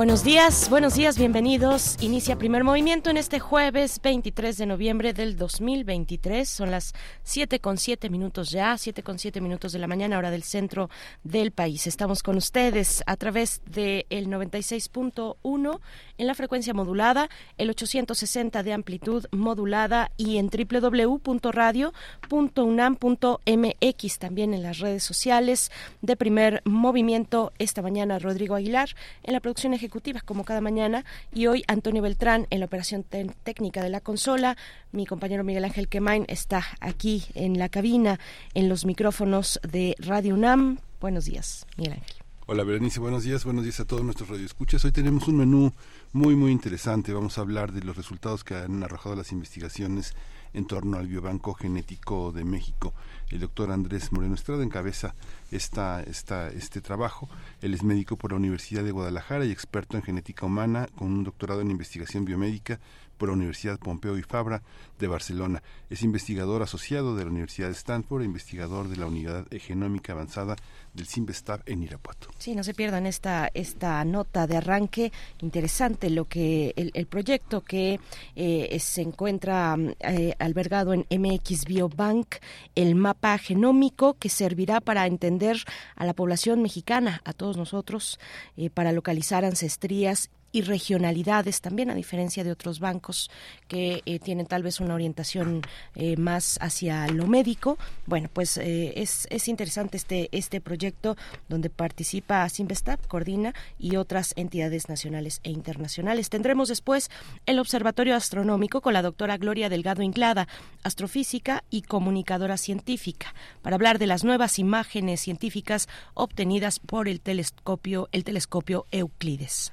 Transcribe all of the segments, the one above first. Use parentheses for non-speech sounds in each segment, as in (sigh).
Buenos días, buenos días, bienvenidos. Inicia primer movimiento en este jueves 23 de noviembre del 2023. Son las 7 con 7 minutos ya, 7 con 7 minutos de la mañana, hora del centro del país. Estamos con ustedes a través del el 96.1 en la frecuencia modulada, el 860 de amplitud modulada y en www.radio.unam.mx, también en las redes sociales de primer movimiento. Esta mañana Rodrigo Aguilar en la producción ejecutiva como cada mañana y hoy Antonio Beltrán en la operación técnica de la consola. Mi compañero Miguel Ángel Quemain está aquí en la cabina, en los micrófonos de Radio UNAM. Buenos días, Miguel Ángel. Hola Berenice, buenos días, buenos días a todos nuestros radioescuchas. Hoy tenemos un menú muy muy interesante. Vamos a hablar de los resultados que han arrojado las investigaciones en torno al biobanco genético de México. El doctor Andrés Moreno Estrada encabeza esta, este trabajo. Él es médico por la Universidad de Guadalajara y experto en genética humana con un doctorado en investigación biomédica por la Universidad Pompeo y Fabra de Barcelona. Es investigador asociado de la Universidad de Stanford e investigador de la Unidad Genómica Avanzada del CIMBESTAB en Irapuato. Sí, no se pierdan esta, esta nota de arranque. Interesante lo que el, proyecto que eh, se encuentra eh, albergado en MX Biobank, el mapa genómico que servirá para entender a la población mexicana, a todos nosotros, eh, para localizar ancestrías y regionalidades también, a diferencia de otros bancos que eh, tienen tal vez una orientación eh, más hacia lo médico. Bueno, pues eh, es, es, interesante este, este proyecto donde participa Simvestab, coordina y otras entidades nacionales e internacionales. Tendremos después el Observatorio Astronómico con la doctora Gloria Delgado Inclada, astrofísica y comunicadora científica, para hablar de las nuevas imágenes científicas obtenidas por el telescopio, el telescopio Euclides.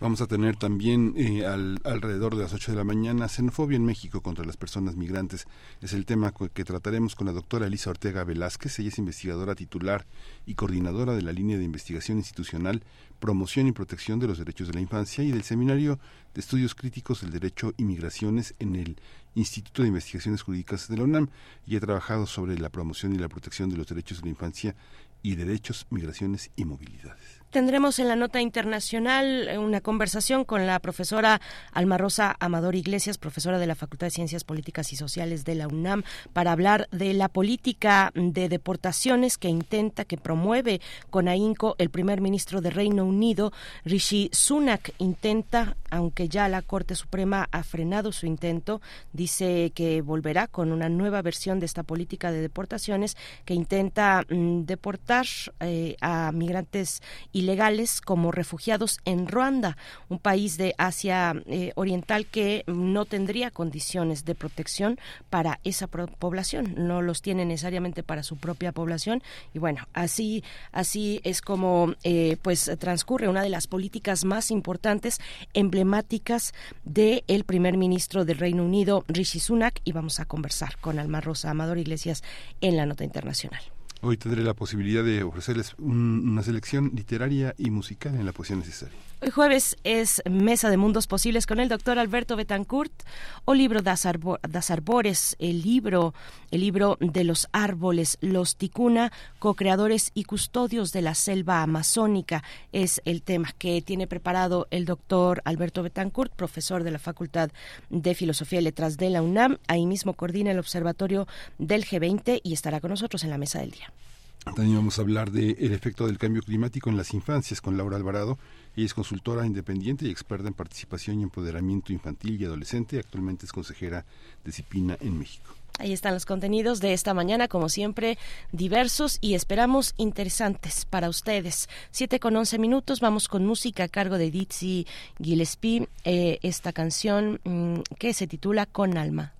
Vamos a tener también eh, al, alrededor de las 8 de la mañana xenofobia en México contra las personas migrantes. Es el tema que trataremos con la doctora Elisa Ortega Velázquez. Ella es investigadora titular y coordinadora de la línea de investigación institucional, promoción y protección de los derechos de la infancia y del Seminario de Estudios Críticos del Derecho y Migraciones en el Instituto de Investigaciones Jurídicas de la UNAM y ha trabajado sobre la promoción y la protección de los derechos de la infancia y derechos, migraciones y movilidades. Tendremos en la nota internacional eh, una conversación con la profesora Alma Rosa Amador Iglesias, profesora de la Facultad de Ciencias Políticas y Sociales de la UNAM, para hablar de la política de deportaciones que intenta, que promueve con ahínco el primer ministro de Reino Unido, Rishi Sunak. Intenta, aunque ya la Corte Suprema ha frenado su intento, dice que volverá con una nueva versión de esta política de deportaciones que intenta mm, deportar eh, a migrantes ilegales como refugiados en Ruanda, un país de Asia eh, Oriental que no tendría condiciones de protección para esa población, no los tiene necesariamente para su propia población. Y bueno, así así es como eh, pues transcurre una de las políticas más importantes, emblemáticas del el primer ministro del Reino Unido, Rishi Sunak, y vamos a conversar con Alma Rosa Amador Iglesias en la nota internacional. Hoy tendré la posibilidad de ofrecerles una selección literaria y musical en la poesía necesaria. Hoy jueves es Mesa de Mundos Posibles con el doctor Alberto Betancourt o libro Das, Arbores, el libro, el libro de los árboles, los ticuna, co-creadores y custodios de la selva amazónica, es el tema que tiene preparado el doctor Alberto Betancourt, profesor de la Facultad de Filosofía y Letras de la UNAM. Ahí mismo coordina el Observatorio del G20 y estará con nosotros en la mesa del día. También vamos a hablar del efecto del cambio climático en las infancias con Laura Alvarado ella es consultora independiente y experta en participación y empoderamiento infantil y adolescente. Actualmente es consejera de CIPINA en México. Ahí están los contenidos de esta mañana, como siempre, diversos y esperamos interesantes para ustedes. Siete con once minutos, vamos con música a cargo de Dizzy Gillespie, eh, esta canción mm, que se titula Con Alma.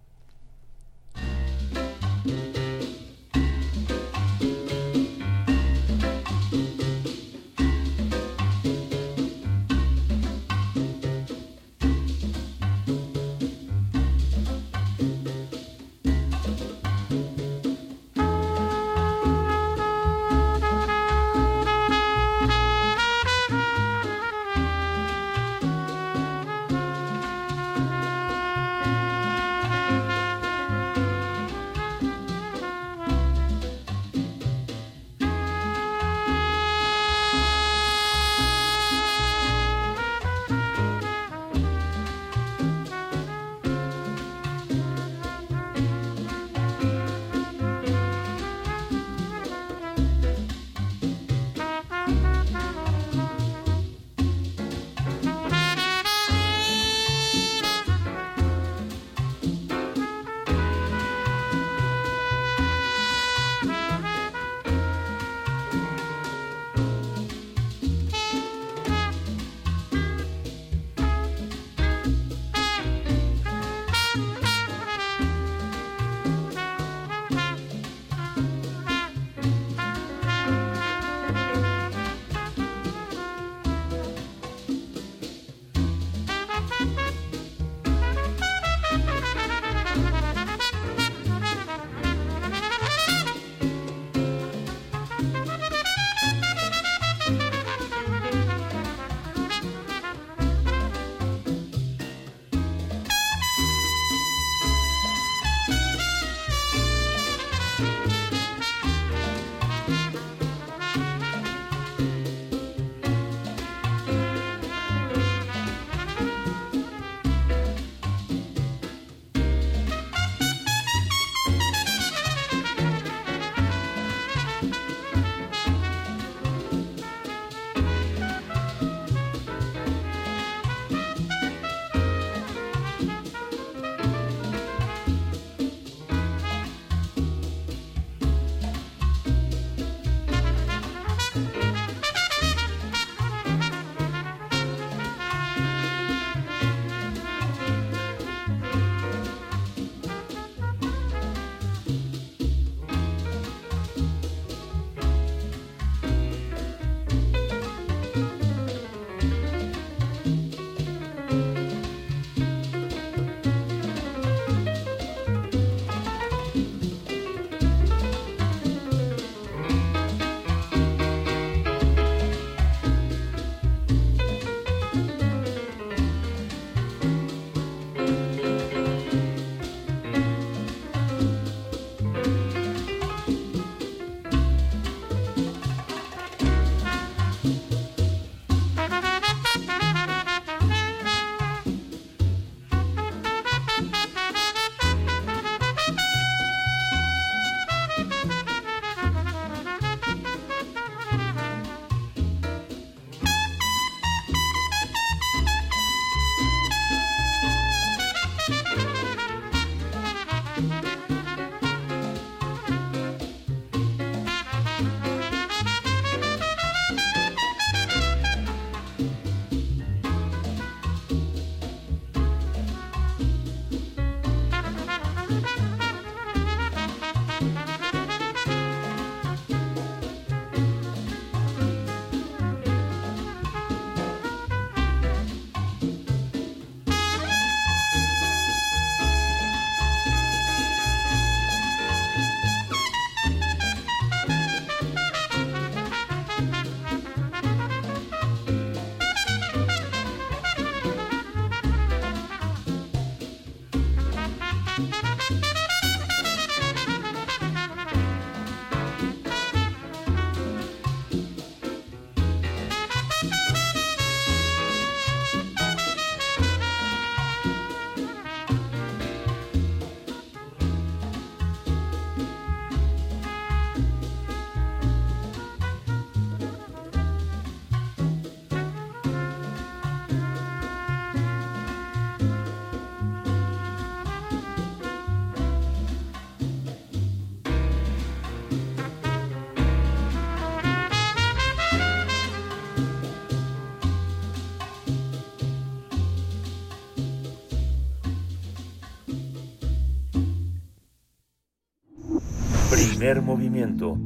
Primer movimiento.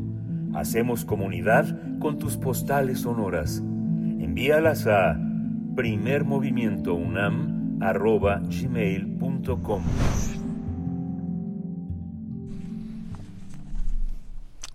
Hacemos comunidad con tus postales sonoras. Envíalas a primermovimientounam.gmail.com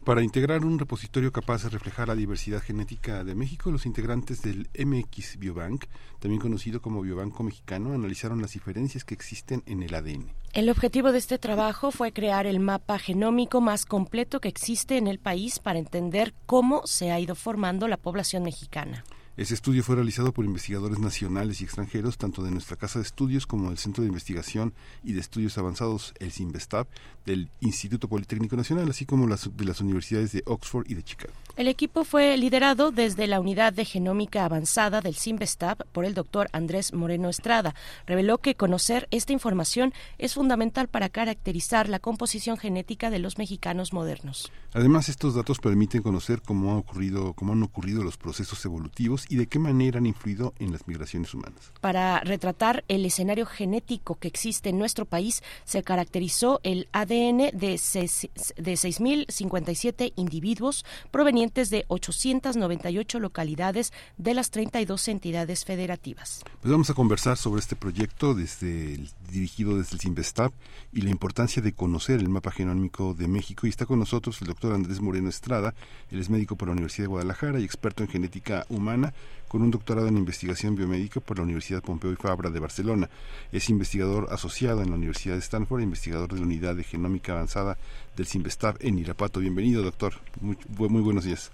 Para integrar un repositorio capaz de reflejar la diversidad genética de México, los integrantes del MX Biobank, también conocido como Biobanco Mexicano, analizaron las diferencias que existen en el ADN. El objetivo de este trabajo fue crear el mapa genómico más completo que existe en el país para entender cómo se ha ido formando la población mexicana. Ese estudio fue realizado por investigadores nacionales y extranjeros, tanto de nuestra Casa de Estudios como del Centro de Investigación y de Estudios Avanzados, el CIMBESTAB, del Instituto Politécnico Nacional, así como de las universidades de Oxford y de Chicago. El equipo fue liderado desde la Unidad de Genómica Avanzada del CIMBESTAB por el doctor Andrés Moreno Estrada. Reveló que conocer esta información es fundamental para caracterizar la composición genética de los mexicanos modernos. Además, estos datos permiten conocer cómo, ha ocurrido, cómo han ocurrido los procesos evolutivos y de qué manera han influido en las migraciones humanas. Para retratar el escenario genético que existe en nuestro país, se caracterizó el ADN de, seis, de 6.057 individuos provenientes de 898 localidades de las 32 entidades federativas. Pues vamos a conversar sobre este proyecto desde el, dirigido desde el CIMBESTAB y la importancia de conocer el mapa genómico de México. Y está con nosotros el doctor Andrés Moreno Estrada, él es médico por la Universidad de Guadalajara y experto en genética humana con un doctorado en investigación biomédica por la Universidad Pompeu y Fabra de Barcelona. Es investigador asociado en la Universidad de Stanford, investigador de la Unidad de Genómica Avanzada del CIMBESTAB en Irapato. Bienvenido, doctor. Muy, muy buenos días.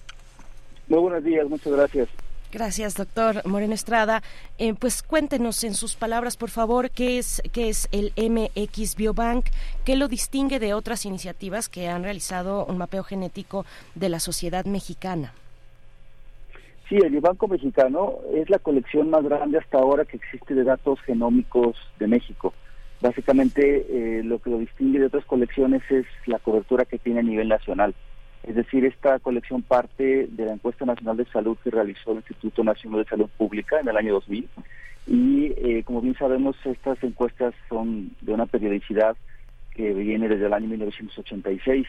Muy buenos días, muchas gracias. Gracias, doctor Moreno Estrada. Eh, pues cuéntenos en sus palabras, por favor, qué es, qué es el MX Biobank, qué lo distingue de otras iniciativas que han realizado un mapeo genético de la sociedad mexicana. Sí, el Biobanco Mexicano es la colección más grande hasta ahora que existe de datos genómicos de México. Básicamente eh, lo que lo distingue de otras colecciones es la cobertura que tiene a nivel nacional. Es decir, esta colección parte de la encuesta nacional de salud que realizó el Instituto Nacional de Salud Pública en el año 2000. Y eh, como bien sabemos, estas encuestas son de una periodicidad que viene desde el año 1986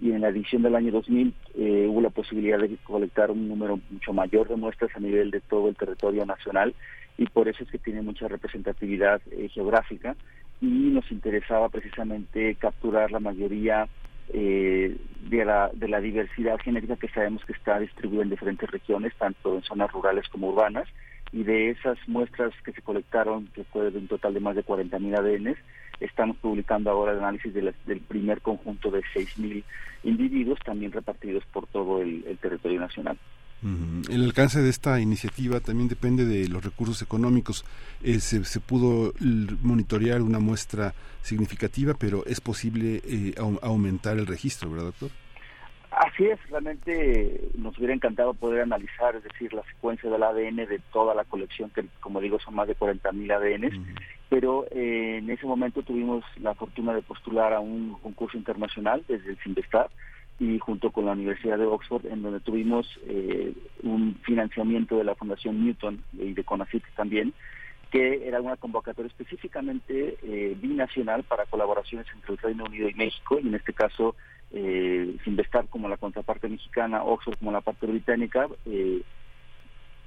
y en la edición del año 2000 eh, hubo la posibilidad de colectar un número mucho mayor de muestras a nivel de todo el territorio nacional. Y por eso es que tiene mucha representatividad eh, geográfica. Y nos interesaba precisamente capturar la mayoría eh, de, la, de la diversidad genética que sabemos que está distribuida en diferentes regiones, tanto en zonas rurales como urbanas, y de esas muestras que se colectaron, que fue de un total de más de 40.000 ADNs, estamos publicando ahora el análisis de del primer conjunto de 6.000 individuos, también repartidos por todo el territorio nacional. El alcance de esta iniciativa también depende de los recursos económicos. Eh, se, se, pudo monitorear una muestra significativa, pero es posible eh, aumentar el registro, ¿verdad, doctor? Así es, realmente nos hubiera encantado poder analizar, es decir, la secuencia del ADN de toda la colección, que como digo son más de 40.000 ADNs, uh -huh. pero eh, en ese momento tuvimos la fortuna de postular a un concurso internacional desde el Sinvestar y junto con la Universidad de Oxford, en donde tuvimos eh, un financiamiento de la Fundación Newton y de CONACYT también, que era una convocatoria específicamente eh, binacional para colaboraciones entre el Reino Unido y México, y en este caso eh, Sinvestar como la contraparte mexicana, Oxford como la parte británica, eh,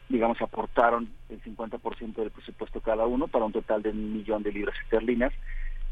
digamos, aportaron el 50% del presupuesto cada uno para un total de un millón de libras esterlinas,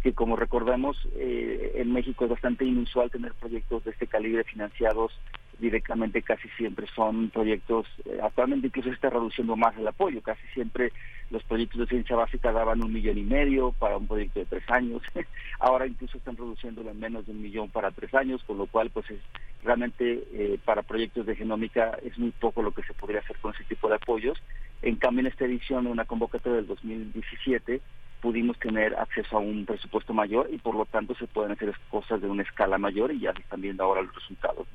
que como recordamos, eh, en México es bastante inusual tener proyectos de este calibre financiados directamente casi siempre son proyectos, eh, actualmente incluso se está reduciendo más el apoyo, casi siempre los proyectos de ciencia básica daban un millón y medio para un proyecto de tres años, (laughs) ahora incluso están reduciéndolo en menos de un millón para tres años, con lo cual pues es, realmente eh, para proyectos de genómica es muy poco lo que se podría hacer con ese tipo de apoyos. En cambio en esta edición, en una convocatoria del 2017, pudimos tener acceso a un presupuesto mayor y por lo tanto se pueden hacer cosas de una escala mayor y ya se están viendo ahora los resultados.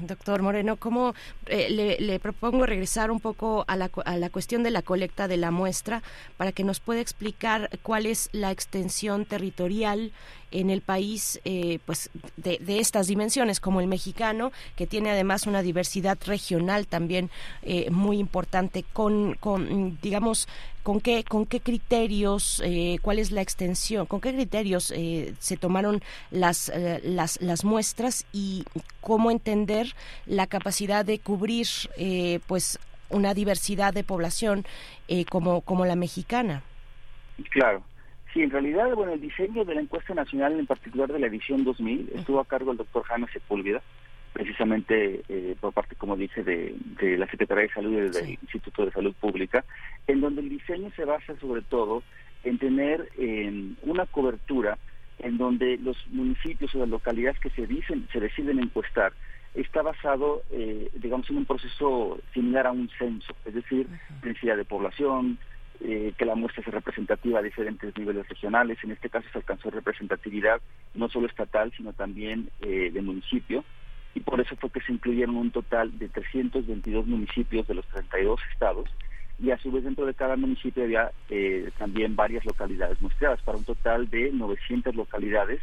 Doctor Moreno, ¿cómo eh, le, le, propongo regresar un poco a la, a la cuestión de la colecta de la muestra para que nos pueda explicar cuál es la extensión territorial en el país eh, pues de, estas dimensiones como el mexicano, que tiene además una diversidad regional también eh, muy importante, con, con digamos, con qué, con qué criterios, eh, cuál es la extensión, con qué criterios se tomaron las, las, las muestras y cómo entender la capacidad de cubrir pues una diversidad de población como, como la mexicana. Claro. Sí, en realidad, bueno, el diseño de la encuesta nacional, en particular de la edición 2000, estuvo a cargo del doctor Jaime Sepúlveda, precisamente eh, por parte, como dice, de, la Secretaría de Salud y del Instituto de Salud Pública, en donde el diseño se basa sobre todo en tener una cobertura en donde los municipios o las localidades que se dicen se deciden encuestar está basado, eh, digamos, en un proceso similar a un censo, es decir, densidad de población, eh, que la muestra sea representativa a diferentes niveles regionales. En este caso se alcanzó representatividad no solo estatal, sino también eh, de municipio. Y por eso fue que se incluyeron un total de 322 municipios de los 32 estados. Y a su vez dentro de cada municipio había eh, también varias localidades muestreadas, para un total de 900 localidades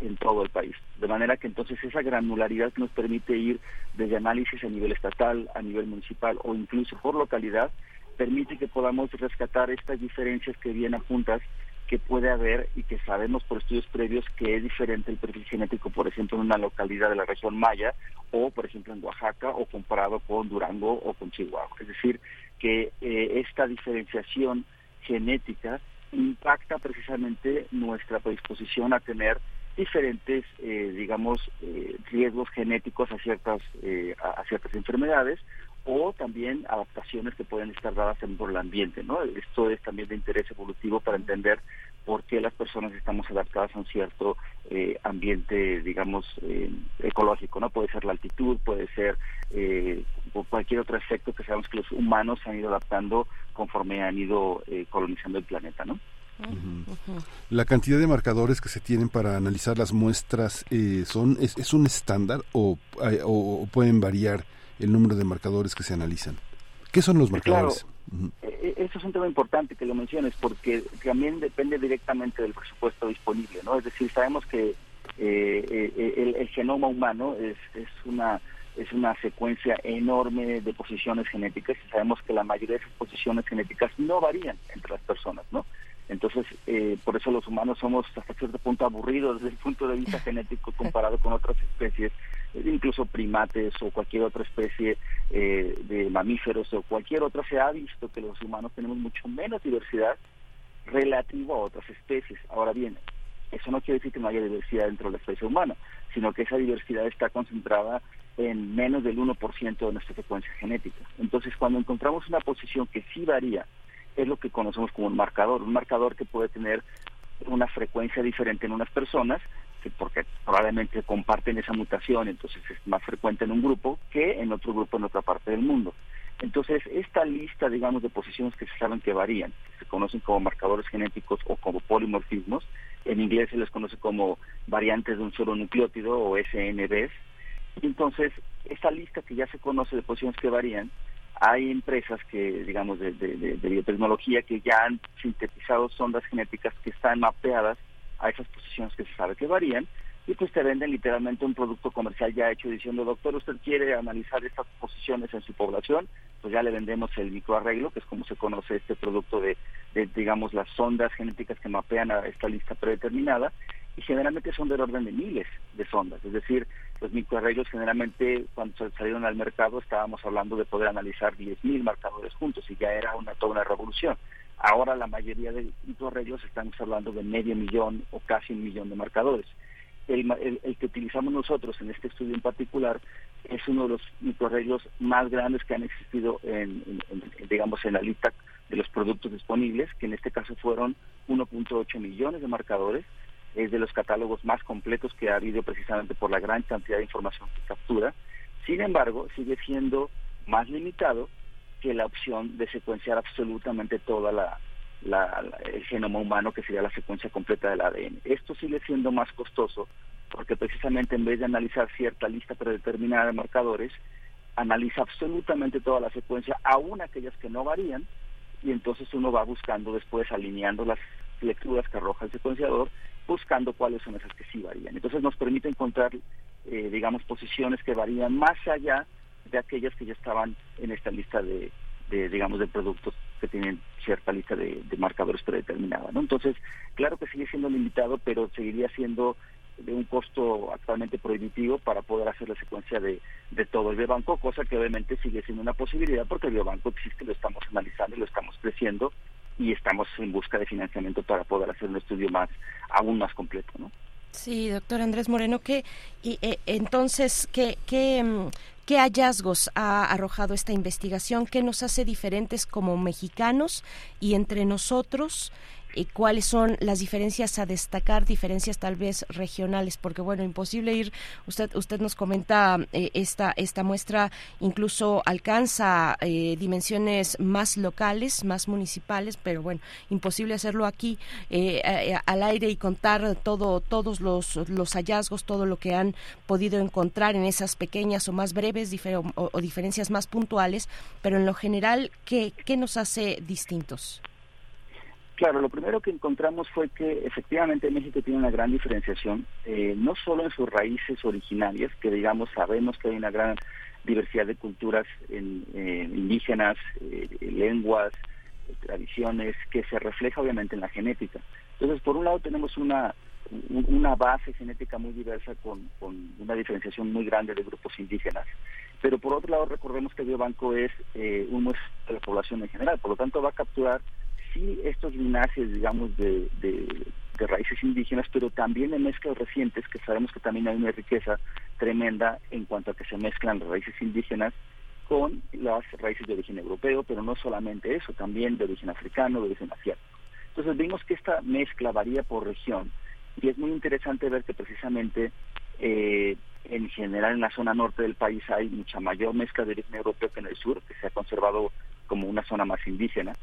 en todo el país. De manera que entonces esa granularidad nos permite ir desde análisis a nivel estatal, a nivel municipal o incluso por localidad, permite que podamos rescatar estas diferencias que vienen juntas que puede haber y que sabemos por estudios previos que es diferente el perfil genético, por ejemplo, en una localidad de la región Maya o, por ejemplo, en Oaxaca o comparado con Durango o con Chihuahua. Es decir, que eh, esta diferenciación genética impacta precisamente nuestra predisposición a tener diferentes, eh, digamos, eh, riesgos genéticos a ciertas, a ciertas enfermedades o también adaptaciones que pueden estar dadas por el ambiente, ¿no? Esto es también de interés evolutivo para entender por qué las personas estamos adaptadas a un cierto eh, ambiente, digamos, eh, ecológico, ¿no? Puede ser la altitud, puede ser eh, cualquier otro efecto que sabemos que los humanos se han ido adaptando conforme han ido eh, colonizando el planeta, ¿no? La cantidad de marcadores que se tienen para analizar las muestras son es, es un estándar o, o pueden variar el número de marcadores que se analizan. ¿Qué son los marcadores? E, e, eso es un tema importante que lo menciones porque también depende directamente del presupuesto disponible, ¿no? Es decir, sabemos que eh, eh, el, genoma humano es, es una es una secuencia enorme de posiciones genéticas y sabemos que la mayoría de esas posiciones genéticas no varían entre las personas, ¿no? Entonces, eh, por eso los humanos somos hasta cierto punto aburridos desde el punto de vista (laughs) genético comparado con otras especies, incluso primates o cualquier otra especie eh, de mamíferos o cualquier otra. Se ha visto que los humanos tenemos mucho menos diversidad relativo a otras especies. Ahora bien, eso no quiere decir que no haya diversidad dentro de la especie humana, sino que esa diversidad está concentrada en menos del 1% de nuestra secuencia genética. Entonces, cuando encontramos una posición que sí varía es lo que conocemos como un marcador, un marcador que puede tener una frecuencia diferente en unas personas, porque probablemente comparten esa mutación, entonces es más frecuente en un grupo que en otro grupo en otra parte del mundo. Entonces, esta lista, digamos, de posiciones que se saben que varían, se conocen como marcadores genéticos o como polimorfismos, en inglés se les conoce como variantes de un solo nucleótido o SNBs. Entonces, esta lista que ya se conoce de posiciones que varían, hay empresas que, digamos, de, biotecnología que ya han sintetizado sondas genéticas que están mapeadas a esas posiciones que se sabe que varían y pues te venden literalmente un producto comercial ya hecho diciendo, doctor, usted quiere analizar estas posiciones en su población, pues ya le vendemos el microarreglo, que es como se conoce este producto de, de digamos, las sondas genéticas que mapean a esta lista predeterminada y generalmente son del orden de miles de sondas, es decir, los microarreglos generalmente cuando salieron al mercado estábamos hablando de poder analizar 10.000 marcadores juntos y ya era una toda una revolución. Ahora la mayoría de microarreglos estamos hablando de medio millón o casi un millón de marcadores. El, el, que utilizamos nosotros en este estudio en particular es uno de los microarreglos más grandes que han existido en, digamos en la lista de los productos disponibles, que en este caso fueron 1.8 millones de marcadores es de los catálogos más completos que ha habido precisamente por la gran cantidad de información que captura. Sin embargo, sigue siendo más limitado que la opción de secuenciar absolutamente toda la, el genoma humano, que sería la secuencia completa del ADN. Esto sigue siendo más costoso porque precisamente en vez de analizar cierta lista predeterminada de marcadores, analiza absolutamente toda la secuencia, aún aquellas que no varían, y entonces uno va buscando después, alineando las lecturas que arroja el secuenciador, buscando cuáles son esas que sí varían. Entonces nos permite encontrar, eh, digamos, posiciones que varían más allá de aquellas que ya estaban en esta lista de, digamos, de productos que tienen cierta lista de, marcadores predeterminada. ¿no? Entonces, claro que sigue siendo limitado, pero seguiría siendo de un costo actualmente prohibitivo para poder hacer la secuencia de, de todo el biobanco, cosa que obviamente sigue siendo una posibilidad porque el biobanco existe, lo estamos analizando y lo estamos creciendo y estamos en busca de financiamiento para poder hacer un estudio más aún más completo, ¿no? Sí, doctor Andrés Moreno, ¿qué, y, eh, entonces, ¿qué, qué, mm, ¿qué hallazgos ha arrojado esta investigación? ¿Qué nos hace diferentes como mexicanos y entre nosotros? Y cuáles son las diferencias a destacar, diferencias tal vez regionales, porque bueno, imposible ir, usted, usted nos comenta, eh, esta, esta muestra incluso alcanza eh, dimensiones más locales, más municipales, pero bueno, imposible hacerlo aquí eh, al aire y contar todo, todos los, los hallazgos, todo lo que han podido encontrar en esas pequeñas o más breves o, o diferencias más puntuales, pero en lo general, ¿qué, qué nos hace distintos? Claro, lo primero que encontramos fue que efectivamente México tiene una gran diferenciación, eh, no solo en sus raíces originarias, que digamos sabemos que hay una gran diversidad de culturas en, indígenas, eh, lenguas, tradiciones, que se refleja obviamente en la genética. Entonces, por un lado tenemos una, una base genética muy diversa con, una diferenciación muy grande de grupos indígenas, pero por otro lado recordemos que biobanco es eh, un muestra de la población en general, por lo tanto va a capturar sí estos linajes, digamos, de, raíces indígenas, pero también de mezclas recientes, que sabemos que también hay una riqueza tremenda en cuanto a que se mezclan las raíces indígenas con las raíces de origen europeo, pero no solamente eso, también de origen africano, de origen asiático. Entonces vimos que esta mezcla varía por región y es muy interesante ver que precisamente eh, en general en la zona norte del país hay mucha mayor mezcla de origen europeo que en el sur, que se ha conservado como una zona más indígena,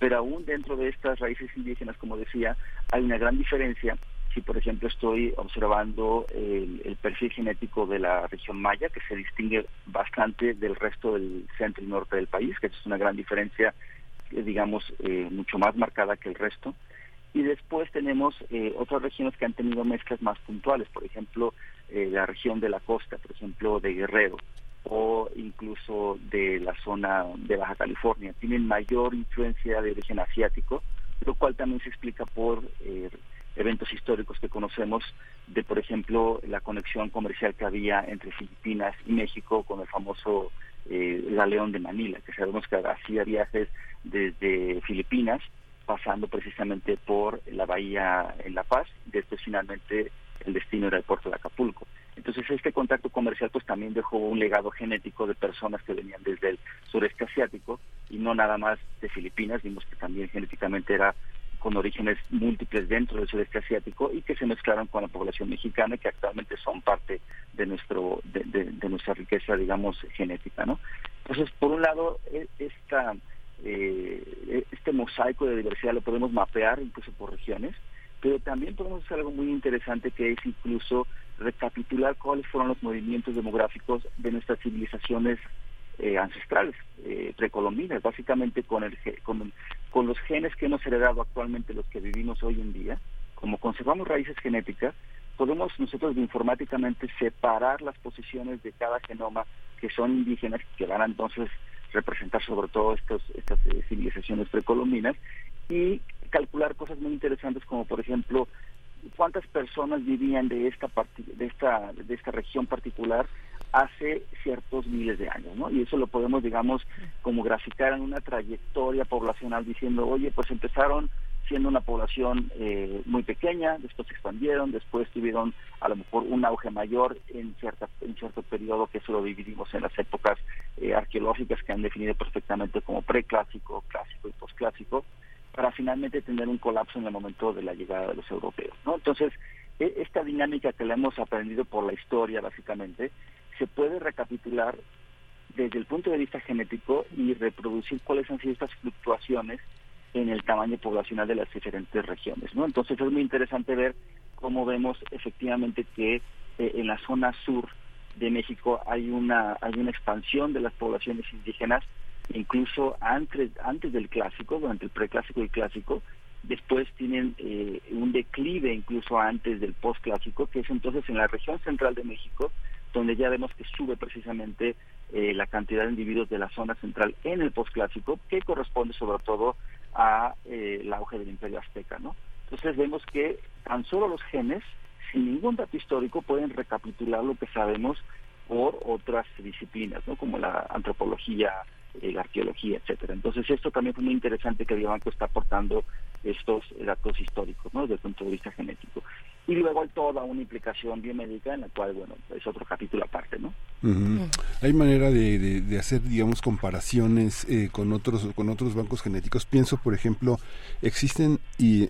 pero aún dentro de estas raíces indígenas, como decía, hay una gran diferencia si por ejemplo estoy observando el, perfil genético de la región maya, que se distingue bastante del resto del centro y norte del país, que es una gran diferencia, eh, digamos, eh, mucho más marcada que el resto. Y después tenemos eh, otras regiones que han tenido mezclas más puntuales, por ejemplo, la región de la costa, por ejemplo, de Guerrero, o incluso de la zona de Baja California. Tienen mayor influencia de origen asiático, lo cual también se explica por eh, eventos históricos que conocemos de, por ejemplo, la conexión comercial que había entre Filipinas y México con el famoso eh, galeón de Manila, que sabemos que hacía viajes desde Filipinas, pasando precisamente por la bahía en La Paz, después finalmente el destino era el puerto de Acapulco. Entonces este contacto comercial pues también dejó un legado genético de personas que venían desde el sureste asiático y no nada más de Filipinas, vimos que también genéticamente era con orígenes múltiples dentro del sureste asiático y que se mezclaron con la población mexicana que actualmente son parte de nuestro de, nuestra riqueza digamos genética no entonces por un lado e, esta eh, este mosaico de diversidad lo podemos mapear incluso por regiones pero también podemos hacer algo muy interesante que es incluso recapitular cuáles fueron los movimientos demográficos de nuestras civilizaciones eh, ancestrales, eh, precolombinas, básicamente con, el, con, los genes que hemos heredado actualmente los que vivimos hoy en día, como conservamos raíces genéticas, podemos nosotros informáticamente separar las posiciones de cada genoma que son indígenas, que van a entonces representar sobre todo estos, estas eh, civilizaciones precolombinas, y calcular cosas muy interesantes como por ejemplo cuántas personas vivían de esta de esta de esta región particular hace ciertos miles de años, ¿no? Y eso lo podemos, digamos, como graficar en una trayectoria poblacional diciendo, oye, pues empezaron siendo una población eh, muy pequeña, después se expandieron, después tuvieron a lo mejor un auge mayor en cierta en cierto periodo que eso lo dividimos en las épocas eh, arqueológicas que han definido perfectamente como preclásico, clásico y posclásico para finalmente tener un colapso en el momento de la llegada de los europeos. ¿no? Entonces, e, esta dinámica que la hemos aprendido por la historia, básicamente, se puede recapitular desde el punto de vista genético y reproducir cuáles han sido estas fluctuaciones en el tamaño poblacional de las diferentes regiones. ¿no? Entonces, es muy interesante ver cómo vemos efectivamente que eh, en la zona sur de México hay una, hay una expansión de las poblaciones indígenas incluso antes, antes del clásico, durante el preclásico y clásico, después tienen eh, un declive incluso antes del postclásico, que es entonces en la región central de México, donde ya vemos que sube precisamente eh, la cantidad de individuos de la zona central en el postclásico, que corresponde sobre todo a eh, el auge del imperio azteca, ¿no? Entonces vemos que tan solo los genes, sin ningún dato histórico, pueden recapitular lo que sabemos por otras disciplinas, ¿no? Como la antropología, eh, la arqueología, etcétera. Entonces esto también fue muy interesante que Biobanco está aportando estos datos históricos, ¿no? Desde el punto de vista genético. Y luego hay toda una implicación biomédica en la cual, bueno, es otro capítulo aparte, ¿no? Hay manera de, de, hacer, digamos, comparaciones eh, con otros con otros bancos genéticos. Pienso, por ejemplo, existen y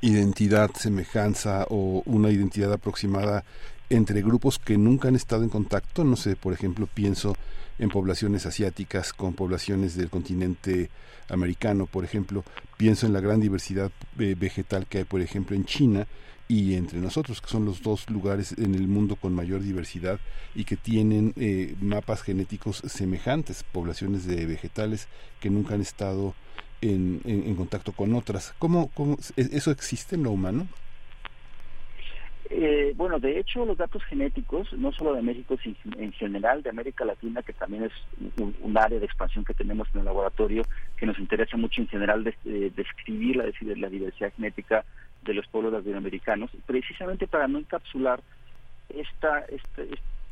identidad, semejanza o una identidad aproximada entre grupos que nunca han estado en contacto. No sé, por ejemplo, pienso en poblaciones asiáticas con poblaciones del continente americano, por ejemplo. Pienso en la gran diversidad eh, vegetal que hay, por ejemplo, en China y entre nosotros, que son los dos lugares en el mundo con mayor diversidad y que tienen eh, mapas genéticos semejantes, poblaciones de vegetales que nunca han estado en, en, contacto con otras. ¿Cómo, ¿Cómo, eso existe en lo humano? Eh, bueno, de hecho, los datos genéticos, no solo de México, sino en general de América Latina, que también es un, área de expansión que tenemos en el laboratorio, que nos interesa mucho en general describir la, la diversidad genética de los pueblos latinoamericanos, precisamente para no encapsular esta, esta,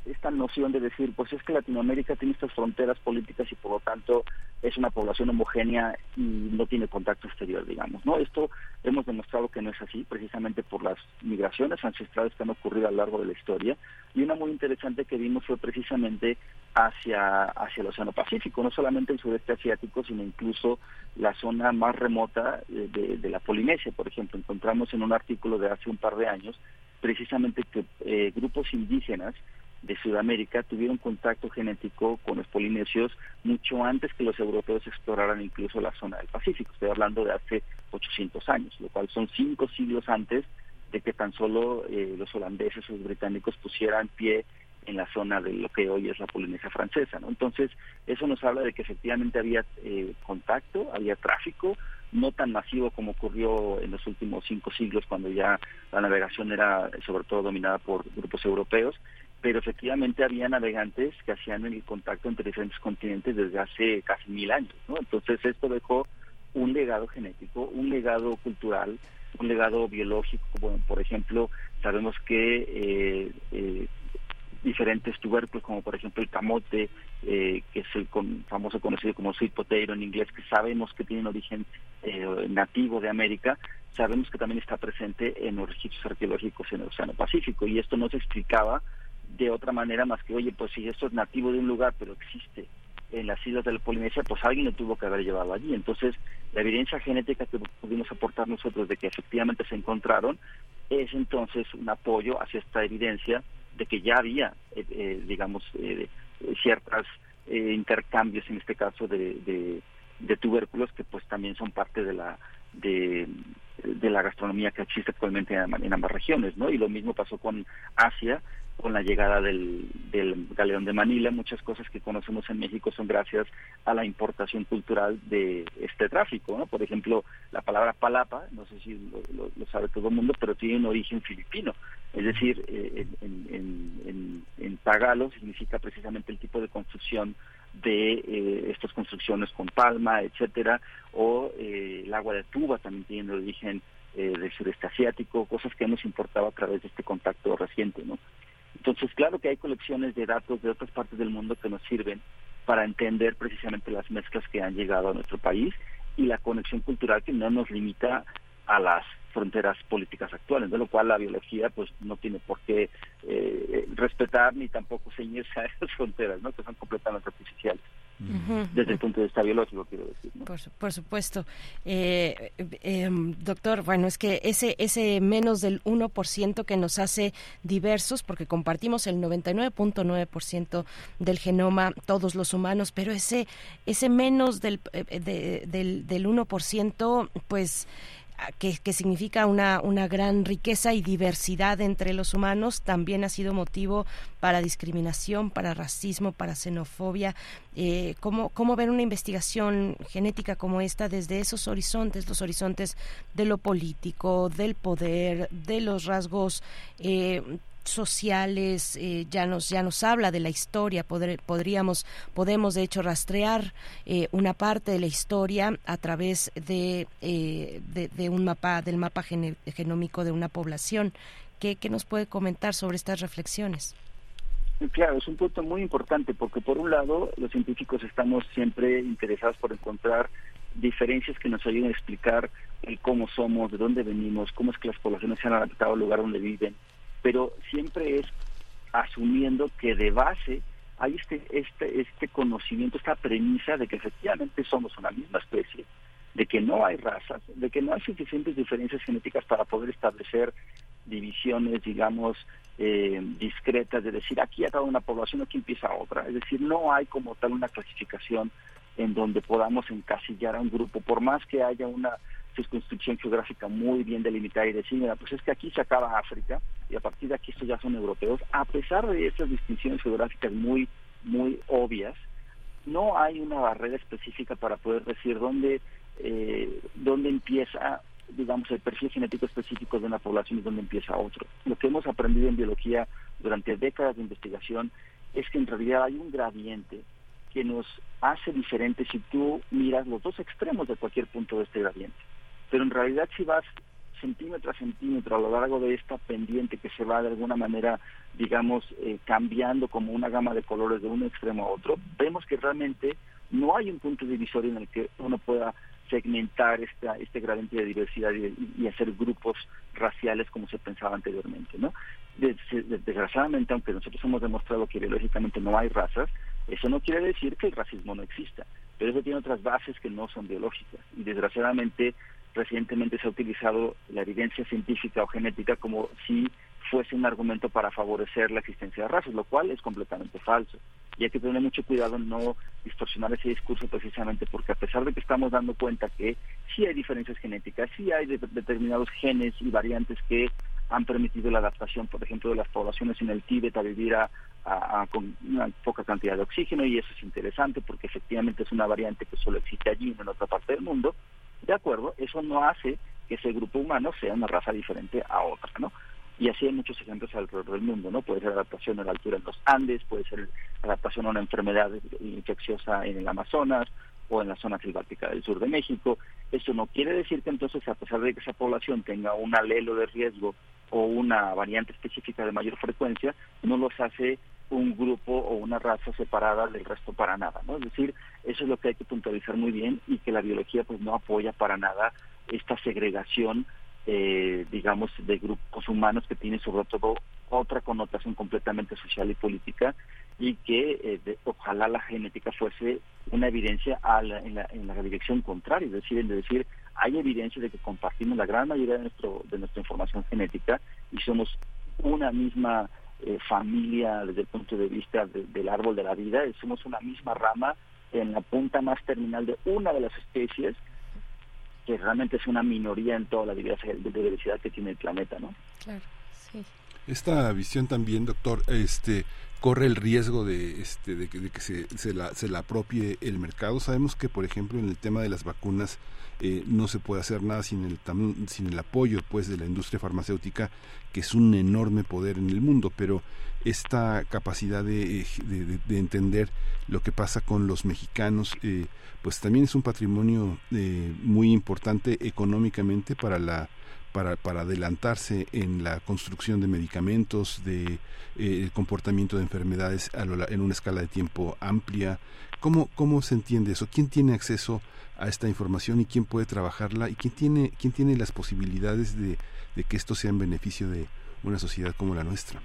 esta noción de decir, pues es que Latinoamérica tiene estas fronteras políticas y por lo tanto es una población homogénea y no tiene contacto exterior, digamos, ¿no? Esto hemos demostrado que no es así, precisamente por las migraciones ancestrales que han ocurrido a lo largo de la historia. Y una muy interesante que vimos fue precisamente hacia, hacia el Océano Pacífico, no solamente el sudeste asiático, sino incluso la zona más remota de, de la Polinesia, por ejemplo. Encontramos en un artículo de hace un par de años precisamente que eh, grupos indígenas de Sudamérica tuvieron contacto genético con los polinesios mucho antes que los europeos exploraran incluso la zona del Pacífico. Estoy hablando de hace 800 años, lo cual son cinco siglos antes de que tan solo eh, los holandeses o los británicos pusieran pie en la zona de lo que hoy es la Polinesia francesa. ¿no? Entonces, eso nos habla de que efectivamente había eh, contacto, había tráfico, no tan masivo como ocurrió en los últimos cinco siglos, cuando ya la navegación era sobre todo dominada por grupos europeos, pero efectivamente había navegantes que hacían el contacto entre diferentes continentes desde hace casi mil años, ¿no? Entonces esto dejó un legado genético, un legado cultural, un legado biológico, bueno, por ejemplo, sabemos que eh, eh, diferentes tubérculos, como por ejemplo el camote, eh, que es el famoso conocido como sweet potato en inglés, que sabemos que tiene un origen nativo de América, sabemos que también está presente en los registros arqueológicos en el Océano Pacífico, y esto no se explicaba de otra manera más que, oye, pues si esto es nativo de un lugar, pero existe en las islas de la Polinesia, pues alguien lo tuvo que haber llevado allí. Entonces, la evidencia genética que pudimos aportar nosotros de que efectivamente se encontraron es entonces un apoyo hacia esta evidencia de que ya había, eh, eh, digamos, eh, ciertos intercambios, en este caso, de, de, tubérculos que pues también son parte de la de la gastronomía que existe actualmente en, ambas regiones, ¿no? Y lo mismo pasó con Asia, con la llegada del, del galeón de Manila. Muchas cosas que conocemos en México son gracias a la importación cultural de este tráfico. ¿no? Por ejemplo, la palabra palapa, no sé si lo, sabe todo el mundo, pero tiene un origen filipino. Es decir, eh, en, en, tagalo significa precisamente el tipo de construcción de eh, estas construcciones con palma, etcétera, o eh, el agua de tuba también tiene origen del sureste asiático, cosas que hemos importado a través de este contacto reciente, ¿no? Entonces, claro que hay colecciones de datos de otras partes del mundo que nos sirven para entender precisamente las mezclas que han llegado a nuestro país y la conexión cultural que no nos limita a las fronteras políticas actuales, de lo cual la biología pues no tiene por qué eh, respetar ni tampoco ceñirse a esas (laughs) fronteras, ¿no? que son completamente artificiales desde el punto de vista biológico, quiero decir. Por, supuesto. Eh, eh, doctor, bueno, es que ese, ese menos del 1% que nos hace diversos, porque compartimos el 99.9% del genoma todos los humanos, pero ese, ese menos del, eh, del, del 1%, pues que, que, significa una, una gran riqueza y diversidad entre los humanos, también ha sido motivo para discriminación, para racismo, para xenofobia. Eh, ¿cómo, ¿Cómo ver una investigación genética como esta desde esos horizontes, los horizontes de lo político, del poder, de los rasgos eh, sociales, eh, ya nos ya nos habla de la historia, podríamos podemos de hecho rastrear eh, una parte de la historia a través de, eh, de, un mapa del mapa genómico de una población. ¿Qué, ¿Qué nos puede comentar sobre estas reflexiones? Claro, es un punto muy importante porque por un lado los científicos estamos siempre interesados por encontrar diferencias que nos ayuden a explicar cómo somos, de dónde venimos, cómo es que las poblaciones se han adaptado al lugar donde viven, pero siempre es asumiendo que de base hay este, este, este conocimiento, esta premisa de que efectivamente somos una misma especie, de que no hay razas, de que no hay suficientes diferencias genéticas para poder establecer divisiones, digamos, eh, discretas, de decir aquí acaba una población, aquí empieza otra. Es decir, no hay como tal una clasificación en donde podamos encasillar a un grupo, por más que haya una circunscripción geográfica muy bien delimitada y decir, mira, pues es que aquí se acaba África y a partir de aquí estos ya son europeos, a pesar de esas distinciones geográficas muy, muy obvias, no hay una barrera específica para poder decir dónde, eh, dónde empieza digamos, el perfil genético específico de una población y dónde empieza otro. Lo que hemos aprendido en biología durante décadas de investigación es que en realidad hay un gradiente que nos hace diferentes si tú miras los dos extremos de cualquier punto de este gradiente. Pero en realidad si vas centímetro a centímetro a lo largo de esta pendiente que se va de alguna manera, digamos, eh, cambiando como una gama de colores de un extremo a otro, vemos que realmente no hay un punto divisorio en el que uno pueda segmentar esta, este gradiente de diversidad y, hacer grupos raciales como se pensaba anteriormente. ¿no? Desgraciadamente, aunque nosotros hemos demostrado que biológicamente no hay razas, eso no quiere decir que el racismo no exista, pero eso tiene otras bases que no son biológicas. Y desgraciadamente recientemente se ha utilizado la evidencia científica o genética como si fuese un argumento para favorecer la existencia de razas, lo cual es completamente falso. Y hay que tener mucho cuidado en no distorsionar ese discurso precisamente porque a pesar de que estamos dando cuenta que sí hay diferencias genéticas, sí hay determinados genes y variantes que han permitido la adaptación, por ejemplo, de las poblaciones en el Tíbet a vivir a, con una poca cantidad de oxígeno y eso es interesante porque efectivamente es una variante que solo existe allí, en otra parte del mundo, de acuerdo, eso no hace que ese grupo humano sea una raza diferente a otra, ¿no? Y así hay muchos ejemplos alrededor del mundo, ¿no? Puede ser adaptación a la altura en los Andes, puede ser adaptación a una enfermedad infecciosa en el Amazonas o en la zona silvática del sur de México. Eso no quiere decir que entonces, a pesar de que esa población tenga un alelo de riesgo o una variante específica de mayor frecuencia, no los hace un grupo o una raza separada del resto para nada, ¿no? Es decir, eso es lo que hay que puntualizar muy bien y que la biología pues no apoya para nada esta segregación, eh, digamos, de grupos humanos que tiene sobre todo otra connotación completamente social y política y que eh, ojalá la genética fuese una evidencia en, la, en, la, dirección contraria, es decir, en decir, hay evidencia de que compartimos la gran mayoría de, nuestro, de nuestra información genética y somos una misma eh, familia desde el punto de vista del árbol de la vida, somos una misma rama en la punta más terminal de una de las especies que realmente es una minoría en toda la diversidad que tiene el planeta, ¿no? Claro, sí. Esta visión también, doctor, este corre el riesgo de, este, de que, se, se, la, se la apropie el mercado. Sabemos que, por ejemplo, en el tema de las vacunas eh, no se puede hacer nada sin el, sin el apoyo pues, de la industria farmacéutica, que es un enorme poder en el mundo, pero esta capacidad de, eh, de, entender lo que pasa con los mexicanos, eh, pues también es un patrimonio muy importante económicamente para la para, para adelantarse en la construcción de medicamentos, de eh, el comportamiento de enfermedades a en una escala de tiempo amplia. ¿Cómo, ¿Cómo se entiende eso? ¿Quién tiene acceso a esta información y quién puede trabajarla y quién tiene, quién tiene las posibilidades de, que esto sea en beneficio de una sociedad como la nuestra?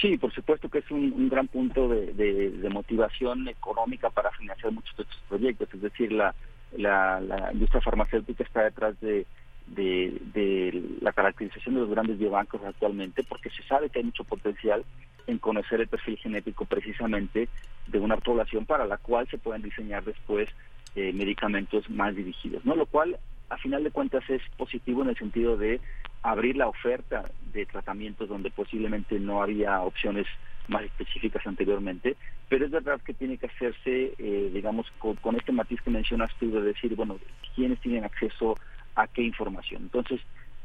Sí, por supuesto que es un, gran punto de, de, motivación económica para financiar muchos de estos proyectos. Es decir, la, la, la industria farmacéutica está detrás de de, la caracterización de los grandes biobancos actualmente, porque se sabe que hay mucho potencial en conocer el perfil genético precisamente de una población para la cual se pueden diseñar después eh, medicamentos más dirigidos, ¿no? Lo cual, a final de cuentas, es positivo en el sentido de abrir la oferta de tratamientos donde posiblemente no había opciones más específicas anteriormente, pero es verdad que tiene que hacerse, eh, digamos, con, este matiz que mencionas tú de decir, bueno, quiénes tienen acceso a qué información. Entonces,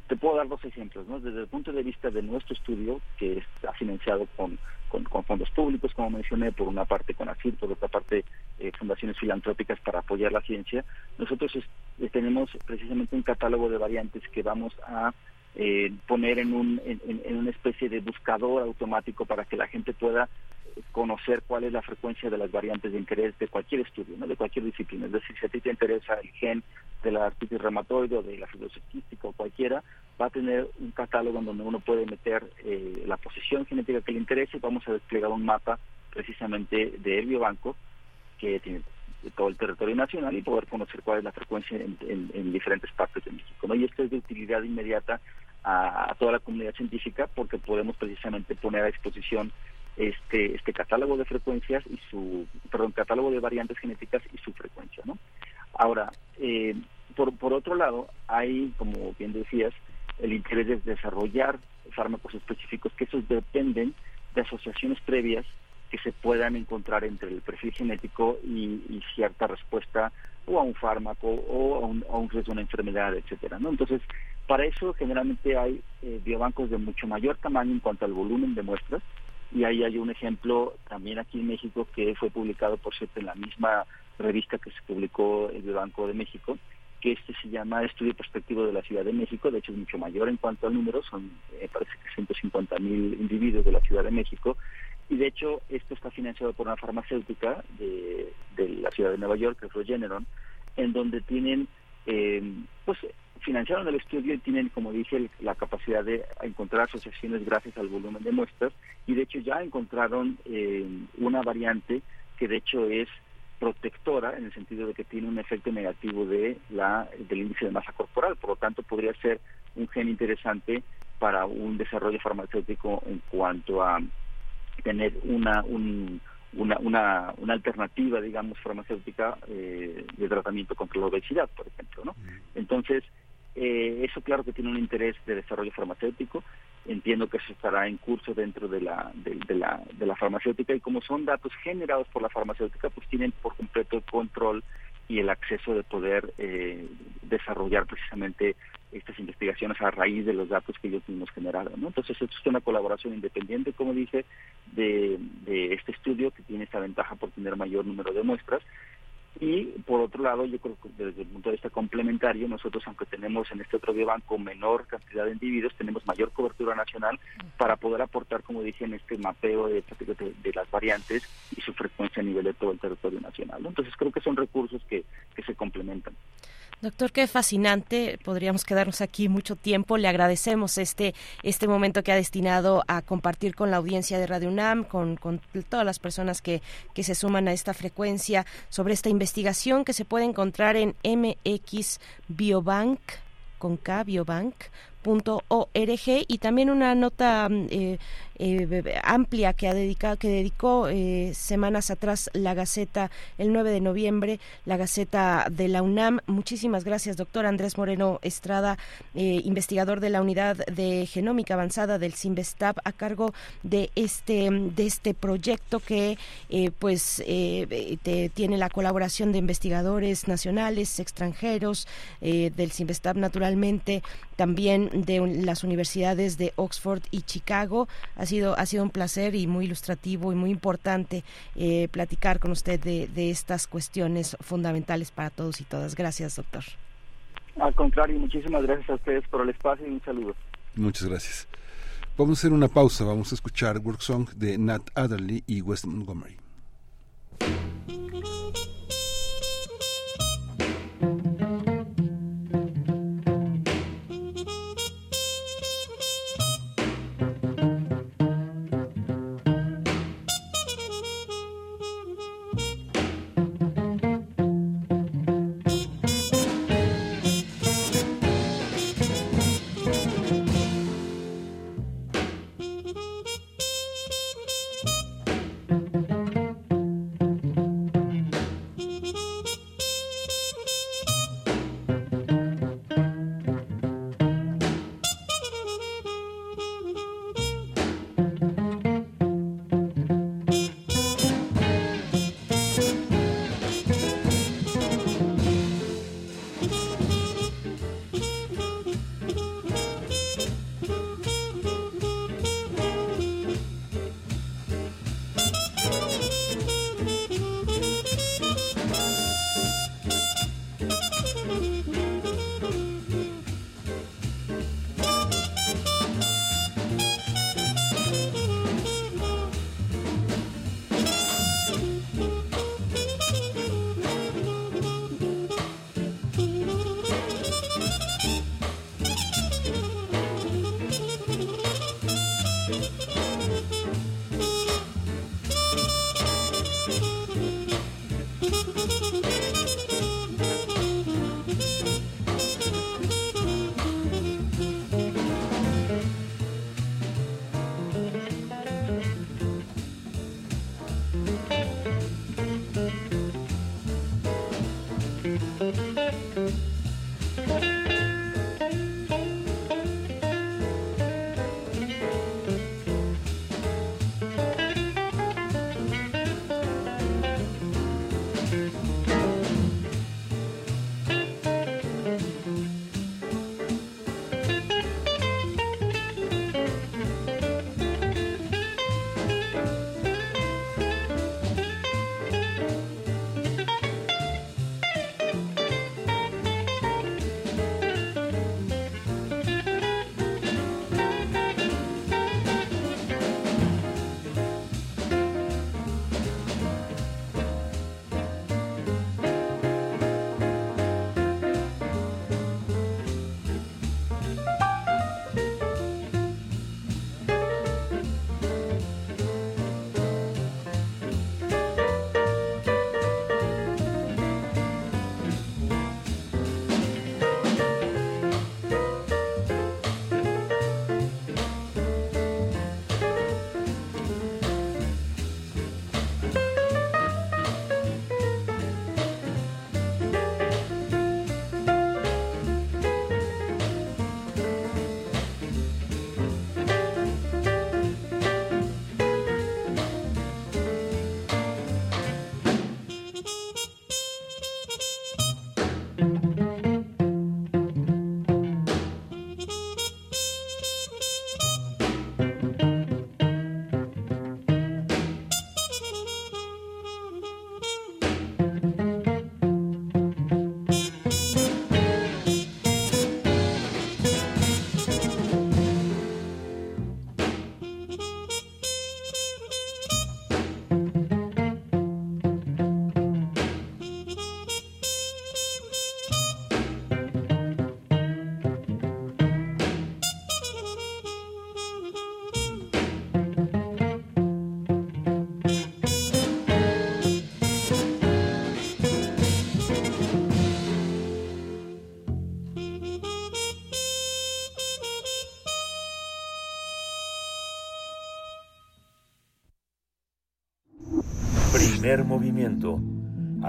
te puedo dar dos ejemplos, ¿no? Desde el punto de vista de nuestro estudio, que está financiado con, con, fondos públicos, como mencioné, por una parte con ACIR, por otra parte eh, fundaciones filantrópicas para apoyar la ciencia, nosotros eh, tenemos precisamente un catálogo de variantes que vamos a eh, poner en, un, en, una especie de buscador automático para que la gente pueda conocer cuál es la frecuencia de las variantes de interés de cualquier estudio, ¿no? de cualquier disciplina. Es decir, si a ti te interesa el gen de la artritis reumatoide o de la fibrosis o cualquiera, va a tener un catálogo en donde uno puede meter eh, la posición genética que le interese y vamos a desplegar un mapa precisamente de biobanco que tiene todo el territorio nacional y poder conocer cuál es la frecuencia en, diferentes partes de México. ¿no? Y esto es de utilidad inmediata a, toda la comunidad científica porque podemos precisamente poner a disposición este este catálogo de frecuencias y su perdón catálogo de variantes genéticas y su frecuencia no ahora eh, por por otro lado hay como bien decías el interés de desarrollar fármacos específicos que esos dependen de asociaciones previas que se puedan encontrar entre el perfil genético y, cierta respuesta o a un fármaco o a un, riesgo de una enfermedad, etcétera, ¿no? Entonces, para eso generalmente hay eh, biobancos de mucho mayor tamaño en cuanto al volumen de muestras. Y ahí hay un ejemplo también aquí en México que fue publicado, por cierto, en la misma revista que se publicó el Biobanco de México, que este se llama Estudio Perspectivo de la Ciudad de México, de hecho es mucho mayor en cuanto al número, son eh, parece que 150 mil individuos de la Ciudad de México, y de hecho esto está financiado por una farmacéutica de, la ciudad de Nueva York, que es Regeneron, en donde tienen, eh, pues financiaron el estudio y tienen, como dije, la capacidad de encontrar asociaciones gracias al volumen de muestras. Y de hecho ya encontraron eh, una variante que de hecho es protectora en el sentido de que tiene un efecto negativo de la del índice de masa corporal, por lo tanto podría ser un gen interesante para un desarrollo farmacéutico en cuanto a tener una, una, una, una, alternativa, digamos, farmacéutica eh, de tratamiento contra la obesidad, por ejemplo. ¿no? Entonces, eh, eso claro que tiene un interés de desarrollo farmacéutico. Entiendo que eso estará en curso dentro de la, de, la, de la farmacéutica y como son datos generados por la farmacéutica, pues tienen por completo el control y el acceso de poder eh, desarrollar precisamente estas investigaciones a raíz de los datos que ellos mismos generaron. ¿no? Entonces, esto es una colaboración independiente, como dije, de, de este estudio que tiene esta ventaja por tener mayor número de muestras y por otro lado, yo creo que desde el punto de vista complementario, nosotros aunque tenemos en este otro biobanco menor cantidad de individuos, tenemos mayor cobertura nacional para poder aportar, como dije, en este mapeo de, de, las variantes y su frecuencia a nivel de todo el territorio nacional. Entonces creo que son recursos que, que se complementan. Doctor, qué fascinante. Podríamos quedarnos aquí mucho tiempo. Le agradecemos este, este momento que ha destinado a compartir con la audiencia de Radio UNAM, con, con todas las personas que, que se suman a esta frecuencia sobre esta investigación que se puede encontrar en MX Biobank con K, Biobank, y también una nota mm, eh, eh, amplia que ha dedicado que dedicó eh, semanas atrás la Gaceta el 9 de noviembre la Gaceta de la UNAM muchísimas gracias doctor Andrés Moreno Estrada investigador de la unidad de genómica avanzada del CIMBESTAB a cargo de este de este proyecto que pues tiene la colaboración de investigadores nacionales extranjeros del CIMBESTAB naturalmente también de las universidades de Oxford y Chicago. Sido, ha sido un placer y muy ilustrativo y muy importante eh, platicar con usted de, de estas cuestiones fundamentales para todos y todas. Gracias, doctor. Al contrario, muchísimas gracias a ustedes por el espacio y un saludo. Muchas gracias. Vamos a hacer una pausa, vamos a escuchar Work Song de Nat Adderley y West Montgomery.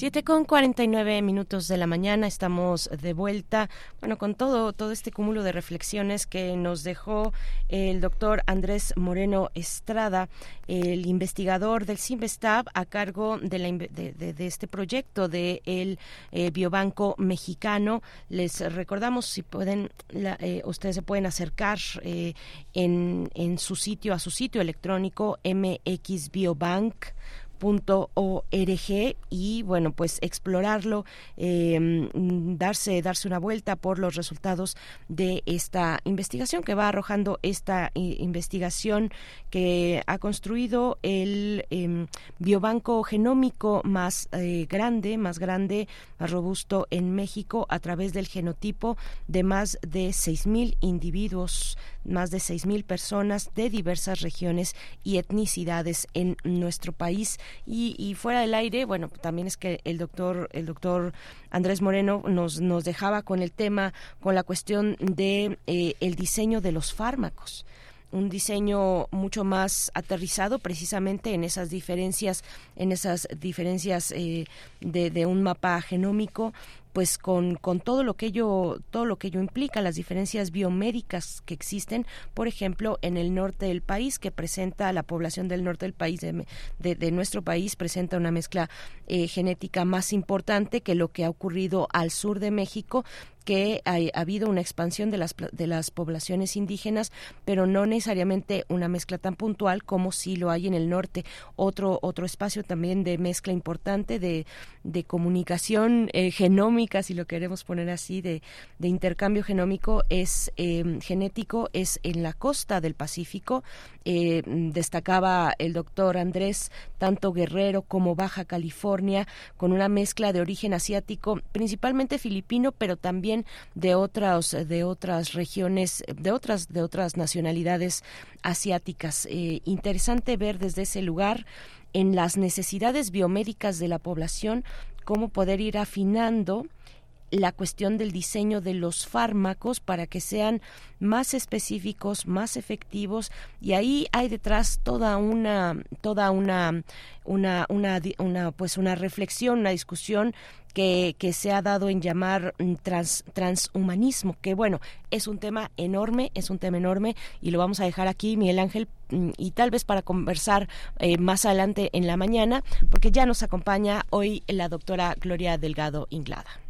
7 con 49 minutos de la mañana estamos de vuelta, bueno, con todo, todo este cúmulo de reflexiones que nos dejó el doctor Andrés Moreno Estrada, el investigador del CIMBESTAB a cargo de, la, de, este proyecto del de eh, Biobanco Mexicano. Les recordamos si pueden, eh, ustedes se pueden acercar eh, en, en su sitio, a su sitio electrónico mxbiobank org y bueno pues explorarlo em, darse darse una vuelta por los resultados de esta investigación que va arrojando esta investigación que ha construido el em, biobanco genómico más eh, grande más grande más robusto en México a través del genotipo de más de 6.000 individuos más de 6.000 personas de diversas regiones y etnicidades en nuestro país y, fuera del aire, bueno, también es que el doctor, el doctor Andrés Moreno nos, nos dejaba con el tema, con la cuestión de eh, el diseño de los fármacos. Un diseño mucho más aterrizado precisamente en esas diferencias en esas diferencias eh, de, un mapa genómico pues con, con todo lo que ello todo lo que ello implica las diferencias biomédicas que existen por ejemplo en el norte del país que presenta la población del norte del país de, de, nuestro país presenta una mezcla eh, genética más importante que lo que ha ocurrido al sur de México que ha, habido una expansión de las, de las poblaciones indígenas, pero no necesariamente una mezcla tan puntual como si lo hay en el norte. Otro, otro espacio también de mezcla importante de, de comunicación eh, genómica, si lo queremos poner así, de, de intercambio genómico es em, genético, es en la costa del Pacífico. Eh, destacaba el doctor Andrés, tanto Guerrero como Baja California, con una mezcla de origen asiático, principalmente filipino, pero también de otras de otras regiones, de otras de otras nacionalidades asiáticas. Eh, interesante ver desde ese lugar en las necesidades biomédicas de la población cómo poder ir afinando la cuestión del diseño de los fármacos para que sean más específicos, más efectivos y ahí hay detrás toda una toda una una una, una pues una reflexión, una discusión que, que, se ha dado en llamar mm, trans, transhumanismo, que bueno, es un tema enorme, es un tema enorme y lo vamos a dejar aquí, Miguel Ángel, mm, y tal vez para conversar eh, más adelante en la mañana, porque ya nos acompaña hoy la doctora Gloria Delgado Inglada.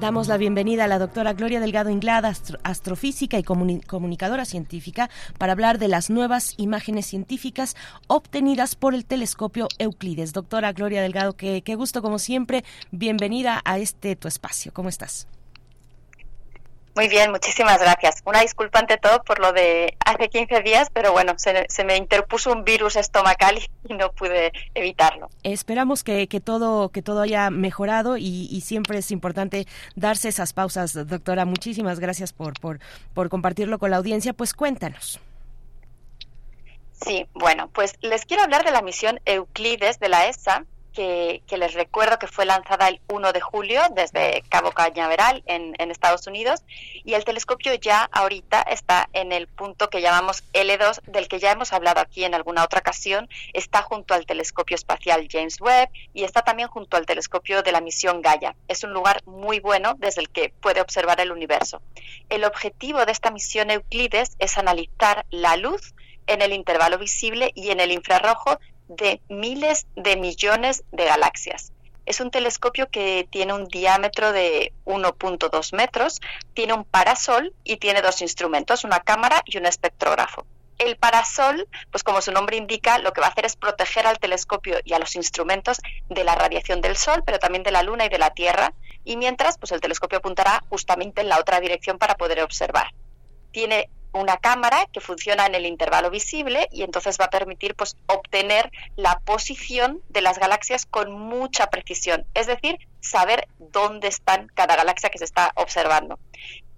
Damos la bienvenida a la doctora Gloria Delgado Inglada, astrofísica y comunicadora científica, para hablar de las nuevas imágenes científicas obtenidas por el telescopio Euclides. Doctora Gloria Delgado, qué, qué gusto como siempre. Bienvenida a este tu espacio. ¿Cómo estás? Muy bien, muchísimas gracias. Una disculpa ante todo por lo de hace 15 días, pero bueno, se, me interpuso un virus estomacal y, no pude evitarlo. Esperamos que, todo que todo haya mejorado y, siempre es importante darse esas pausas, doctora. Muchísimas gracias por, por, por compartirlo con la audiencia. Pues cuéntanos. Sí, bueno, pues les quiero hablar de la misión Euclides de la ESA, que, les recuerdo que fue lanzada el 1 de julio desde Cabo Cañaveral en, en, Estados Unidos y el telescopio ya ahorita está en el punto que llamamos L2 del que ya hemos hablado aquí en alguna otra ocasión, está junto al telescopio espacial James Webb y está también junto al telescopio de la misión Gaia. Es un lugar muy bueno desde el que puede observar el universo. El objetivo de esta misión Euclides es analizar la luz en el intervalo visible y en el infrarrojo de miles de millones de galaxias. Es un telescopio que tiene un diámetro de 1.2 metros, tiene un parasol y tiene dos instrumentos, una cámara y un espectrógrafo. El parasol, pues como su nombre indica, lo que va a hacer es proteger al telescopio y a los instrumentos de la radiación del Sol, pero también de la Luna y de la Tierra, y mientras, pues el telescopio apuntará justamente en la otra dirección para poder observar. Tiene una cámara que funciona en el intervalo visible y entonces va a permitir pues obtener la posición de las galaxias con mucha precisión, es decir, saber dónde están cada galaxia que se está observando.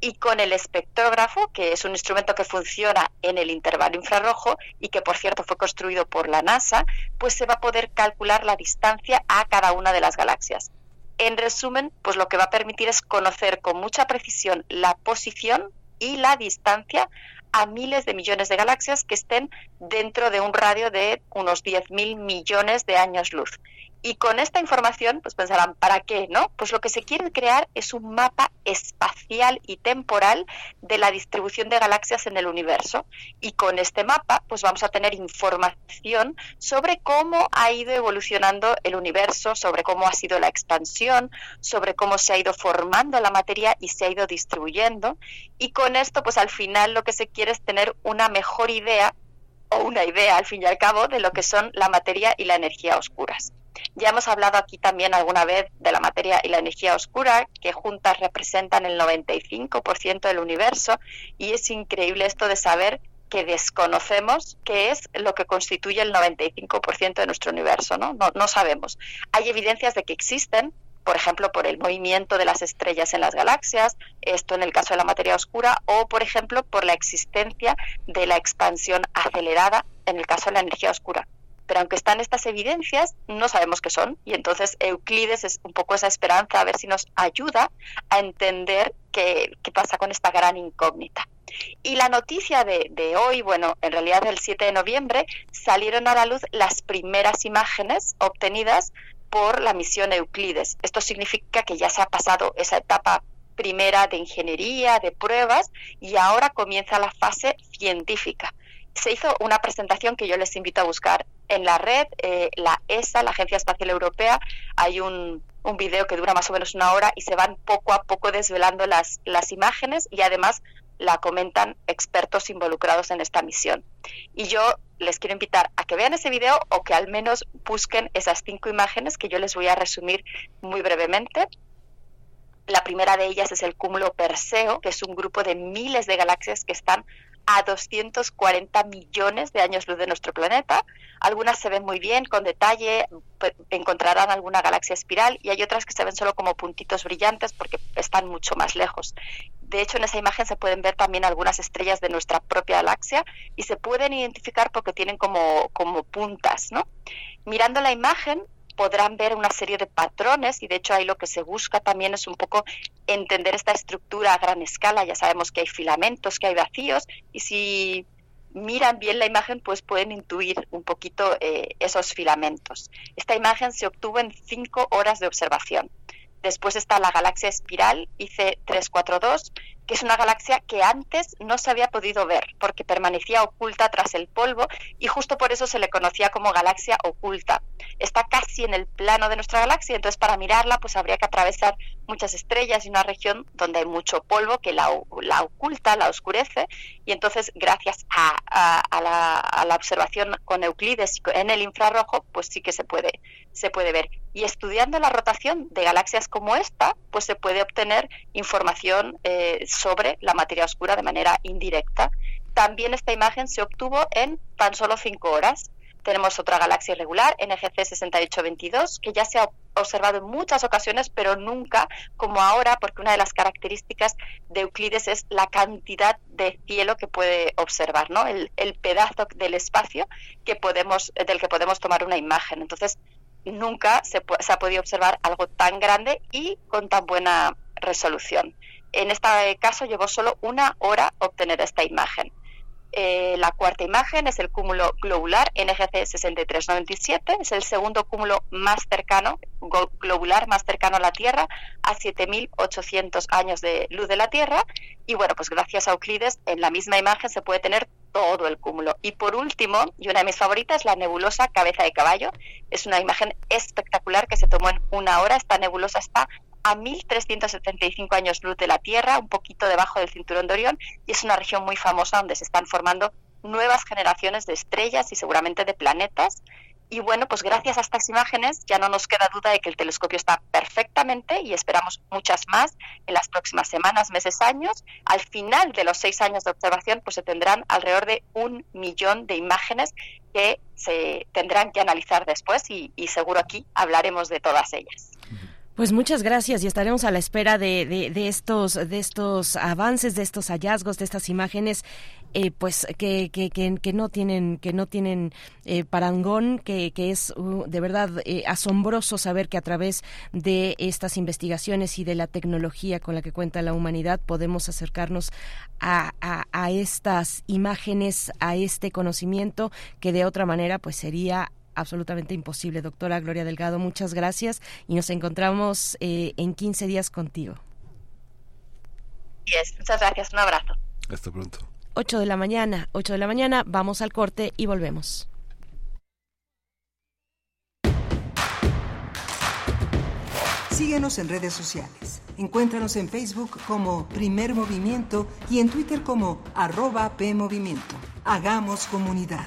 Y con el espectrógrafo, que es un instrumento que funciona en el intervalo infrarrojo y que por cierto fue construido por la NASA, pues se va a poder calcular la distancia a cada una de las galaxias. En resumen, pues lo que va a permitir es conocer con mucha precisión la posición y la distancia a miles de millones de galaxias que estén dentro de un radio de unos 10.000 millones de años luz. Y con esta información, pues pensarán, ¿para qué? ¿No? Pues lo que se quiere crear es un mapa espacial y temporal de la distribución de galaxias en el universo. Y con este mapa, pues vamos a tener información sobre cómo ha ido evolucionando el universo, sobre cómo ha sido la expansión, sobre cómo se ha ido formando la materia y se ha ido distribuyendo. Y con esto, pues al final lo que se quiere es tener una mejor idea o una idea, al fin y al cabo, de lo que son la materia y la energía oscuras. Ya hemos hablado aquí también alguna vez de la materia y la energía oscura, que juntas representan el 95% del universo, y es increíble esto de saber que desconocemos qué es lo que constituye el 95% de nuestro universo, ¿no? ¿no? No sabemos. Hay evidencias de que existen, por ejemplo, por el movimiento de las estrellas en las galaxias, esto en el caso de la materia oscura, o por ejemplo, por la existencia de la expansión acelerada en el caso de la energía oscura pero aunque están estas evidencias, no sabemos qué son. Y entonces Euclides es un poco esa esperanza a ver si nos ayuda a entender qué, pasa con esta gran incógnita. Y la noticia de, de, hoy, bueno, en realidad el 7 de noviembre, salieron a la luz las primeras imágenes obtenidas por la misión Euclides. Esto significa que ya se ha pasado esa etapa primera de ingeniería, de pruebas, y ahora comienza la fase científica se hizo una presentación que yo les invito a buscar en la red, eh, la ESA, la Agencia Espacial Europea, hay un, video que dura más o menos una hora y se van poco a poco desvelando las imágenes y además la comentan expertos involucrados en esta misión. Y yo les quiero invitar a que vean ese video o que al menos busquen esas cinco imágenes que yo les voy a resumir muy brevemente. La primera de ellas es el cúmulo Perseo, que es un grupo de miles de galaxias que están a 240 millones de años luz de nuestro planeta. Algunas se ven muy bien, con detalle, encontrarán alguna galaxia espiral y hay otras que se ven solo como puntitos brillantes porque están mucho más lejos. De hecho, en esa imagen se pueden ver también algunas estrellas de nuestra propia galaxia y se pueden identificar porque tienen como, como puntas, ¿no? Mirando la imagen, podrán ver una serie de patrones y de hecho ahí lo que se busca también es un poco entender esta estructura a gran escala. Ya sabemos que hay filamentos, que hay vacíos y si miran bien la imagen pues pueden intuir un poquito eh, esos filamentos. Esta imagen se obtuvo en cinco horas de observación. Después está la galaxia espiral IC342, que es una galaxia que antes no se había podido ver porque permanecía oculta tras el polvo y justo por eso se le conocía como galaxia oculta. Está casi en el plano de nuestra galaxia, entonces para mirarla pues habría que atravesar muchas estrellas y una región donde hay mucho polvo que la, oculta, la oscurece y entonces gracias a, la, a, la, observación con Euclides en el infrarrojo pues sí que se puede, se puede ver. Y estudiando la rotación de galaxias como esta pues se puede obtener información eh, sobre la materia oscura de manera indirecta. También esta imagen se obtuvo en tan solo cinco horas. Tenemos otra galaxia irregular, NGC 6822, que ya se ha observado en muchas ocasiones, pero nunca como ahora, porque una de las características de Euclides es la cantidad de cielo que puede observar, ¿no? El, pedazo del espacio que podemos, del que podemos tomar una imagen. Entonces, nunca se, se ha podido observar algo tan grande y con tan buena resolución. En este caso llevó solo una hora obtener esta imagen. Eh, la cuarta imagen es el cúmulo globular NGC 6397, es el segundo cúmulo más cercano, globular más cercano a la Tierra, a 7.800 años de luz de la Tierra. Y bueno, pues gracias a Euclides, en la misma imagen se puede tener todo el cúmulo. Y por último, y una de mis favoritas, la nebulosa Cabeza de Caballo. Es una imagen espectacular que se tomó en una hora. Esta nebulosa está a 1.375 años luz de la Tierra, un poquito debajo del cinturón de Orión, y es una región muy famosa donde se están formando nuevas generaciones de estrellas y seguramente de planetas y bueno, pues gracias a estas imágenes ya no nos queda duda de que el telescopio está perfectamente y esperamos muchas más en las próximas semanas, meses, años. Al final de los seis años de observación, pues se tendrán alrededor de un millón de imágenes que se tendrán que analizar después y, y seguro aquí hablaremos de todas ellas. Pues muchas gracias y estaremos a la espera de, de, estos de estos avances, de estos hallazgos, de estas imágenes, eh, pues que, que, que, no tienen que no tienen eh, parangón, que, que es uh, de verdad eh, asombroso saber que a través de estas investigaciones y de la tecnología con la que cuenta la humanidad podemos acercarnos a, a, a estas imágenes, a este conocimiento que de otra manera pues sería absolutamente imposible. Doctora Gloria Delgado, muchas gracias y nos encontramos eh, en 15 días contigo. muchas gracias, un abrazo. Hasta pronto. 8 de la mañana, 8 de la mañana, vamos al corte y volvemos. Síguenos en redes sociales. Encuéntranos en Facebook como Primer Movimiento y en Twitter como arroba PMovimiento. Hagamos comunidad.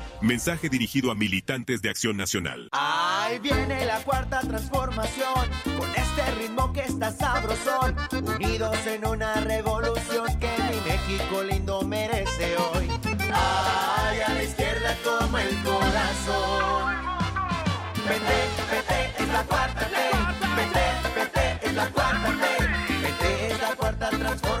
Mensaje dirigido a militantes de Acción Nacional. Ahí viene la cuarta transformación, con este ritmo que está sabrosón, unidos en una revolución que mi México lindo merece hoy. Ay, a la izquierda como el corazón. Vete, vete, es la cuarta ley. Vete, vete, es la cuarta ley. Vete, es la cuarta transformación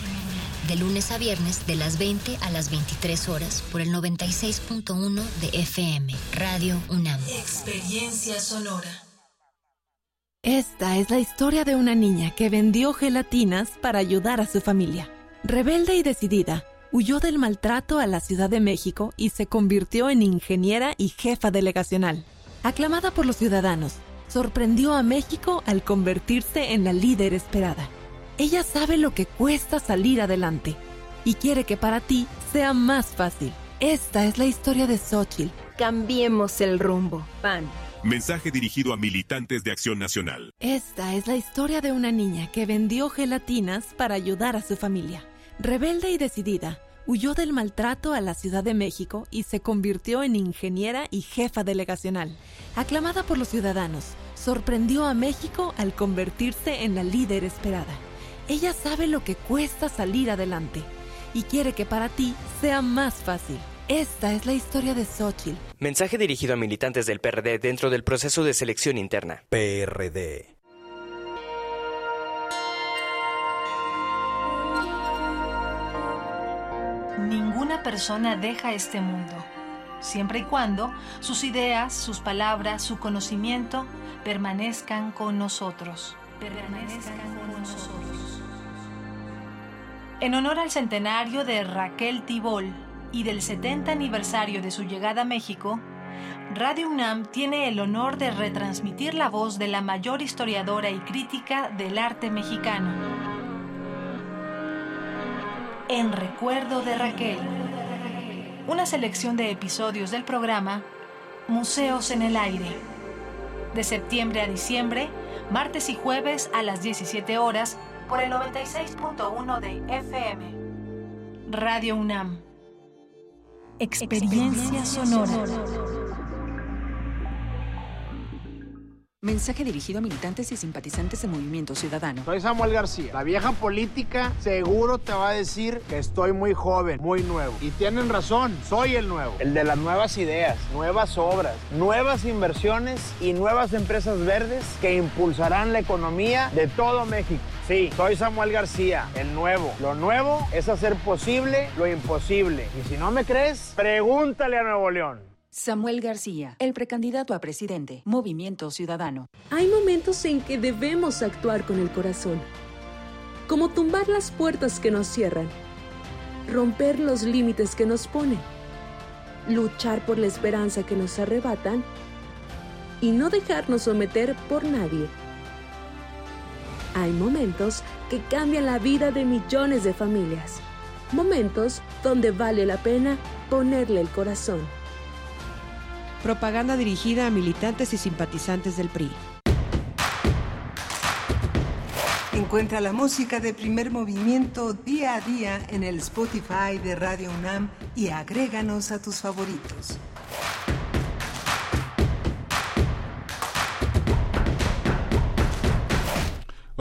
de lunes a viernes de las 20 a las 23 horas por el 96.1 de FM, Radio UNAM. Experiencia sonora. Esta es la historia de una niña que vendió gelatinas para ayudar a su familia. Rebelde y decidida, huyó del maltrato a la Ciudad de México y se convirtió en ingeniera y jefa delegacional. Aclamada por los ciudadanos, sorprendió a México al convertirse en la líder esperada ella sabe lo que cuesta salir adelante y quiere que para ti sea más fácil. Esta es la historia de Xochitl. Cambiemos el rumbo. PAN. Mensaje dirigido a militantes de Acción Nacional. Esta es la historia de una niña que vendió gelatinas para ayudar a su familia. Rebelde y decidida, huyó del maltrato a la Ciudad de México y se convirtió en ingeniera y jefa delegacional. Aclamada por los ciudadanos, sorprendió a México al convertirse en la líder esperada. Ella sabe lo que cuesta salir adelante y quiere que para ti sea más fácil. Esta es la historia de Xochitl. Mensaje dirigido a militantes del PRD dentro del proceso de selección interna. PRD. Ninguna persona deja este mundo, siempre y cuando sus ideas, sus palabras, su conocimiento permanezcan con nosotros. Permanezcan con nosotros. En honor al centenario de Raquel Tibol y del 70 aniversario de su llegada a México, Radio UNAM tiene el honor de retransmitir la voz de la mayor historiadora y crítica del arte mexicano. En recuerdo de Raquel. Una selección de episodios del programa Museos en el Aire. De septiembre a diciembre, martes y jueves a las 17 horas por el 96.1 de FM. Radio UNAM. Experiencia sonora. Mensaje dirigido a militantes y simpatizantes de Movimiento Ciudadano. Soy Samuel García. La vieja política seguro te va a decir que estoy muy joven, muy nuevo. Y tienen razón, soy el nuevo. El de las nuevas ideas, nuevas obras, nuevas inversiones y nuevas empresas verdes que impulsarán la economía de todo México. Sí, soy Samuel García, el nuevo. Lo nuevo es hacer posible lo imposible. Y si no me crees, pregúntale a Nuevo León. Samuel García, el precandidato a presidente, Movimiento Ciudadano. Hay momentos en que debemos actuar con el corazón, como tumbar las puertas que nos cierran, romper los límites que nos ponen, luchar por la esperanza que nos arrebatan y no dejarnos someter por nadie. Hay momentos que cambian la vida de millones de familias, momentos donde vale la pena ponerle el corazón. Propaganda dirigida a militantes y simpatizantes del PRI. Encuentra la música de primer movimiento día a día en el Spotify de Radio UNAM y agréganos a tus favoritos.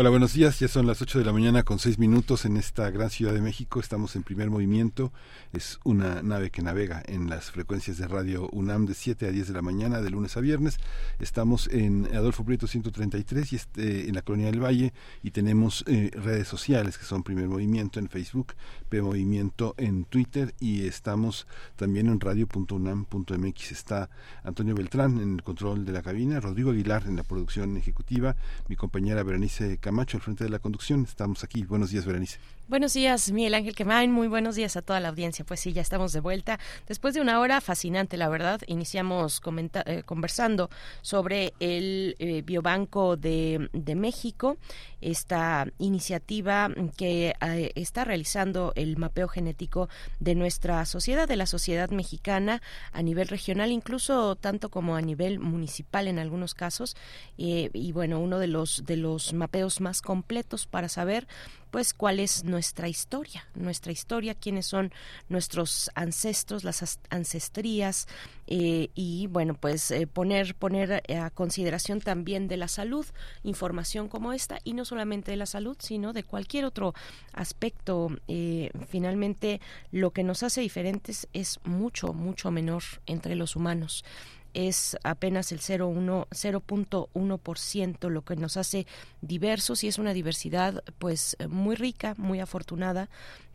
Hola, buenos días. Ya son las 8 de la mañana con 6 minutos en esta gran ciudad de México. Estamos en primer movimiento. Es una nave que navega en las frecuencias de radio UNAM de 7 a 10 de la mañana, de lunes a viernes. Estamos en Adolfo Prieto 133 y este, en la Colonia del Valle y tenemos eh, redes sociales que son primer movimiento en Facebook, P Movimiento en Twitter y estamos también en radio.unam.mx. Está Antonio Beltrán en el control de la cabina, Rodrigo Aguilar en la producción ejecutiva, mi compañera Berenice Camacho al frente de la conducción. Estamos aquí. Buenos días, Berenice. Buenos días, Miguel Ángel Quemain. Muy buenos días a toda la audiencia. Pues sí, ya estamos de vuelta. Después de una hora fascinante, la verdad, iniciamos eh, conversando sobre el eh, Biobanco de, México, esta iniciativa que eh, está realizando el mapeo genético de nuestra sociedad, de la sociedad mexicana a nivel regional, incluso tanto como a nivel municipal en algunos casos. y bueno, uno de los, de los mapeos más completos para saber pues cuál es nuestra historia, nuestra historia, quiénes son nuestros ancestros, las ancestrías eh, y bueno, pues eh, poner poner a consideración también de la salud información como esta y no solamente de la salud, sino de cualquier otro aspecto. Eh, finalmente, lo que nos hace diferentes es mucho mucho menor entre los humanos es apenas el 0.1% lo que nos hace diversos y es una diversidad pues muy rica, muy afortunada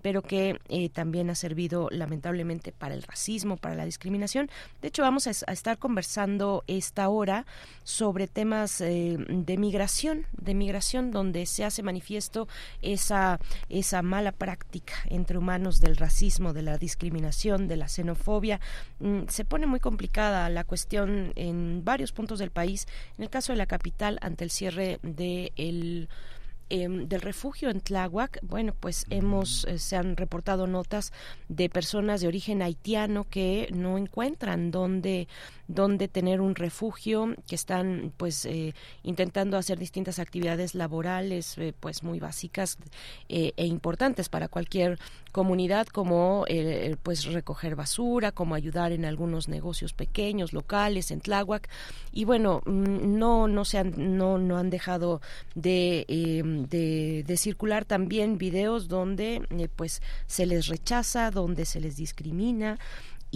pero que eh, también ha servido lamentablemente para el racismo, para la discriminación. De hecho, vamos a, estar conversando esta hora sobre temas eh, de migración, de migración donde se hace manifiesto esa, esa mala práctica entre humanos del racismo, de la discriminación, de la xenofobia. Mm, se pone muy complicada la cuestión en varios puntos del país. En el caso de la capital, ante el cierre de Em, del refugio en Tláhuac, bueno, pues hemos, eh, se han reportado notas de personas de origen haitiano que no encuentran dónde, dónde tener un refugio, que están pues eh, intentando hacer distintas actividades laborales, eh, pues muy básicas e importantes para cualquier comunidad, como pues recoger basura, como ayudar en algunos negocios pequeños, locales, en Tláhuac, y bueno, mm, no, no se han, no, no han dejado de em, de, circular también videos donde eh, pues se les rechaza, donde se les discrimina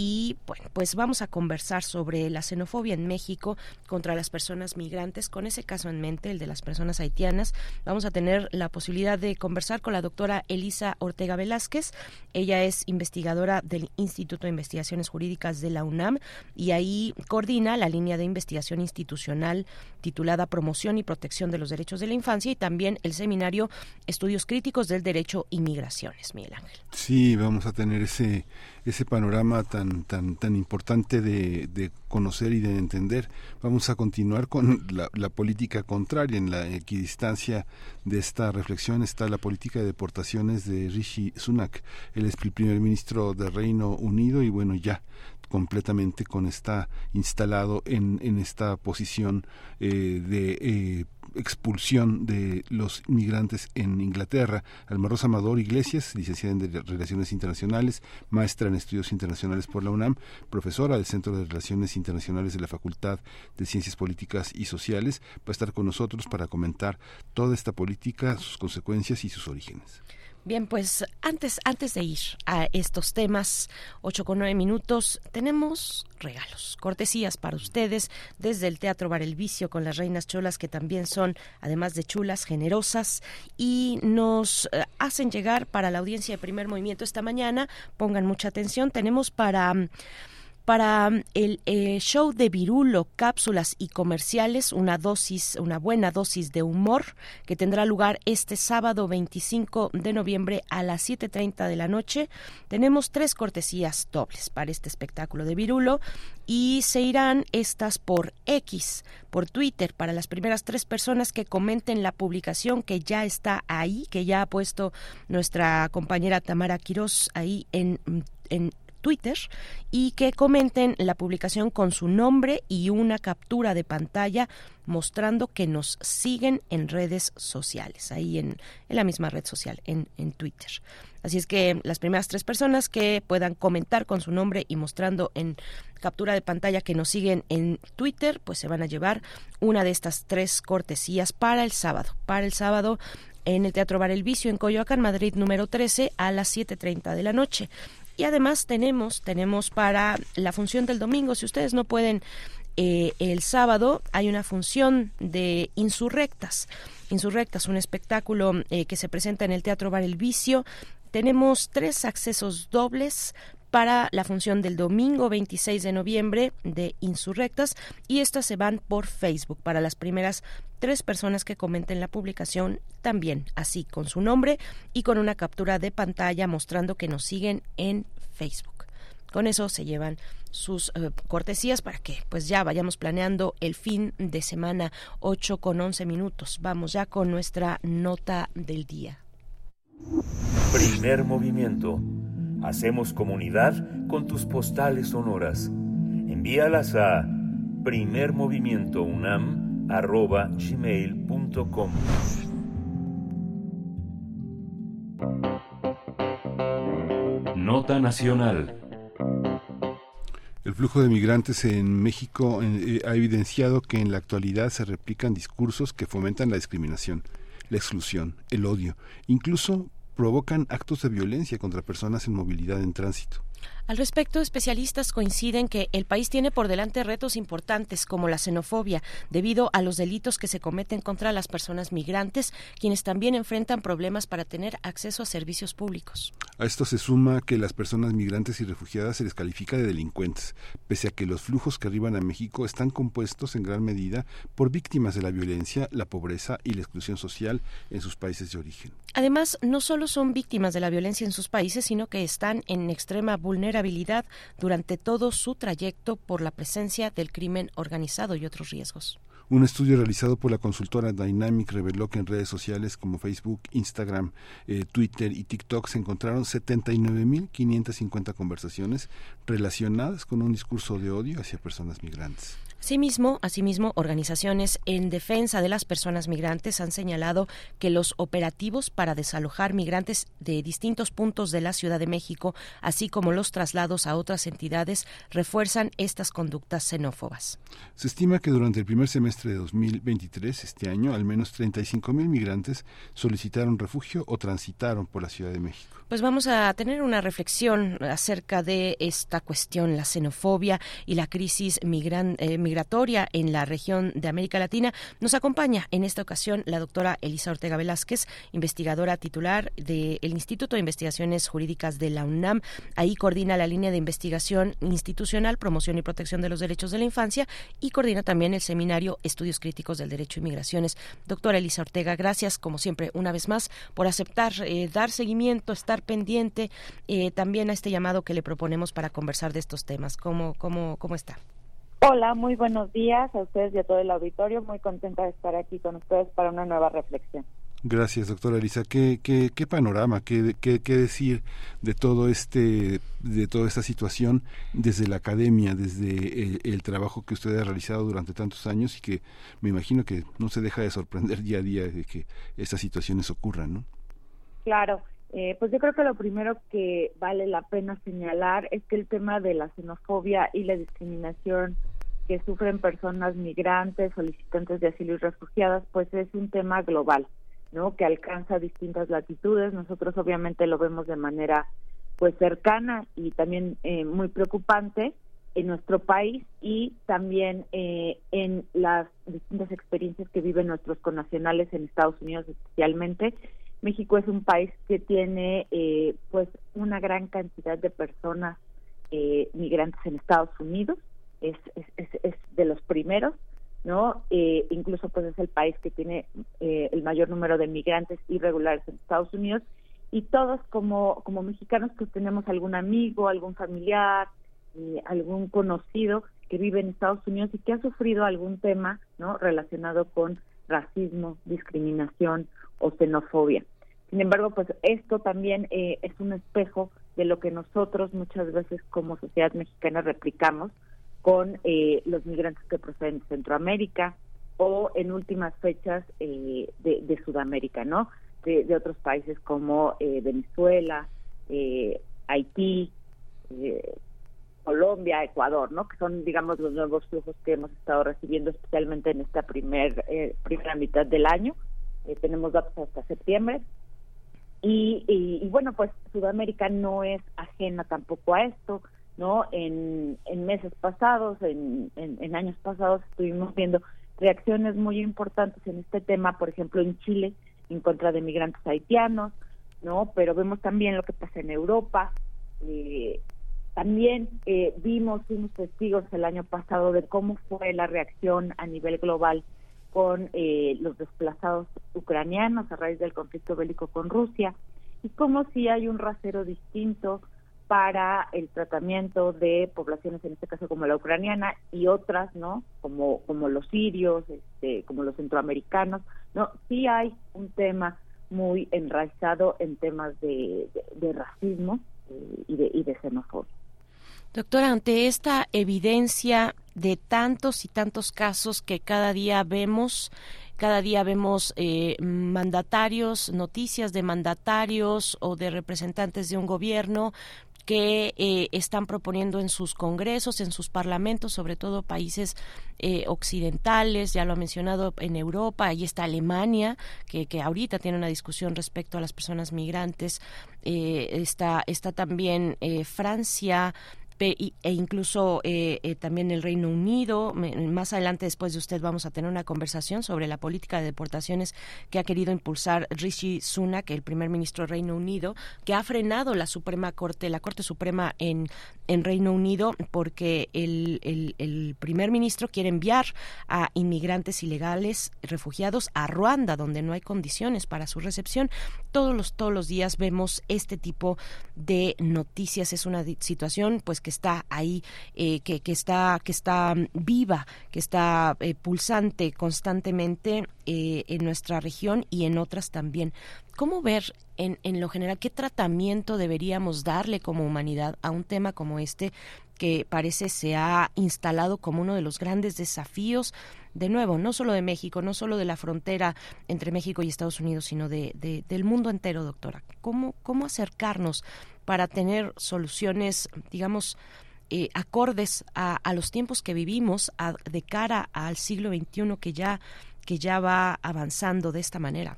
y bueno, pues vamos a conversar sobre la xenofobia en México contra las personas migrantes, con ese caso en mente, el de las personas haitianas. Vamos a tener la posibilidad de conversar con la doctora Elisa Ortega Velázquez. Ella es investigadora del Instituto de Investigaciones Jurídicas de la UNAM y ahí coordina la línea de investigación institucional titulada Promoción y Protección de los Derechos de la Infancia y también el seminario Estudios Críticos del Derecho y Migraciones, Miguel Ángel. Sí, vamos a tener ese ese panorama tan tan tan importante de, de conocer y de entender. Vamos a continuar con la, política contraria. En la equidistancia de esta reflexión está la política de deportaciones de Rishi Sunak. Él es el primer ministro del Reino Unido y bueno, ya completamente con está instalado en, en esta posición eh, de eh, expulsión de los migrantes en Inglaterra. Almarosa Amador Iglesias, licenciada en Relaciones Internacionales, maestra en Estudios Internacionales por la UNAM, profesora del Centro de Relaciones Internacionales de la Facultad de Ciencias Políticas y Sociales, va a estar con nosotros para comentar toda esta política, sus consecuencias y sus orígenes. Bien, pues antes, antes de ir a estos temas, 8 con 9 minutos, tenemos regalos, cortesías para ustedes desde el Teatro Bar El Vicio con las Reinas Cholas, que también son, además de chulas, generosas y nos eh, hacen llegar para la audiencia de primer movimiento esta mañana. Pongan mucha atención, tenemos para para mm, el eh, show de Virulo, cápsulas y comerciales, una dosis, una buena dosis de humor que tendrá lugar este sábado 25 de noviembre a las 7.30 de la noche. Tenemos tres cortesías dobles para este espectáculo de Virulo y se irán estas por X, por Twitter, para las primeras tres personas que comenten la publicación que ya está ahí, que ya ha puesto nuestra compañera Tamara Quirós ahí en, en Twitter y que comenten la publicación con su nombre y una captura de pantalla mostrando que nos siguen en redes sociales, ahí en, la misma red social, en, en Twitter. Así es que las primeras tres personas que puedan comentar con su nombre y mostrando en captura de pantalla que nos siguen en Twitter, pues se van a llevar una de estas tres cortesías para el sábado. Para el sábado en el Teatro Bar El Vicio en Coyoacán, Madrid número 13 a las 7.30 de la noche. Y además tenemos, tenemos para la función del domingo, si ustedes no pueden eh, el sábado, hay una función de Insurrectas. Insurrectas, un espectáculo eh, que se presenta en el Teatro Bar El Vicio. Tenemos tres accesos dobles para la función del domingo 26 de noviembre de Insurrectas y estas se van por Facebook para las primeras tres personas que comenten la publicación también así con su nombre y con una captura de pantalla mostrando que nos siguen en Facebook. Con eso se llevan sus eh, cortesías para que pues ya vayamos planeando el fin de semana 8 con 11 minutos. Vamos ya con nuestra nota del día. Primer movimiento Hacemos comunidad con tus postales sonoras. Envíalas a primermovimientounam.gmail.com Nota Nacional el flujo de migrantes en México eh, ha evidenciado que en la actualidad se replican discursos que fomentan la discriminación, la exclusión, el odio, incluso provocan actos de violencia contra personas en movilidad en tránsito. Al respecto, especialistas coinciden que el país tiene por delante retos importantes como la xenofobia, debido a los delitos que se cometen contra las personas migrantes, quienes también enfrentan problemas para tener acceso a servicios públicos. A esto se suma que las personas migrantes y refugiadas se les califica de delincuentes, pese a que los flujos que arriban a México están compuestos en gran medida por víctimas de la violencia, la pobreza y la exclusión social en sus países de origen. Además, no solo son víctimas de la violencia en sus países, sino que están en extrema vulnerabilidad durante todo su trayecto por la presencia del crimen organizado y otros riesgos. Un estudio realizado por la consultora Dynamic reveló que en redes sociales como Facebook, Instagram, eh, Twitter y TikTok se encontraron 79.550 conversaciones relacionadas con un discurso de odio hacia personas migrantes. Asimismo, asimismo, organizaciones en defensa de las personas migrantes han señalado que los operativos para desalojar migrantes de distintos puntos de la Ciudad de México, así como los traslados a otras entidades, refuerzan estas conductas xenófobas. Se estima que durante el primer semestre de 2023, este año, al menos 35 mil migrantes solicitaron refugio o transitaron por la Ciudad de México. Pues vamos a tener una reflexión acerca de esta cuestión, la xenofobia y la crisis migrante. Eh, migratoria en la región de América Latina. Nos acompaña en esta ocasión la doctora Elisa Ortega Velázquez, investigadora titular del Instituto de Investigaciones Jurídicas de la UNAM. Ahí coordina la línea de investigación institucional, promoción y protección de los derechos de la infancia y coordina también el seminario Estudios Críticos del Derecho y Migraciones. Doctora Elisa Ortega, gracias como siempre una vez más por aceptar, eh, dar seguimiento, estar pendiente eh, también a este llamado que le proponemos para conversar de estos temas. ¿Cómo, cómo, cómo está? Hola, muy buenos días a ustedes y a todo el auditorio. Muy contenta de estar aquí con ustedes para una nueva reflexión. Gracias, doctora Elisa. ¿Qué, qué, qué panorama, qué, qué, qué, decir de todo este, de toda esta situación desde la academia, desde el, el, trabajo que usted ha realizado durante tantos años y que me imagino que no se deja de sorprender día a día de que estas situaciones ocurran, ¿no? Claro. Eh, pues yo creo que lo primero que vale la pena señalar es que el tema de la xenofobia y la discriminación que sufren personas migrantes, solicitantes de asilo y refugiadas, pues es un tema global, ¿no? Que alcanza distintas latitudes. Nosotros obviamente lo vemos de manera pues cercana y también eh, muy preocupante en nuestro país y también eh, en las distintas experiencias que viven nuestros connacionales en Estados Unidos especialmente México es un país que tiene eh, pues una gran cantidad de personas eh, migrantes en Estados Unidos, es, es, es, de los primeros, ¿no? Eh, incluso pues es el país que tiene eh, el mayor número de migrantes irregulares en Estados Unidos y todos como, como mexicanos pues tenemos algún amigo, algún familiar, eh, algún conocido que vive en Estados Unidos y que ha sufrido algún tema, ¿no? Relacionado con racismo, discriminación o xenofobia. Sin embargo, pues esto también eh, es un espejo de lo que nosotros muchas veces como sociedad mexicana replicamos con eh, los migrantes que proceden de Centroamérica o en últimas fechas eh, de, Sudamérica, ¿no? De, otros países como eh, Venezuela, eh, Haití, eh, Colombia, Ecuador, ¿no? Que son, digamos, los nuevos flujos que hemos estado recibiendo, especialmente en esta primer, eh, primera mitad del año. Tenemos datos hasta septiembre. Y, y, bueno, pues Sudamérica no es ajena tampoco a esto, ¿no? En, en meses pasados, en, en, años pasados, estuvimos viendo reacciones muy importantes en este tema, por ejemplo, en Chile, en contra de migrantes haitianos, ¿no? Pero vemos también lo que pasa en Europa. Eh, también eh, vimos, fuimos testigos el año pasado de cómo fue la reacción a nivel global con eh, los desplazados ucranianos a raíz del conflicto bélico con Rusia y cómo si hay un rasero distinto para el tratamiento de poblaciones en este caso como la ucraniana y otras no como como los sirios este como los centroamericanos no sí hay un tema muy enraizado en temas de, racismo eh, y de y de xenofobia. Doctora, ante esta evidencia de tantos y tantos casos que cada día vemos, cada día vemos eh, mandatarios, noticias de mandatarios o de representantes de un gobierno que eh, están proponiendo en sus congresos, en sus parlamentos, sobre todo países eh, occidentales, ya lo ha mencionado en Europa, ahí está Alemania, que, que ahorita tiene una discusión respecto a las personas migrantes, eh, está, está también eh, Francia, e incluso eh, eh, también el Reino Unido. Más adelante, después de usted, vamos a tener una conversación sobre la política de deportaciones que ha querido impulsar Rishi Sunak, el primer ministro del Reino Unido, que ha frenado la Suprema Corte, la Corte Suprema en, en Reino Unido, porque el, el, el primer ministro quiere enviar a inmigrantes ilegales, refugiados, a Ruanda, donde no hay condiciones para su recepción. Todos los, todos los días vemos este tipo de noticias. Es una situación, pues, que está ahí, eh, que, que, está, que está viva, que está eh, pulsante constantemente eh, en nuestra región y en otras también. ¿Cómo ver en, en lo general qué tratamiento deberíamos darle como humanidad a un tema como este que parece se ha instalado como uno de los grandes desafíos de nuevo, no solo de México, no solo de la frontera entre México y Estados Unidos, sino de, de, del mundo entero, doctora. ¿Cómo, cómo acercarnos para tener soluciones, digamos, eh, acordes a, a, los tiempos que vivimos a, de cara al siglo XXI que ya, que ya va avanzando de esta manera?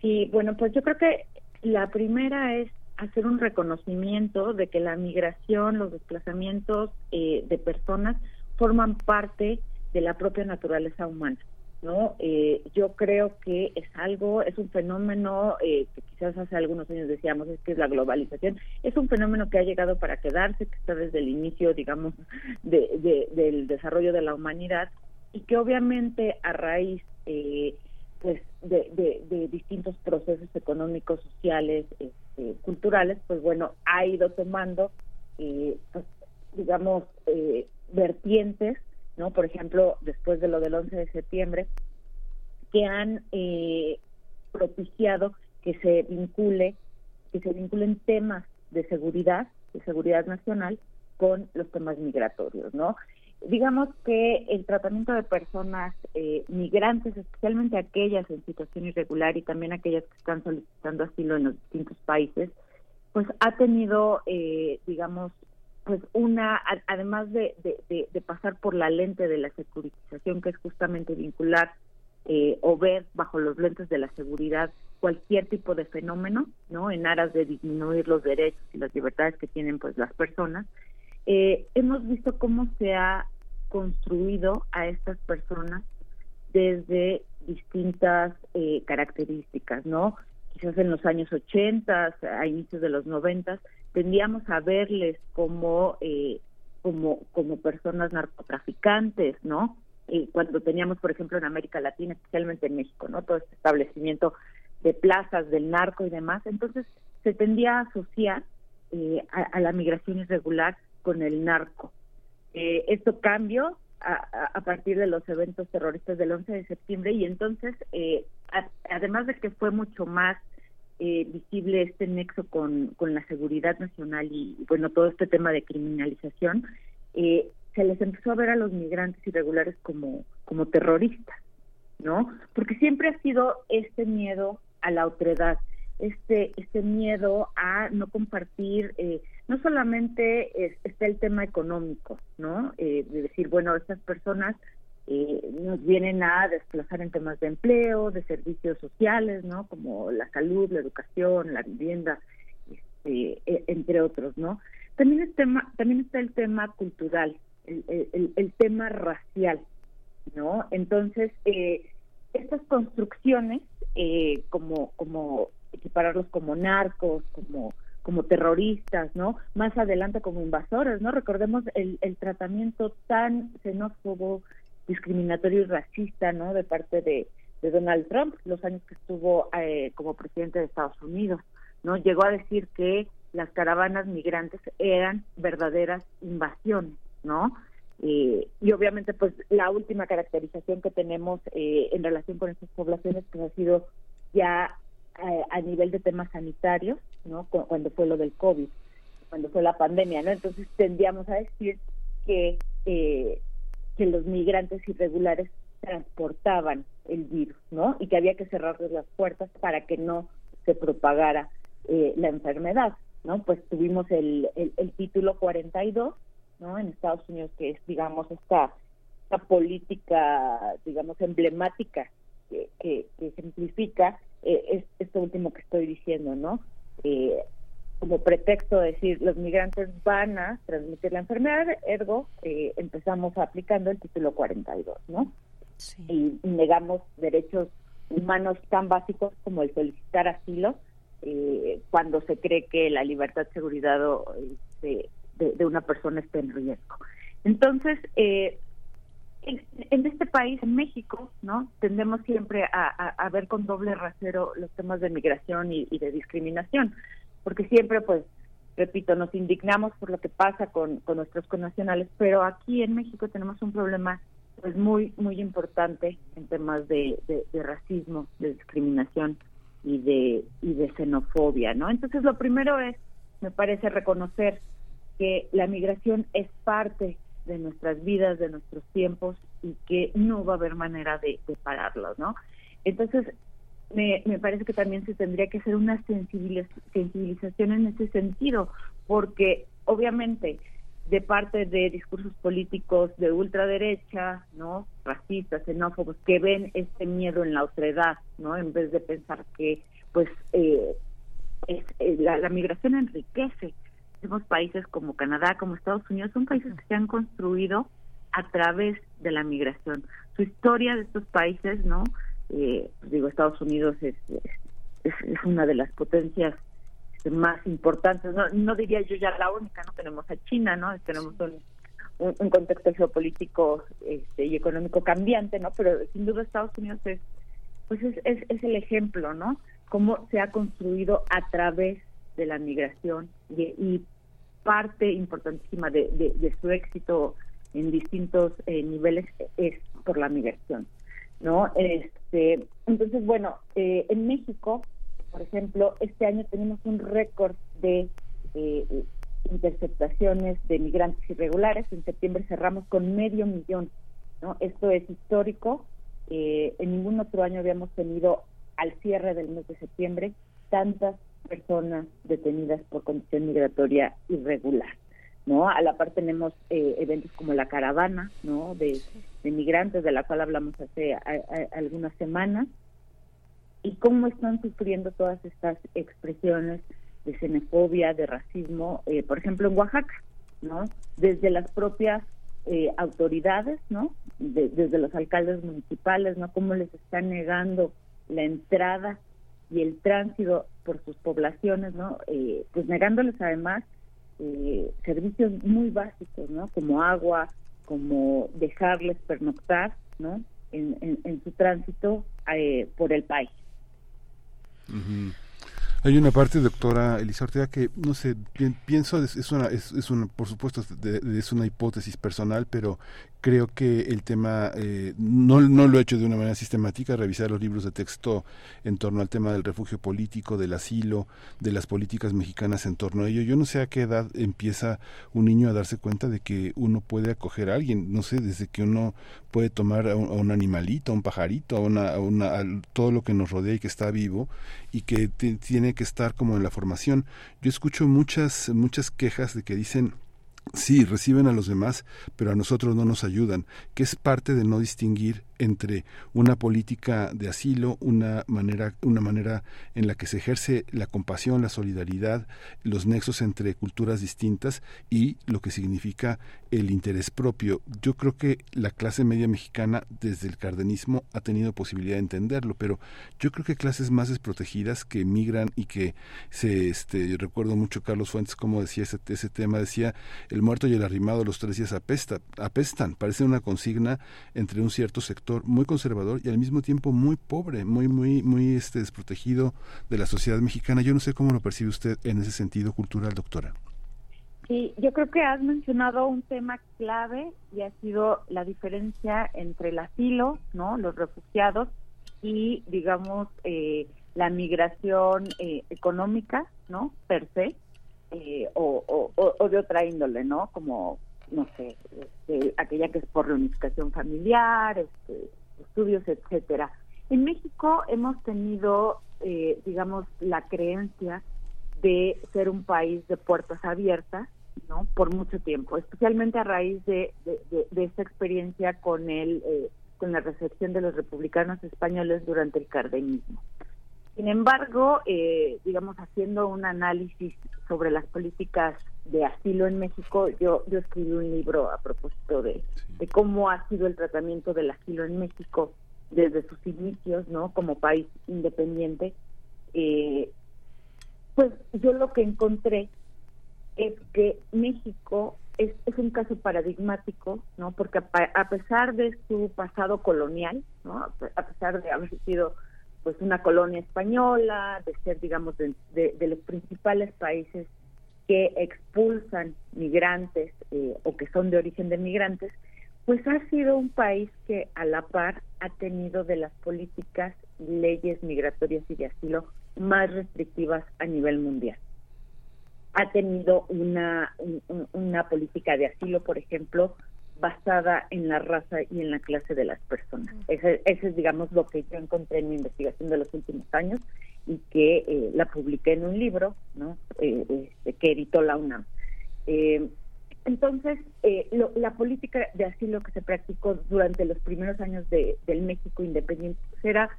Sí, bueno, pues yo creo que la primera es hacer un reconocimiento de que la migración, los desplazamientos eh, de personas forman parte de la propia naturaleza humana. ¿no? Eh, yo creo que es algo, es un fenómeno eh, que quizás hace algunos años decíamos es que es la globalización, es un fenómeno que ha llegado para quedarse, que está desde el inicio, digamos, de, del desarrollo de la humanidad y que obviamente a raíz eh, pues de, de, distintos procesos económicos, sociales, este, culturales, pues bueno, ha ido tomando, pues, digamos, vertientes ¿no? Por ejemplo, después de lo del 11 de septiembre, que han eh, propiciado que se vincule, que se vinculen temas de seguridad, de seguridad nacional, con los temas migratorios, ¿no? Digamos que el tratamiento de personas eh, migrantes, especialmente aquellas en situación irregular y también aquellas que están solicitando asilo en los distintos países, pues ha tenido, eh, digamos, pues una, además de, pasar por la lente de la securitización, que es justamente vincular eh, o ver bajo los lentes de la seguridad cualquier tipo de fenómeno, ¿no? En aras de disminuir los derechos y las libertades que tienen pues las personas, eh, hemos visto cómo se ha construido a estas personas desde distintas eh, características, ¿no? Quizás en los años 80, a inicios de los 90, tendíamos a verles como eh, como como personas narcotraficantes, ¿no? Cuando teníamos, por ejemplo, en América Latina, especialmente en México, ¿no? Todo este establecimiento de plazas del narco y demás, entonces se tendía a asociar eh, a, la migración irregular con el narco. Eh, esto cambió a, a, partir de los eventos terroristas del 11 de septiembre y entonces, eh, además de que fue mucho más eh, visible este nexo con, con la seguridad nacional y, bueno, todo este tema de criminalización, eh, se les empezó a ver a los migrantes irregulares como, como terroristas, ¿no? Porque siempre ha sido este miedo a la otredad, este, este miedo a no compartir, eh, no solamente está el tema económico, ¿no? de decir, bueno, estas personas eh, nos vienen a desplazar en temas de empleo, de servicios sociales, ¿no? Como la salud, la educación, la vivienda, este, e, entre otros, ¿no? También, es tema, también está el tema cultural, el, el, tema racial, ¿no? Entonces, eh, estas construcciones, eh, como, como equipararlos como narcos, como como terroristas, ¿no? Más adelante como invasores, ¿no? Recordemos el, el tratamiento tan xenófobo, discriminatorio y racista, ¿no? De parte de, Donald Trump, los años que estuvo eh, como presidente de Estados Unidos, ¿no? Llegó a decir que las caravanas migrantes eran verdaderas invasiones, ¿no? Eh, y obviamente, pues la última caracterización que tenemos eh, en relación con estas poblaciones, pues ha sido ya a nivel de temas sanitarios, ¿no? Cuando fue lo del COVID, cuando fue la pandemia, ¿no? Entonces tendríamos a decir que eh, que los migrantes irregulares transportaban el virus, ¿no? Y que había que cerrarles las puertas para que no se propagara eh, la enfermedad, ¿no? Pues tuvimos el, el, título 42, ¿no? En Estados Unidos, que es, digamos, esta, esta política, digamos, emblemática que, que, ejemplifica eh, esto último que estoy diciendo, ¿no? Eh, como pretexto de decir los migrantes van a transmitir la enfermedad, ergo eh, empezamos aplicando el título 42, ¿no? Y negamos derechos humanos tan básicos como el solicitar asilo eh, cuando se cree que la libertad, seguridad este, de, una persona está en riesgo. Entonces, eh, en, este país, en México, ¿no? Tendemos siempre a, ver con doble rasero los temas de migración y de discriminación porque siempre, pues, repito, nos indignamos por lo que pasa con, nuestros connacionales, pero aquí en México tenemos un problema pues muy muy importante en temas de, racismo, de discriminación y de y de xenofobia, ¿no? Entonces lo primero es, me parece reconocer que la migración es parte de nuestras vidas, de nuestros tiempos y que no va a haber manera de, de pararlo, ¿no? Entonces me, me parece que también se tendría que hacer una sensibilización en ese sentido, porque obviamente de parte de discursos políticos de ultraderecha, ¿no? racistas, xenófobos, que ven este miedo en la otredad, ¿no? En vez de pensar que, pues, eh, es, eh, la, la, migración enriquece. Tenemos países como Canadá, como Estados Unidos, son países que se han construido a través de la migración. Su historia de estos países, ¿no? Eh, pues digo, Estados Unidos es, es, es, una de las potencias más importantes, no, no diría yo ya la única, no tenemos a China, ¿no? Tenemos un, un, contexto geopolítico este, y económico cambiante, ¿no? Pero sin duda Estados Unidos es, pues es, es, es el ejemplo, ¿no? Cómo se ha construido a través de la migración y, y parte importantísima de, de, de, su éxito en distintos eh, niveles es por la migración, ¿no? Este, entonces, bueno, eh, en México, por ejemplo, este año tenemos un récord de eh, interceptaciones de migrantes irregulares. En septiembre cerramos con medio millón, ¿no? Esto es histórico. Eh, en ningún otro año habíamos tenido al cierre del mes de septiembre tantas personas detenidas por condición migratoria irregular. ¿No? A la par tenemos eh, eventos como la caravana, ¿no? De, de migrantes, de la cual hablamos hace algunas semanas, y cómo están sufriendo todas estas expresiones de xenofobia, de racismo, eh, por ejemplo, en Oaxaca, ¿no? Desde las propias eh, autoridades, ¿no? De, desde los alcaldes municipales, ¿no? Cómo les están negando la entrada y el tránsito por sus poblaciones, ¿no? Eh, pues negándoles además eh, servicios muy básicos, ¿no? Como agua, como dejarles pernoctar, ¿no? En, en, su tránsito eh, por el país. Uh. Hay una parte, doctora Elisa Ortega, que no sé, pienso es una, es, es una, por supuesto, es una hipótesis personal, pero creo que el tema eh, no, no lo he hecho de una manera sistemática, revisar los libros de texto en torno al tema del refugio político, del asilo, de las políticas mexicanas en torno a ello. Yo no sé a qué edad empieza un niño a darse cuenta de que uno puede acoger a alguien, no sé, desde que uno puede tomar a un, a un animalito, a un pajarito, a, una, a, una, a todo lo que nos rodea y que está vivo y que tiene que estar como en la formación. Yo escucho muchas, muchas quejas de que dicen Sí, reciben a los demás, pero a nosotros no nos ayudan, que es parte de no distinguir entre una política de asilo, una manera, una manera en la que se ejerce la compasión, la solidaridad, los nexos entre culturas distintas y lo que significa el interés propio. Yo creo que la clase media mexicana desde el cardenismo ha tenido posibilidad de entenderlo, pero yo creo que clases más desprotegidas que migran y que se, este, yo recuerdo mucho Carlos Fuentes como decía ese, ese tema, decía el muerto y el arrimado los tres días apesta, apestan, parece una consigna entre un cierto sector muy conservador y al mismo tiempo muy pobre, muy muy muy este desprotegido de la sociedad mexicana. Yo no sé cómo lo percibe usted en ese sentido cultural, doctora. Sí, yo creo que has mencionado un tema clave y ha sido la diferencia entre el asilo, ¿no? Los refugiados y, digamos, eh, la migración eh, económica, ¿no? Per se, eh, o, o, o de otra índole, ¿no? Como no sé, este, aquella que es por reunificación familiar, este, estudios, etcétera. En México hemos tenido, eh, digamos, la creencia de ser un país de puertas abiertas, ¿no? Por mucho tiempo, especialmente a raíz de, de, de, de esta experiencia con el, eh, con la recepción de los republicanos españoles durante el cardenismo. Sin embargo, eh, digamos, haciendo un análisis sobre las políticas de asilo en México, yo, yo escribí un libro a propósito de, de cómo ha sido el tratamiento del asilo en México desde sus inicios, ¿no? Como país independiente. Eh, pues yo lo que encontré es que México es, es un caso paradigmático, ¿no? Porque a, a pesar de su pasado colonial, ¿no? A pesar de haber sido pues una colonia española, de ser, digamos, de, de, los principales países que expulsan migrantes eh, o que son de origen de migrantes, pues ha sido un país que a la par ha tenido de las políticas, leyes migratorias y de asilo más restrictivas a nivel mundial. Ha tenido una, un, una política de asilo, por ejemplo, basada en la raza y en la clase de las personas. Ese, ese es, digamos, lo que yo encontré en mi investigación de los últimos años y que eh, la publiqué en un libro ¿no? Eh, este, que editó la UNAM. Eh, entonces, lo, la política de asilo que se practicó durante los primeros años de, del México independiente era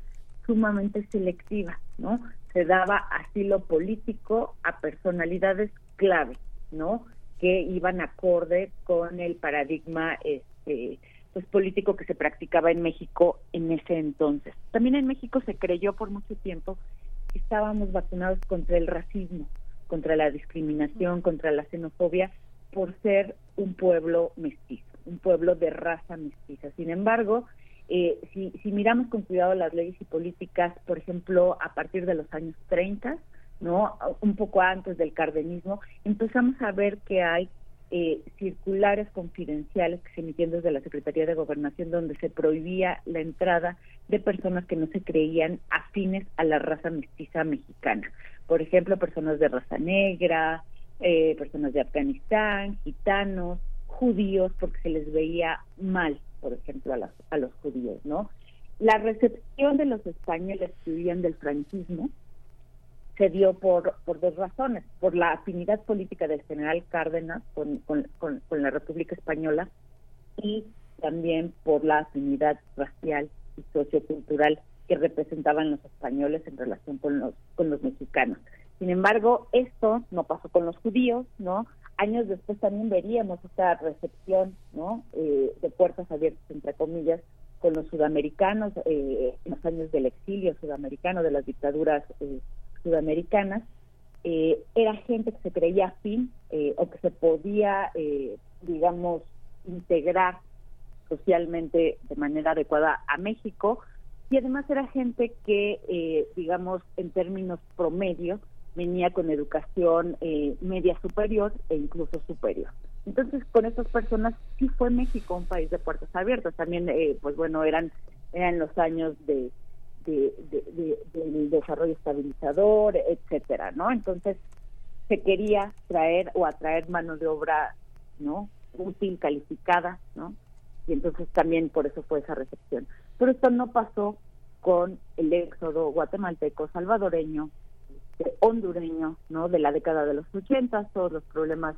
sumamente selectiva, ¿no? Se daba asilo político a personalidades clave, ¿no? Que iban acorde con el paradigma este, pues político que se practicaba en México en ese entonces. También en México se creyó por mucho tiempo que estábamos vacunados contra el racismo, contra la discriminación, contra la xenofobia, por ser un pueblo mestizo, un pueblo de raza mestiza. Sin embargo, eh, si, si miramos con cuidado las leyes y políticas, por ejemplo, a partir de los años 30, ¿no? Un poco antes del cardenismo, empezamos a ver que hay eh, circulares confidenciales que se emitían desde la Secretaría de Gobernación donde se prohibía la entrada de personas que no se creían afines a la raza mestiza mexicana. Por ejemplo, personas de raza negra, eh, personas de Afganistán, gitanos, judíos, porque se les veía mal, por ejemplo, a, a los judíos, ¿no? La recepción de los españoles que huían del franquismo se dio por, por dos razones, por la afinidad política del general Cárdenas con, con, la República Española y también por la afinidad racial y sociocultural que representaban los españoles en relación con los, con los mexicanos. Sin embargo, esto no pasó con los judíos, ¿no? Años después también veríamos esta recepción, ¿no? Eh, de puertas abiertas, entre comillas, con los sudamericanos, eh, en los años del exilio sudamericano, de las dictaduras eh, sudamericanas, eh, era gente que se creía afín eh, o que se podía, eh, digamos, integrar socialmente de manera adecuada a México y además era gente que, digamos, en términos promedio, venía con educación media superior e incluso superior. Entonces, con esas personas sí fue México un país de puertas abiertas. También, pues bueno, eran eran los años de de, del desarrollo estabilizador, etcétera, ¿no? Entonces se quería traer o atraer mano de obra, ¿no? Útil, calificada, ¿no? Y entonces también por eso fue esa recepción. Pero esto no pasó con el éxodo guatemalteco, salvadoreño, hondureño, ¿no? De la década de los 80, todos los problemas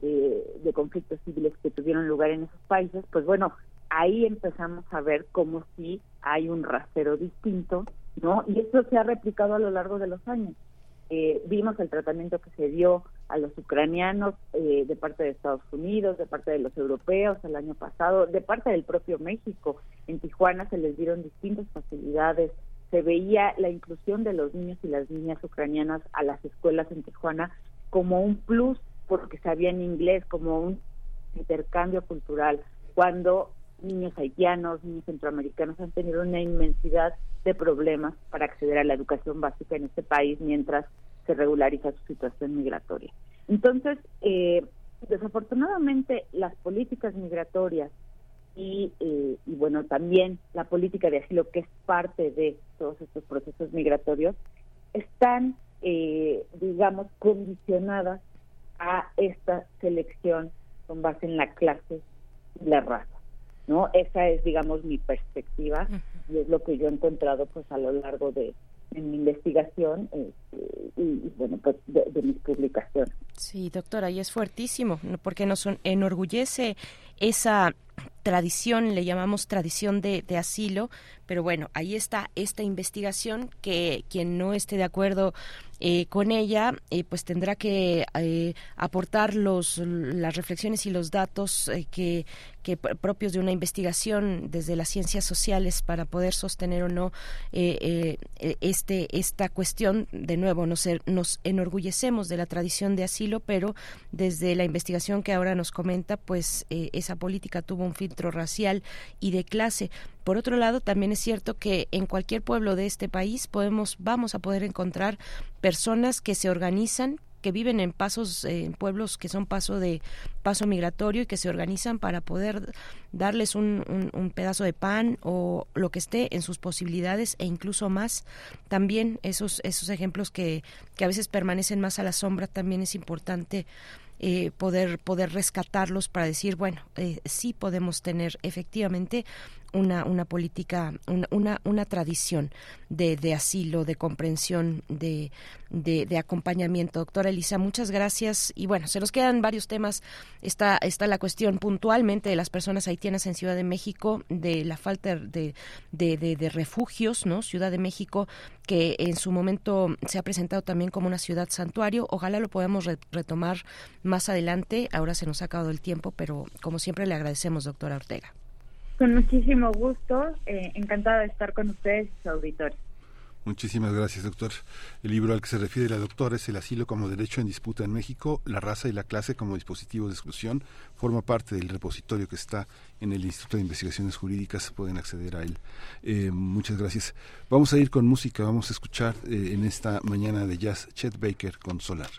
de conflictos civiles que tuvieron lugar en esos países, pues bueno, ahí empezamos a ver cómo si hay un rasero distinto, ¿no? Y eso se ha replicado a lo largo de los años. Eh, vimos el tratamiento que se dio a los ucranianos eh, de parte de Estados Unidos, de parte de los europeos el año pasado, de parte del propio México. En Tijuana se les dieron distintas facilidades. Se veía la inclusión de los niños y las niñas ucranianas a las escuelas en Tijuana como un plus porque sabían inglés, como un intercambio cultural, cuando niños haitianos, niños centroamericanos han tenido una inmensidad de problemas para acceder a la educación básica en este país mientras se regulariza su situación migratoria. Entonces, eh, desafortunadamente, las políticas migratorias y, eh, bueno, también la política de asilo, que es parte de todos estos procesos migratorios, están, eh, digamos, condicionadas a esta selección con base en la clase y la raza. ¿No? Esa es, digamos, mi perspectiva y es lo que yo he encontrado pues a lo largo de, mi investigación este, y, bueno, pues de, de, mis publicaciones. Sí, doctora, y es fuertísimo, porque nos enorgullece esa tradición, le llamamos tradición de, asilo, pero bueno, ahí está esta investigación que quien no esté de acuerdo eh, con ella, eh, pues tendrá que eh, aportar los, las reflexiones y los datos que, que propios de una investigación desde las ciencias sociales para poder sostener o no este esta cuestión. De nuevo, nos, nos enorgullecemos de la tradición de asilo, pero desde la investigación que ahora nos comenta, pues esa política tuvo un filtro racial y de clase. Por otro lado, también es cierto que en cualquier pueblo de este país podemos, vamos a poder encontrar personas que se organizan que viven en pasos en pueblos que son paso de paso migratorio y que se organizan para poder darles un, un, pedazo de pan o lo que esté en sus posibilidades e incluso más. También esos esos ejemplos que, que a veces permanecen más a la sombra también es importante eh, poder, poder rescatarlos para decir, bueno, eh, sí podemos tener efectivamente una, una política, una, una, tradición de, de, asilo, de comprensión, de, de, acompañamiento. Doctora Elisa, muchas gracias. Y bueno, se nos quedan varios temas. Está, está la cuestión puntualmente de las personas haitianas en Ciudad de México, de la falta de, de, refugios, ¿no? Ciudad de México, que en su momento se ha presentado también como una ciudad santuario. Ojalá lo podamos retomar más adelante. Ahora se nos ha acabado el tiempo, pero como siempre le agradecemos, doctora Ortega. Con muchísimo gusto, eh, encantada de estar con ustedes y su auditorio. Muchísimas gracias, doctor. El libro al que se refiere la doctora es El asilo como derecho en disputa en México, la raza y la clase como dispositivo de exclusión. Forma parte del repositorio que está en el Instituto de Investigaciones Jurídicas. Pueden acceder a él. Eh, muchas gracias. Vamos a ir con música. Vamos a escuchar eh, en esta mañana de jazz Chet Baker con Solar.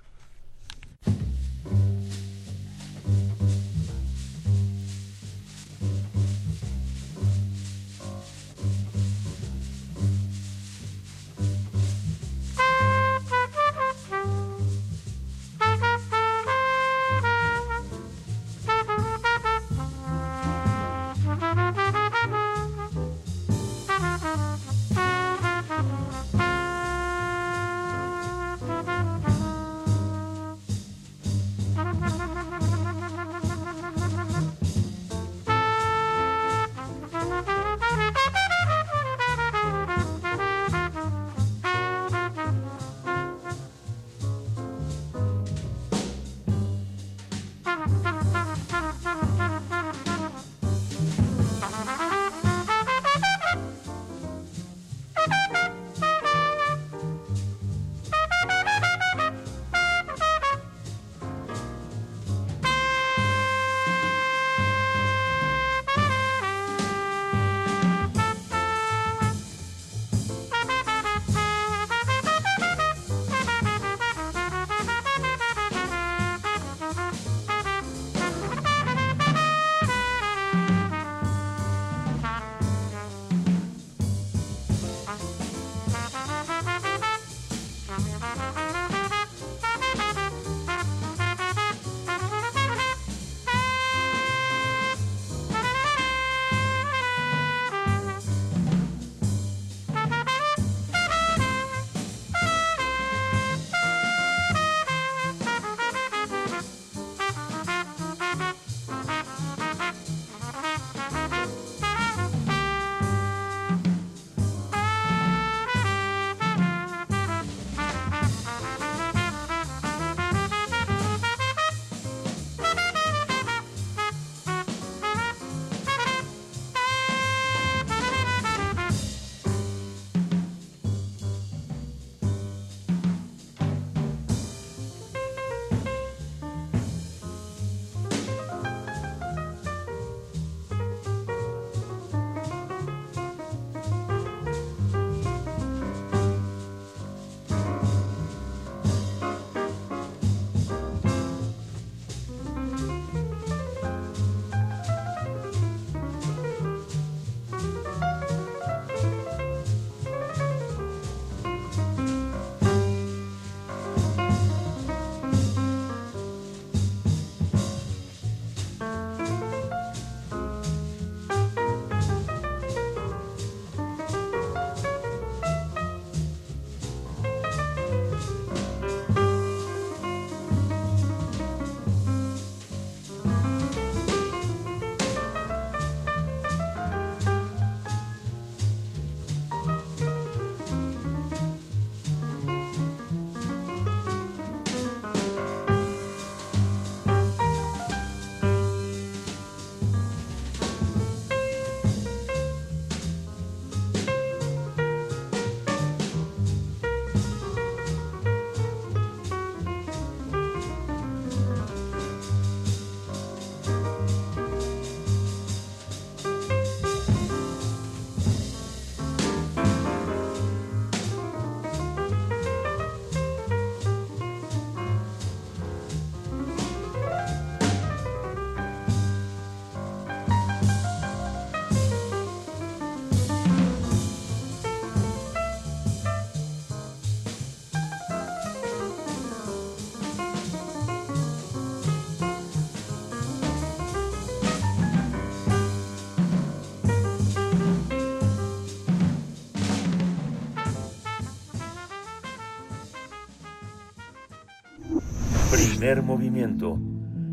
Primer movimiento.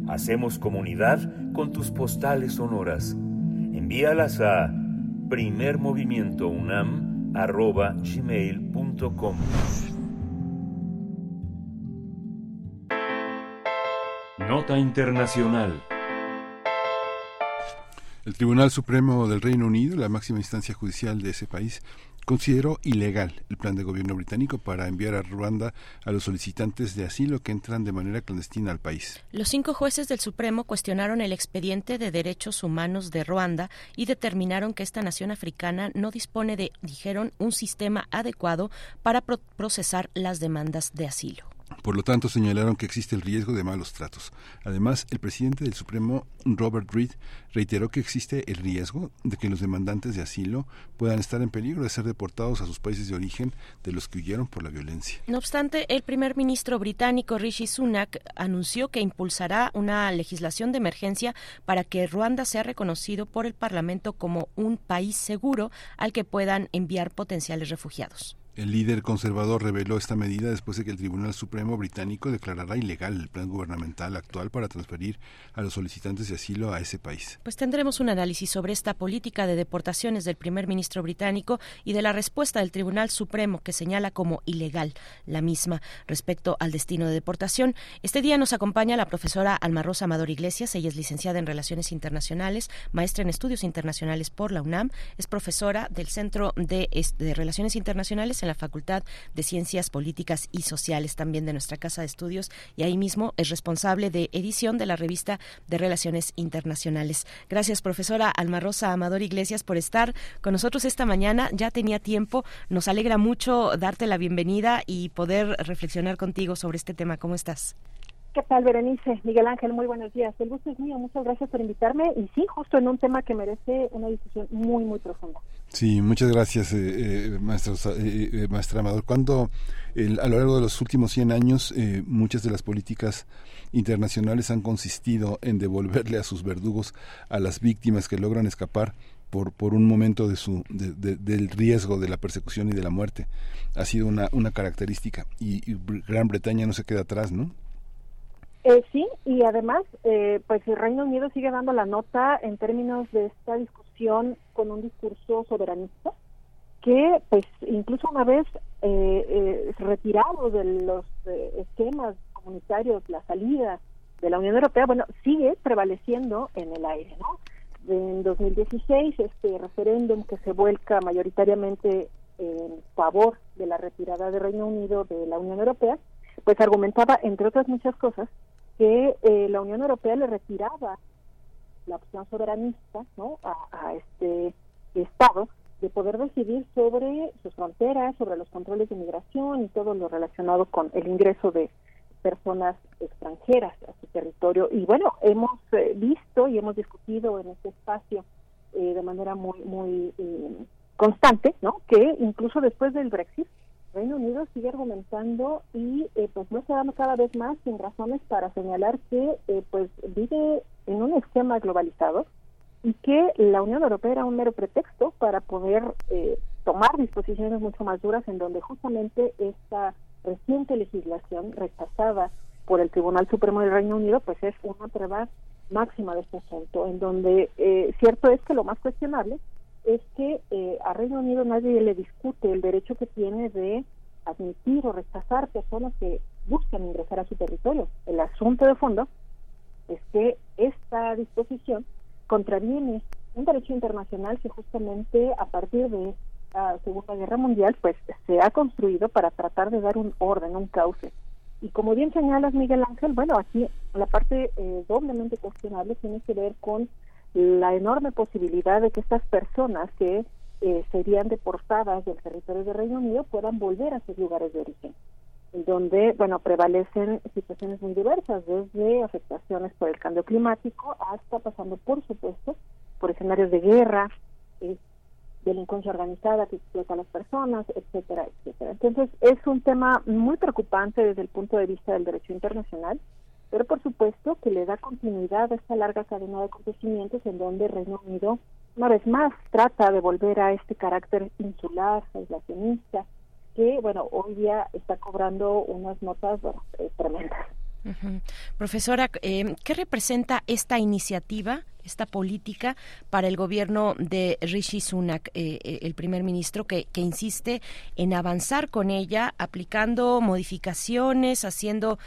Hacemos comunidad con tus postales sonoras. Envíalas a primermovimientounam.gmail.com Nota Internacional. El Tribunal Supremo del Reino Unido, la máxima instancia judicial de ese país, consideró ilegal plan de gobierno británico para enviar a Ruanda a los solicitantes de asilo que entran de manera clandestina al país. Los cinco jueces del Supremo cuestionaron el expediente de derechos humanos de Ruanda y determinaron que esta nación africana no dispone de, dijeron, un sistema adecuado para procesar las demandas de asilo. Por lo tanto, señalaron que existe el riesgo de malos tratos. Además, el presidente del Supremo, Robert Reed, reiteró que existe el riesgo de que los demandantes de asilo puedan estar en peligro de ser deportados a sus países de origen de los que huyeron por la violencia. No obstante, el primer ministro británico Rishi Sunak anunció que impulsará una legislación de emergencia para que Ruanda sea reconocido por el Parlamento como un país seguro al que puedan enviar potenciales refugiados. El líder conservador reveló esta medida después de que el Tribunal Supremo británico declarara ilegal el plan gubernamental actual para transferir a los solicitantes de asilo a ese país. Pues tendremos un análisis sobre esta política de deportaciones del primer ministro británico y de la respuesta del Tribunal Supremo que señala como ilegal la misma respecto al destino de deportación. Este día nos acompaña la profesora Alma Rosa Amador Iglesias. Ella es licenciada en Relaciones Internacionales, maestra en Estudios Internacionales por la UNAM, es profesora del Centro de, de Relaciones Internacionales en la Facultad de Ciencias Políticas y Sociales también de nuestra Casa de Estudios y ahí mismo es responsable de edición de la revista de Relaciones Internacionales. Gracias, profesora Alma Rosa Amador Iglesias, por estar con nosotros esta mañana. Ya tenía tiempo, nos alegra mucho darte la bienvenida y poder reflexionar contigo sobre este tema. ¿Cómo estás? ¿Qué tal, Berenice? Miguel Ángel, muy buenos días. El gusto es mío, muchas gracias por invitarme y sí, justo en un tema que merece una discusión muy, muy profunda. Sí, muchas gracias, eh, eh, maestro, eh, maestra Amador. Cuando a lo largo de los últimos 100 años muchas de las políticas internacionales han consistido en devolverle a sus verdugos a las víctimas que logran escapar por, por un momento de su, del riesgo de la persecución y de la muerte. Ha sido una, una característica y Gran Bretaña no se queda atrás, ¿no? Eh, sí, y además, eh, pues el Reino Unido sigue dando la nota en términos de esta discusión con un discurso soberanista que, pues, incluso una vez eh, eh retirado de los esquemas comunitarios, la salida de la Unión Europea, bueno, sigue prevaleciendo en el aire, ¿no? En 2016, este referéndum que se vuelca mayoritariamente en favor de la retirada del Reino Unido de la Unión Europea, pues argumentaba, entre otras muchas cosas, que eh, la Unión Europea le retiraba la opción soberanista ¿no? a, este Estado de poder decidir sobre sus fronteras, sobre los controles de migración y todo lo relacionado con el ingreso de personas extranjeras a su territorio. Y bueno, hemos eh, visto y hemos discutido en este espacio eh, de manera muy muy constante, ¿no? Que incluso después del Brexit Reino Unido sigue argumentando y eh, pues no se dan cada vez más sin razones para señalar que eh, pues vive en un esquema globalizado y que la Unión Europea era un mero pretexto para poder eh, tomar disposiciones mucho más duras en donde justamente esta reciente legislación rechazada por el Tribunal Supremo del Reino Unido pues es una prueba máxima de este asunto en donde cierto es que lo más cuestionable es que eh, a Reino Unido nadie le discute el derecho que tiene de admitir o rechazar personas que buscan ingresar a su territorio. El asunto de fondo es que esta disposición contraviene un derecho internacional que justamente a partir de la Segunda Guerra Mundial pues se ha construido para tratar de dar un orden, un cauce. Y como bien señalas Miguel Ángel, bueno, aquí la parte eh, doblemente cuestionable tiene que ver con la enorme posibilidad de que estas personas que eh, serían deportadas del territorio del Reino Unido puedan volver a sus lugares de origen, donde, bueno, prevalecen situaciones muy diversas, desde afectaciones por el cambio climático hasta pasando, por supuesto, por escenarios de guerra, eh, delincuencia organizada que explota a las personas, etcétera, etcétera. Entonces, es un tema muy preocupante desde el punto de vista del derecho internacional pero por supuesto que le da continuidad a esta larga cadena de acontecimientos en donde Reino Unido una vez más trata de volver a este carácter insular, aislacionista, que bueno, hoy día está cobrando unas notas eh, tremendas. Profesora, eh, ¿qué representa esta iniciativa, esta política para el gobierno de Rishi Sunak, eh, eh, el primer ministro, que, insiste en avanzar con ella, aplicando modificaciones, haciendo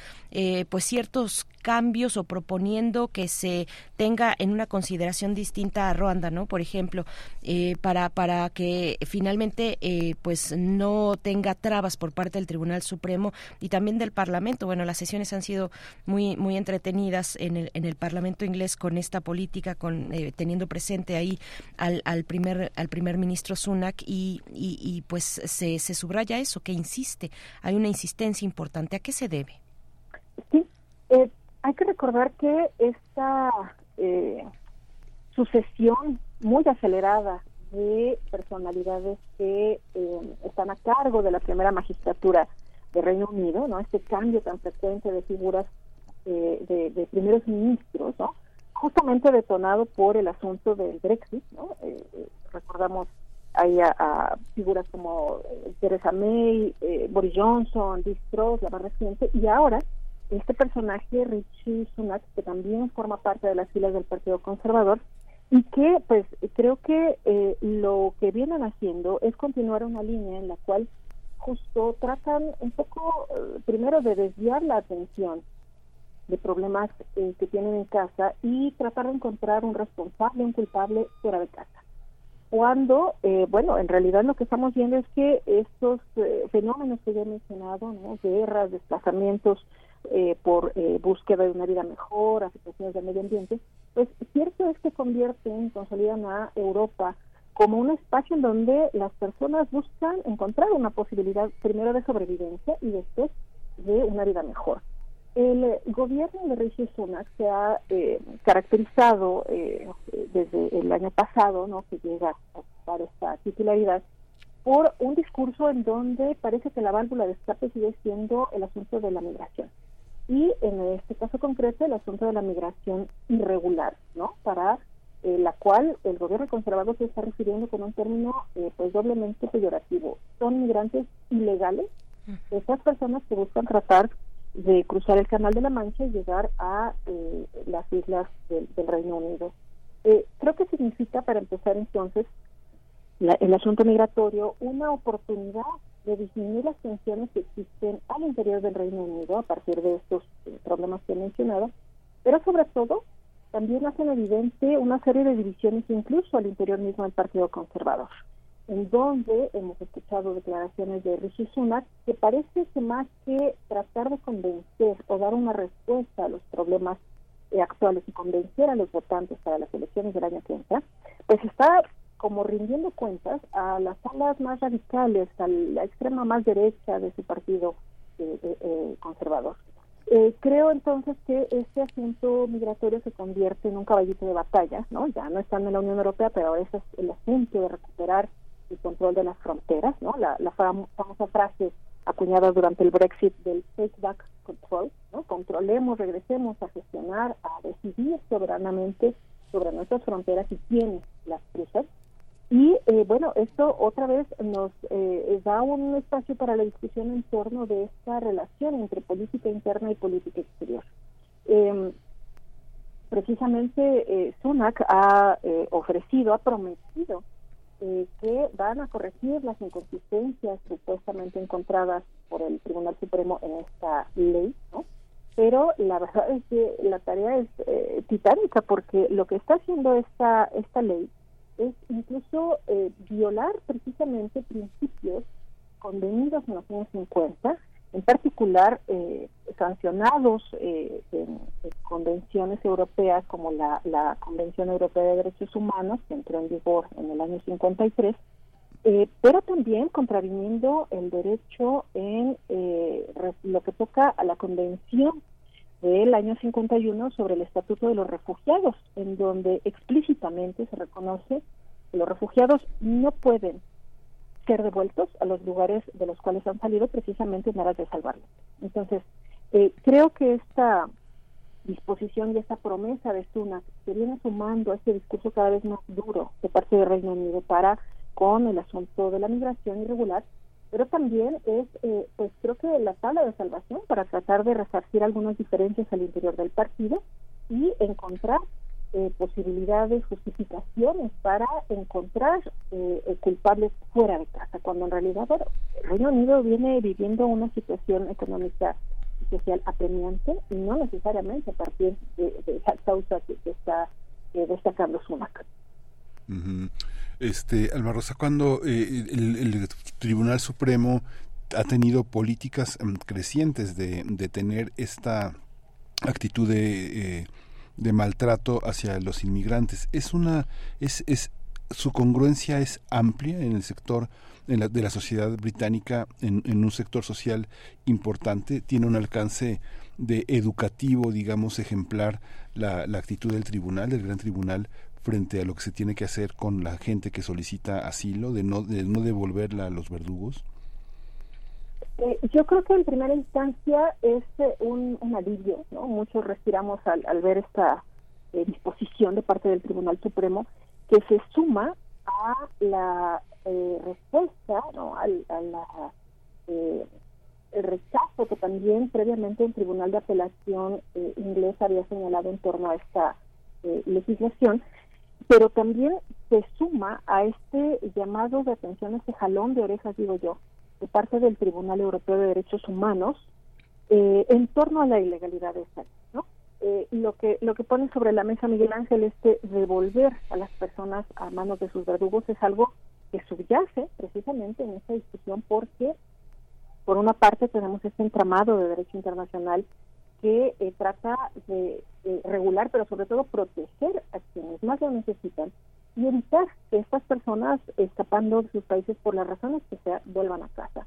pues ciertos cambios o proponiendo que se tenga en una consideración distinta a Ruanda, ¿no? Por ejemplo, eh, para, para que finalmente eh, pues no tenga trabas por parte del Tribunal Supremo y también del Parlamento. Bueno, las sesiones han sido muy, muy entretenidas en el, en el Parlamento inglés con esta política, con eh, teniendo presente ahí al, al primer al primer ministro Sunak y, y, pues se, se subraya eso, que insiste, hay una insistencia importante. ¿A qué se debe? Sí, eh, hay que recordar que esta eh, sucesión muy acelerada de personalidades que eh, están a cargo de la primera magistratura de Reino Unido, no este cambio tan frecuente de figuras de, de, primeros ministros, ¿no? justamente detonado por el asunto del Brexit, ¿no? recordamos ahí a, figuras como Theresa May, Boris Johnson, Liz Truss, la más reciente, y ahora este personaje, Richie Sunak, que también forma parte de las filas del Partido Conservador, y que pues creo que eh, lo que vienen haciendo es continuar una línea en la cual justo tratan un poco eh, primero de desviar la atención de problemas eh, que tienen en casa y tratar de encontrar un responsable, un culpable fuera de casa. Cuando, bueno, en realidad lo que estamos viendo es que estos fenómenos que ya he mencionado, ¿no? guerras, desplazamientos, eh, por eh, búsqueda de una vida mejor, afectaciones del medio ambiente, pues cierto es que convierten, consolidan a Europa como un espacio en donde las personas buscan encontrar una posibilidad primero de sobrevivencia y después de una vida mejor. El gobierno de Rishi Sunak se ha eh, caracterizado desde el año pasado, ¿no? que llega a ocupar esta titularidad, por un discurso en donde parece que la válvula de escape sigue siendo el asunto de la migración y en este caso concreto el asunto de la migración irregular, ¿no? Para eh, la cual el gobierno conservador se está refiriendo con un término eh, pues doblemente peyorativo. Son migrantes ilegales, esas personas que buscan tratar de cruzar el Canal de la Mancha y llegar a eh, las islas del, Reino Unido. creo que significa, para empezar entonces, el asunto migratorio, una oportunidad de disminuir las tensiones que existen al interior del Reino Unido a partir de estos eh, problemas que he mencionado, pero sobre todo también hacen evidente una serie de divisiones incluso al interior mismo del Partido Conservador, en donde hemos escuchado declaraciones de Rishi Sunak que parece que más que tratar de convencer o dar una respuesta a los problemas eh, actuales y convencer a los votantes para las elecciones del año que entra, pues está como rindiendo cuentas a las alas más radicales, a la extrema más derecha de su partido eh, eh, eh, conservador. creo entonces que este asunto migratorio se convierte en un caballito de batalla, ¿no? Ya no están en la Unión Europea, pero ese es el asunto de recuperar el control de las fronteras, ¿no? La, la famosa frase acuñada durante el Brexit del take back control, ¿no? Controlemos, regresemos a gestionar, a decidir soberanamente sobre nuestras fronteras y quién las cruza y eh, bueno, esto otra vez nos eh, da un espacio para la discusión en torno de esta relación entre política interna y política exterior. Em, precisamente eh, Sunak ha eh, ofrecido, ha prometido que van a corregir las inconsistencias supuestamente encontradas por el Tribunal Supremo en esta ley, ¿no? Pero la (laughs) verdad es que la tarea es titánica porque lo que está haciendo esta esta ley es incluso eh, violar precisamente principios convenidos en los años 50, en particular eh, sancionados eh, en, convenciones europeas como la, la, Convención Europea de Derechos Humanos, que entró en vigor en el año 53, pero también contraviniendo el derecho en lo que toca a la Convención del año 51 sobre el Estatuto de los Refugiados, en donde explícitamente se reconoce que los refugiados no pueden ser devueltos a los lugares de los cuales han salido precisamente en aras de salvarlos. Entonces, eh, creo que esta disposición y esta promesa de Suna se viene sumando a este discurso cada vez más duro de parte del Reino Unido para con el asunto de la migración irregular pero también es, eh, pues creo que la tabla de salvación para tratar de resarcir algunas diferencias al interior del partido y encontrar eh, posibilidades, justificaciones para encontrar eh, culpables fuera de casa, cuando en realidad el Reino Unido viene viviendo una situación económica y social apremiante y no necesariamente a partir de, esa causa que, está eh, destacando Sumac. Este, Alma Rosa, cuando eh, el, Tribunal Supremo ha tenido políticas em, crecientes de, tener esta actitud de, eh, de maltrato hacia los inmigrantes, es una, es, es su congruencia es amplia en el sector de la sociedad británica, en, un sector social importante, tiene un alcance de educativo, digamos, ejemplar la, la actitud del tribunal, del gran tribunal, frente a lo que se tiene que hacer con la gente que solicita asilo, de no, de no devolverla a los verdugos? Eh, yo creo que en primera instancia es eh, un, alivio, ¿no? Muchos respiramos al, ver esta eh, disposición de parte del Tribunal Supremo que se suma a la respuesta, ¿no? Al, a la, el rechazo que también previamente el Tribunal de Apelación inglés había señalado en torno a esta legislación, pero también se suma a este llamado de atención, este jalón de orejas, digo yo, de parte del Tribunal Europeo de Derechos Humanos eh, en torno a la ilegalidad de esta ¿no? Eh, lo que lo que pone sobre la mesa Miguel Ángel este devolver a las personas a manos de sus verdugos es algo que subyace precisamente en esta discusión porque por una parte tenemos este entramado de derecho internacional que eh, trata de, regular, pero sobre todo proteger a quienes más lo necesitan y evitar que estas personas escapando de sus países por las razones que sea vuelvan a casa.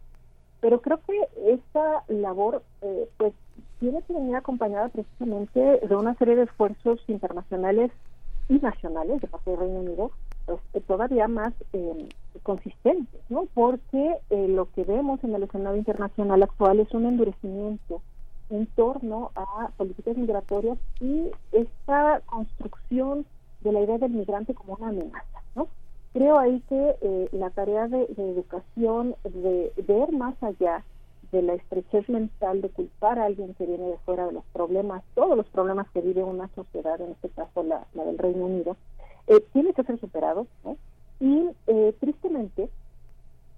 Pero creo que esta labor eh, pues tiene que venir acompañada precisamente de una serie de esfuerzos internacionales y nacionales de parte del Reino Unido pues, eh, todavía más consistentes, ¿no? Porque lo que vemos en el escenario internacional actual es un endurecimiento en torno a políticas migratorias y esta construcción de la idea del migrante como una amenaza, ¿no? Creo ahí que eh, la tarea de, educación, de ver más allá de la estrechez mental de culpar a alguien que viene de fuera de los problemas, todos los problemas que vive una sociedad, en este caso la, del Reino Unido, eh, tiene que ser superado, ¿no? Y eh, tristemente,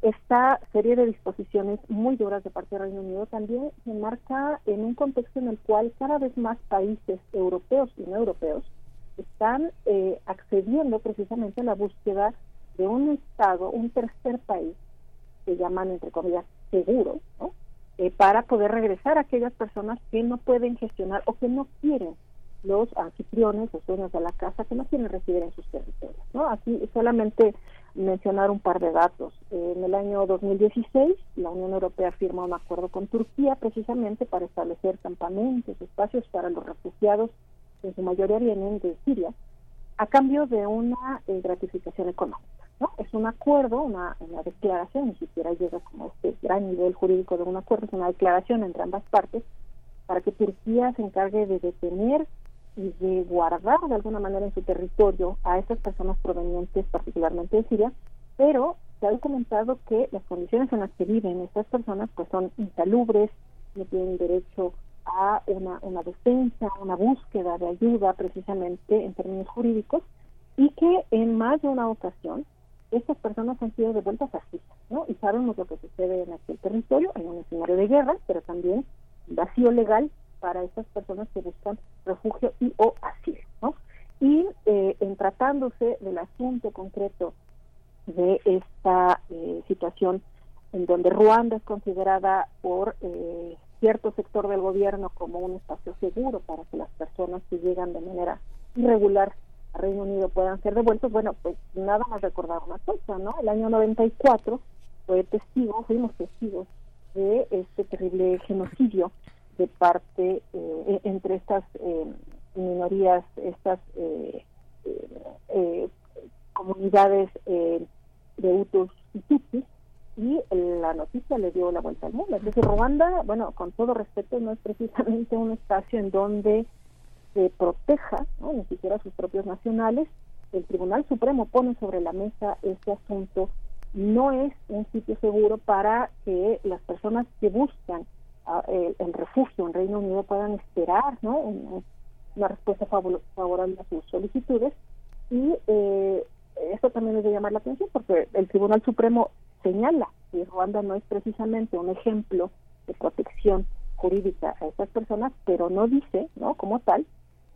esta serie de disposiciones muy duras de parte del Reino Unido también se marca en un contexto en el cual cada vez más países europeos y no europeos están eh, accediendo precisamente a la búsqueda de un Estado, un tercer país, que llaman entre comillas seguro. Eh, para poder regresar a aquellas personas que no pueden gestionar o que no quieren los anfitriones, los dueños de la casa, que no quieren recibir en sus territorios. ¿no? Aquí solamente mencionar un par de datos. En el año 2016, la Unión Europea firmó un acuerdo con Turquía precisamente para establecer campamentos, espacios para los refugiados, que en su mayoría vienen de Siria, a cambio de una eh, gratificación económica. ¿no? Es un acuerdo, una declaración, ni siquiera llega como este gran nivel jurídico de un acuerdo, es una declaración entre ambas partes para que Turquía se encargue de detener y de guardar de alguna manera en su territorio a estas personas provenientes particularmente de Siria, pero se ha documentado que las condiciones en las que viven estas personas pues son insalubres, no tienen derecho a una, una defensa, una búsqueda de ayuda precisamente en términos jurídicos y que en más de una ocasión estas personas han sido devueltas a Siria, ¿no? Y sabemos lo que sucede en aquel territorio, en un escenario de guerra, pero también vacío legal para estas personas que buscan refugio y o asilo. ¿no? Y eh, en tratándose del asunto concreto de esta eh, situación en donde Ruanda es considerada por eh, cierto sector del gobierno como un espacio seguro para que las personas que llegan de manera irregular a Reino Unido puedan ser devueltos, bueno, pues nada más recordar una cosa, ¿no? El año 94 fue testigo, fuimos testigos de este terrible genocidio de parte eh, e-, entre estas eh, minorías, estas eh, comunidades de Hutus y Tutsis, y la noticia le dio la vuelta al mundo. Entonces Ruanda, bueno, con todo respeto, no es precisamente un espacio en donde se proteja, ¿no? ni siquiera a sus propios nacionales. El Tribunal Supremo pone sobre la mesa este asunto. No es un sitio seguro para que las personas que buscan eh, el refugio en Reino Unido puedan esperar ¿no? una respuesta favorable a sus solicitudes y eh, esto también es de llamar la atención porque el Tribunal Supremo señala que Ruanda no es precisamente un ejemplo de protección jurídica a estas personas, pero no dice, ¿no? Como tal,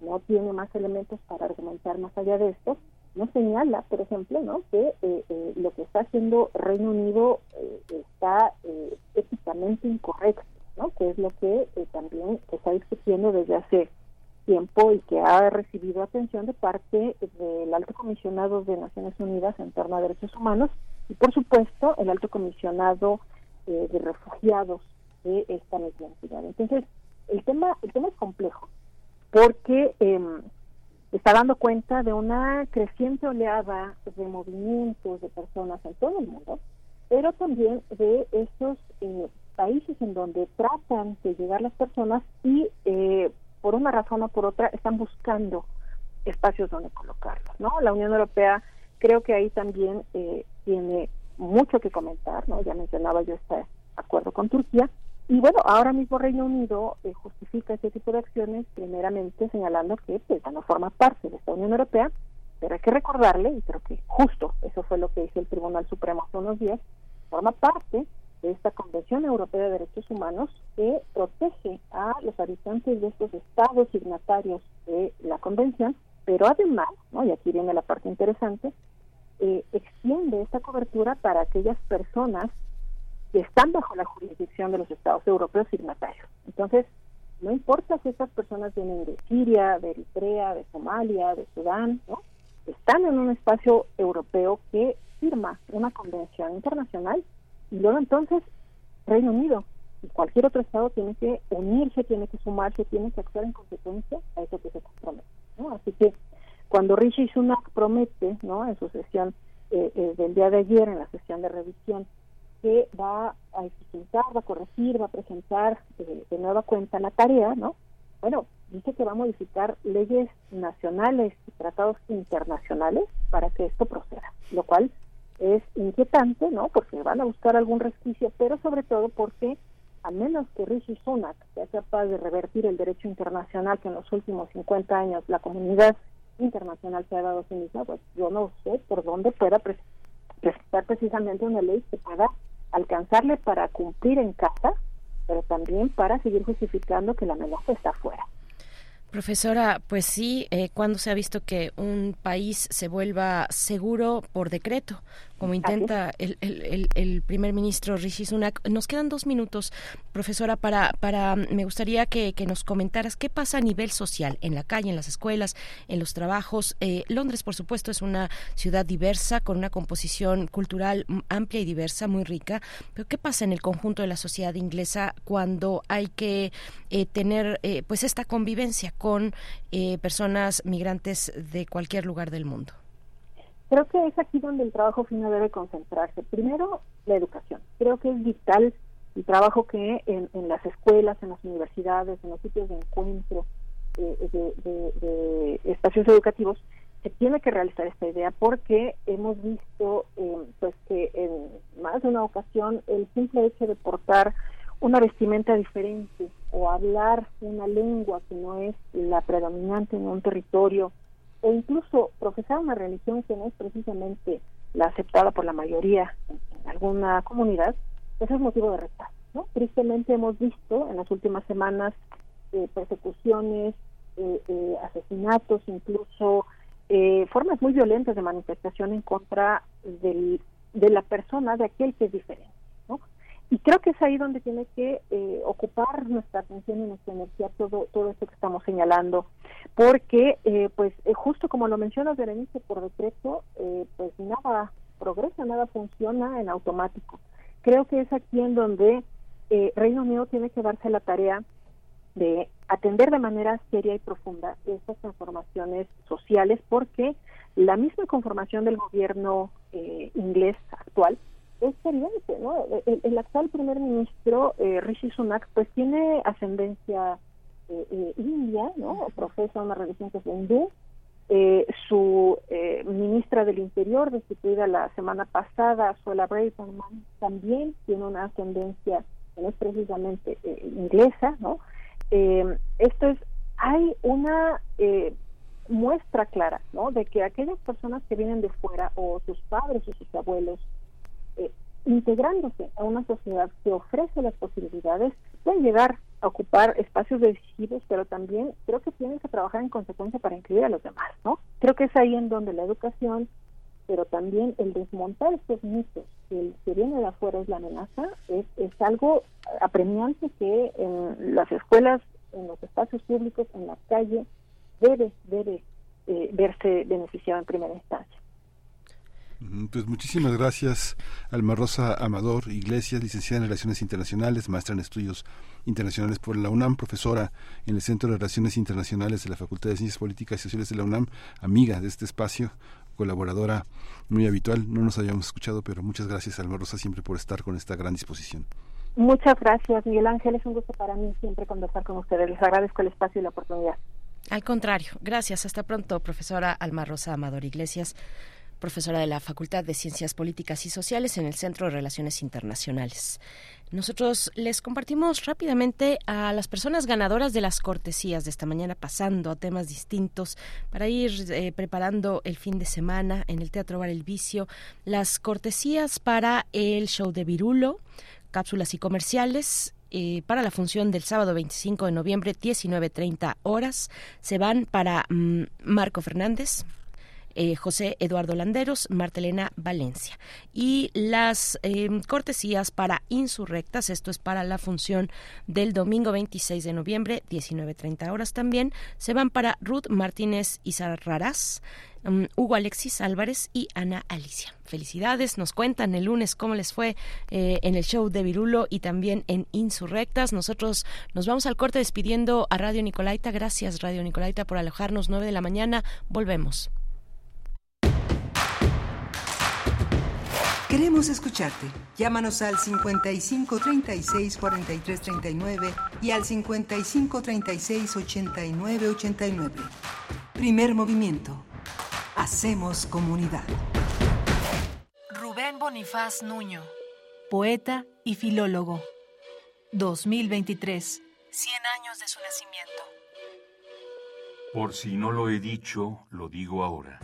no tiene más elementos para argumentar más allá de esto, no señala, por ejemplo, ¿no? que eh, eh, lo que está haciendo Reino Unido eh, está éticamente incorrecto, ¿no? que es lo que también se está discutiendo desde hace tiempo y que ha recibido atención de parte del alto comisionado de Naciones Unidas en torno a derechos humanos y por supuesto el alto comisionado de refugiados de esta misma entidad. Entonces el tema el tema es complejo porque em, está dando cuenta de una creciente oleada de movimientos de personas en todo el mundo, pero también de esos eh, países en donde tratan de llegar las personas y eh, por una razón o por otra están buscando espacios donde colocarlos, ¿no? La Unión Europea creo que ahí también eh, tiene mucho que comentar, ¿no? Ya mencionaba yo este acuerdo con Turquía, y bueno, ahora mismo Reino Unido eh, justifica ese tipo de acciones primeramente señalando que pues, no forma parte de esta Unión Europea, pero hay que recordarle, y creo que justo eso fue lo que hizo el Tribunal Supremo hace unos días, forma parte de esta Convención Europea de Derechos Humanos que protege a los habitantes de estos estados signatarios de la Convención, pero además, ¿no? y aquí viene la parte interesante, eh, extiende esta cobertura para aquellas personas que están bajo la jurisdicción de los Estados europeos signatarios. Entonces, no importa si estas personas vienen de Siria, de Eritrea, de Somalia, de Sudán, ¿no? están en un espacio europeo que firma una convención internacional y luego entonces Reino Unido y cualquier otro estado tiene que unirse, tiene que sumarse, tiene que actuar en consecuencia a eso que se compromete. ¿no? Así que cuando Rishi Sunak promete, ¿no? en su sesión eh, eh, del día de ayer, en la sesión de revisión, que va a eficientar, va a corregir, va a presentar eh, de nueva cuenta la tarea, ¿no? Bueno, dice que va a modificar leyes nacionales y tratados internacionales para que esto proceda, lo cual es inquietante, ¿no? Porque van a buscar algún resquicio, pero sobre todo porque a menos que Rishi Sunak sea capaz de revertir el derecho internacional que en los últimos 50 años la comunidad internacional se ha dado a sí misma, pues yo no sé por dónde pueda presentar precisamente una ley que pueda alcanzarle para cumplir en casa, pero también para seguir justificando que la amenaza está afuera. Profesora, pues sí, eh, cuando se ha visto que un país se vuelva seguro por decreto, como intenta el, el, el, primer ministro Rishi Sunak. Nos quedan dos minutos, profesora, para, para me gustaría que, que, nos comentaras qué pasa a nivel social, en la calle, en las escuelas, en los trabajos. Eh, Londres, por supuesto, es una ciudad diversa, con una composición cultural amplia y diversa, muy rica, pero ¿qué pasa en el conjunto de la sociedad inglesa cuando hay que eh, tener eh, pues esta convivencia con personas migrantes de cualquier lugar del mundo? Creo que es aquí donde el trabajo fino debe concentrarse. Primero, la educación. Creo que es vital el trabajo que en, las escuelas, en las universidades, en los sitios de encuentro eh, de, espacios educativos, se tiene que realizar esta idea porque hemos visto eh, pues que en más de una ocasión el simple hecho de portar una vestimenta diferente o hablar una lengua que no es la predominante en un territorio e incluso profesar una religión que no es precisamente la aceptada por la mayoría en, alguna comunidad, eso es motivo de rechazo. ¿no? Tristemente hemos visto en las últimas semanas eh, persecuciones, eh, eh, asesinatos, incluso formas muy violentas de manifestación en contra del, de la persona, de aquel que es diferente. Y creo que es ahí donde tiene que eh, ocupar nuestra atención y nuestra energía todo, todo esto que estamos señalando, porque eh, pues eh, justo como lo mencionas Berenice por decreto, pues nada progresa, nada funciona en automático. Creo que es aquí en donde Reino Unido tiene que darse la tarea de atender de manera seria y profunda estas transformaciones sociales, porque la misma conformación del gobierno inglés actual es ¿no? El, actual primer ministro, eh, Rishi Sunak, pues tiene ascendencia eh, eh, india, ¿no? Profesa una religión que es hindú. su ministra del Interior, destituida la semana pasada, Suela Braverman, también tiene una ascendencia que no es precisamente inglesa, ¿no? esto es, hay una muestra clara, ¿no? De que aquellas personas que vienen de fuera o sus padres o sus abuelos eh, integrándose a una sociedad que ofrece las posibilidades, pueden llegar ocupar espacios decisivos, pero también creo que tienen que trabajar en consecuencia para incluir a los demás, ¿no? Creo que es ahí en donde la educación, pero también el desmontar estos mitos, el que viene de afuera es la amenaza, es, es algo apremiante que en las escuelas, en los espacios públicos, en la calle, debe, debe eh, verse beneficiado en primera instancia. Pues muchísimas gracias, Alma Rosa Amador Iglesias, licenciada en Relaciones Internacionales, maestra en Estudios Internacionales por la UNAM, profesora en el Centro de Relaciones Internacionales de la Facultad de Ciencias Políticas y Sociales de la UNAM, amiga de este espacio, colaboradora muy habitual. No nos habíamos escuchado, pero muchas gracias, Alma Rosa, siempre por estar con esta gran disposición. Muchas gracias, Miguel Ángel. Es un gusto para mí siempre conversar con ustedes. Les agradezco el espacio y la oportunidad. Al contrario, gracias. Hasta pronto, profesora Alma Rosa Amador Iglesias profesora de la Facultad de Ciencias Políticas y Sociales en el Centro de Relaciones Internacionales. Nosotros les compartimos rápidamente a las personas ganadoras de las cortesías de esta mañana, pasando a temas distintos para ir eh, preparando el fin de semana en el Teatro Bar El Vicio, las cortesías para el show de Virulo, cápsulas y comerciales, eh, para la función del sábado 25 de noviembre, 19.30 horas. Se van para mm, Marco Fernández, eh, José Eduardo Landeros, Martelena Valencia. Y las em, cortesías para insurrectas, esto es para la función del domingo 26 de noviembre, 19.30 horas también, se van para Ruth Martínez Izarraraz, um, Hugo Alexis Álvarez y Ana Alicia. Felicidades, nos cuentan el lunes cómo les fue eh, en el show de Virulo y también en Insurrectas. Nosotros nos vamos al corte despidiendo a Radio Nicolaita. Gracias Radio Nicolaita por alojarnos 9 de la mañana. Volvemos. Queremos escucharte. Llámanos al 55 36 43 39 y al 55 36 89 89. Primer movimiento. Hacemos comunidad. Rubén Bonifaz Nuño, poeta y filólogo. 2023. 100 años de su nacimiento. Por si no lo he dicho, lo digo ahora.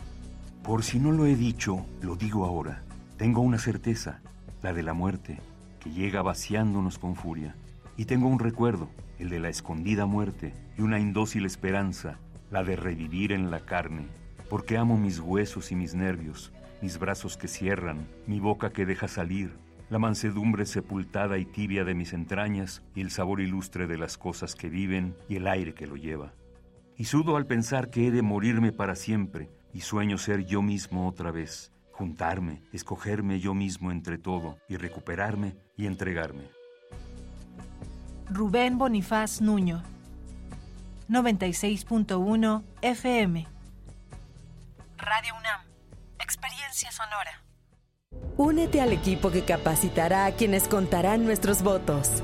Por si no lo he dicho, lo digo ahora tengo una certeza, la de la muerte, que llega vaciándonos con furia. Y tengo un recuerdo, el de la escondida muerte, y una indócil esperanza, la de revivir en la carne, porque amo mis huesos y mis nervios, mis brazos que cierran, mi boca que deja salir, la mansedumbre sepultada y tibia de mis entrañas y el sabor ilustre de las cosas que viven y el aire que lo lleva. Y sudo al pensar que he de morirme para siempre y sueño ser yo mismo otra vez, juntarme, escogerme yo mismo entre todo y recuperarme y entregarme. Rubén Bonifaz Nuño 96.1 FM Radio UNAM Experiencia Sonora Únete al equipo que capacitará a quienes contarán nuestros votos.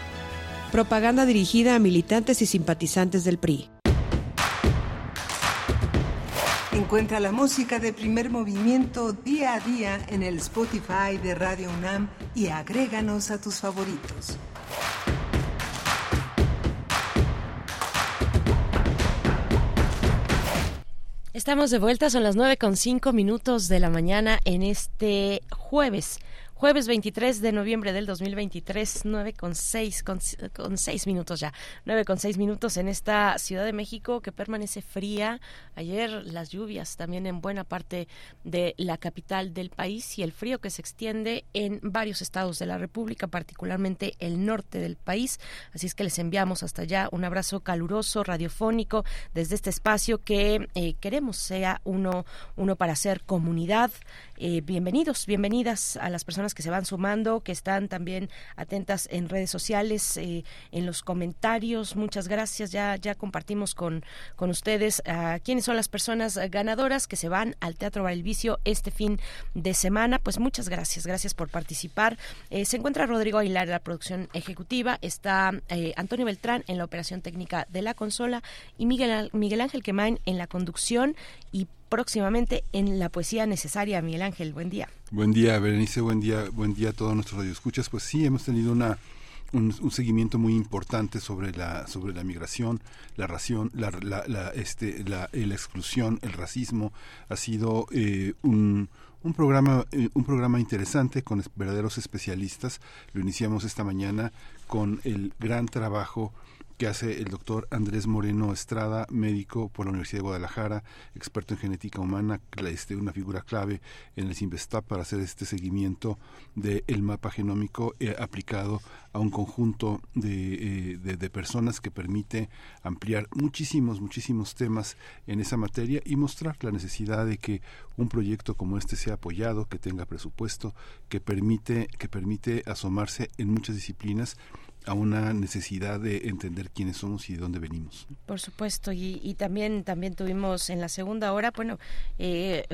Propaganda dirigida a militantes y simpatizantes del PRI. Encuentra la música de primer movimiento día a día en el Spotify de Radio UNAM y agréganos a tus favoritos. Estamos de vuelta, son las nueve con cinco minutos de la mañana en este jueves Jueves 23 de noviembre del 2023, 9 con 6, con, con 6 minutos ya, 9 con 6 minutos en esta Ciudad de México que permanece fría. Ayer las lluvias también en buena parte de la capital del país y el frío que se extiende en varios estados de la República, particularmente el norte del país. Así es que les enviamos hasta allá un abrazo caluroso, radiofónico, desde este espacio que eh, queremos sea uno, uno para hacer comunidad. Eh, bienvenidos, bienvenidas a las personas que se van sumando, que están también atentas en redes sociales, eh, en los comentarios. Muchas gracias. Ya, ya compartimos con, con ustedes a quiénes son las personas ganadoras que se van al Teatro Vicio este fin de semana. Pues muchas gracias. Gracias por participar. Eh, se encuentra Rodrigo Aguilar en la producción ejecutiva. Está eh, Antonio Beltrán en la operación técnica de la consola y Miguel, Miguel Ángel Quemain en la conducción y próximamente en la poesía necesaria. Miguel Ángel, buen día. Buen día, Berenice, buen día, buen día a todos nuestros radioescuchas. Pues sí, hemos tenido una un, seguimiento muy importante sobre la sobre la migración, la ración, la, la, este, la, la, exclusión, el racismo. Ha sido eh, un un programa eh, un programa interesante con verdaderos especialistas. Lo iniciamos esta mañana con el gran trabajo que hace el doctor Andrés Moreno Estrada, médico por la Universidad de Guadalajara, experto en genética humana, este, una figura clave en el CIMBESTAP para hacer este seguimiento del mapa genómico eh, aplicado a un conjunto eh, de, de, personas que permite ampliar muchísimos, muchísimos temas en esa materia y mostrar la necesidad de que un proyecto como este sea apoyado, que tenga presupuesto, que permite, que permite asomarse en muchas disciplinas a una necesidad de entender quiénes somos y de dónde venimos. Por supuesto, y, y también, también tuvimos en la segunda hora, bueno, eh,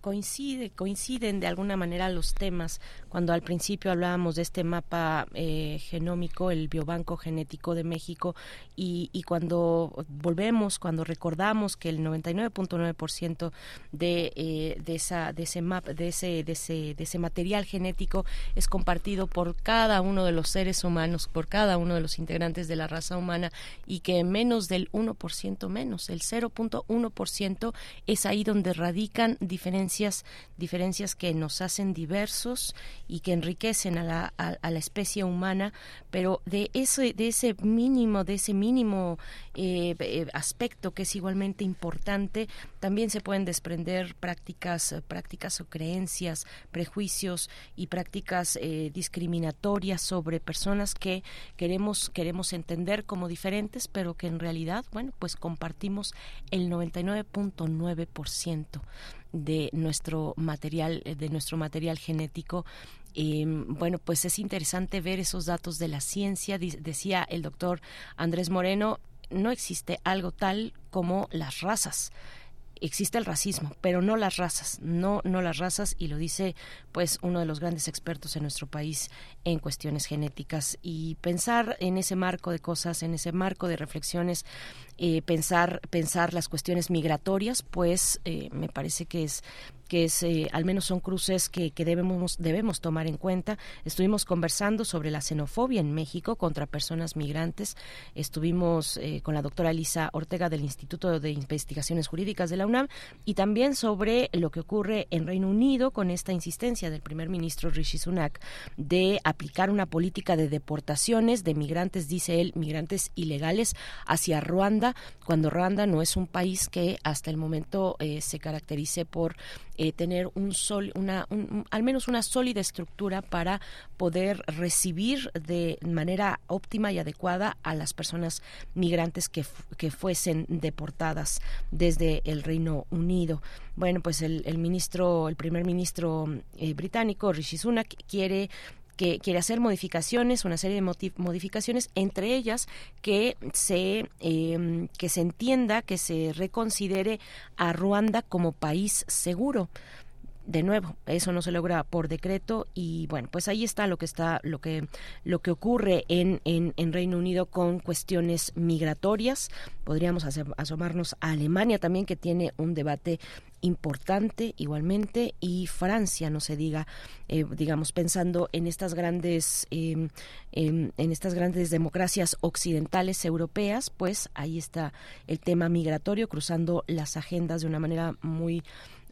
coincide, coinciden de alguna manera los temas. Cuando al principio hablábamos de este mapa eh, genómico, el Biobanco Genético de México, y, y cuando volvemos, cuando recordamos que el 99.9% de, eh, de, esa, de, ese map, de, ese, de, ese, de ese material genético es compartido por cada uno de los seres humanos, por cada uno de los integrantes de la raza humana, y que menos del 1% menos, el 0.1% es ahí donde radican diferencias, diferencias que nos hacen diversos y que enriquecen a la, a, la especie humana, pero de ese, de ese mínimo, de ese mínimo eh, eh, aspecto que es igualmente importante, también se pueden desprender prácticas, prácticas o creencias, prejuicios y prácticas eh, discriminatorias sobre personas que queremos, queremos entender como diferentes, pero que en realidad, bueno, pues compartimos el 99.9% de nuestro material, de nuestro material genético bueno, pues es interesante ver esos datos de la ciencia. Decía el doctor Andrés Moreno, no existe algo tal como las razas existe el racismo, pero no las razas, no no las razas y lo dice pues uno de los grandes expertos en nuestro país en cuestiones genéticas. Y pensar en ese marco de cosas, en ese marco de reflexiones, eh, pensar pensar las cuestiones migratorias, pues eh, me parece que es que es, eh, al menos son cruces que, que, debemos, debemos tomar en cuenta. Estuvimos conversando sobre la xenofobia en México contra personas migrantes. Estuvimos eh, con la doctora Elisa Ortega del Instituto de Investigaciones Jurídicas de la UNAM y también sobre lo que ocurre en Reino Unido con esta insistencia del primer ministro Rishi Sunak de aplicar una política de deportaciones de migrantes, dice él, migrantes ilegales hacia Ruanda, cuando Ruanda no es un país que hasta el momento eh, se caracterice por eh, tener un sol, una, al menos una sólida estructura para poder recibir de manera óptima y adecuada a las personas migrantes que, que fuesen deportadas desde el Reino Unido. Bueno, pues el, el ministro, el primer ministro eh, británico, Rishi Sunak, quiere que quiere hacer modificaciones, una serie de modificaciones, entre ellas que se em, que se entienda, que se reconsidere a Ruanda como país seguro de nuevo, eso no se logra por decreto y bueno, pues ahí está lo que está, lo que, lo que ocurre en, en, en Reino Unido con cuestiones migratorias. Podríamos asomarnos a Alemania también, que tiene un debate importante igualmente y Francia no se diga eh, digamos pensando en estas grandes em, em, en estas grandes democracias occidentales europeas pues ahí está el tema migratorio cruzando las agendas de una manera muy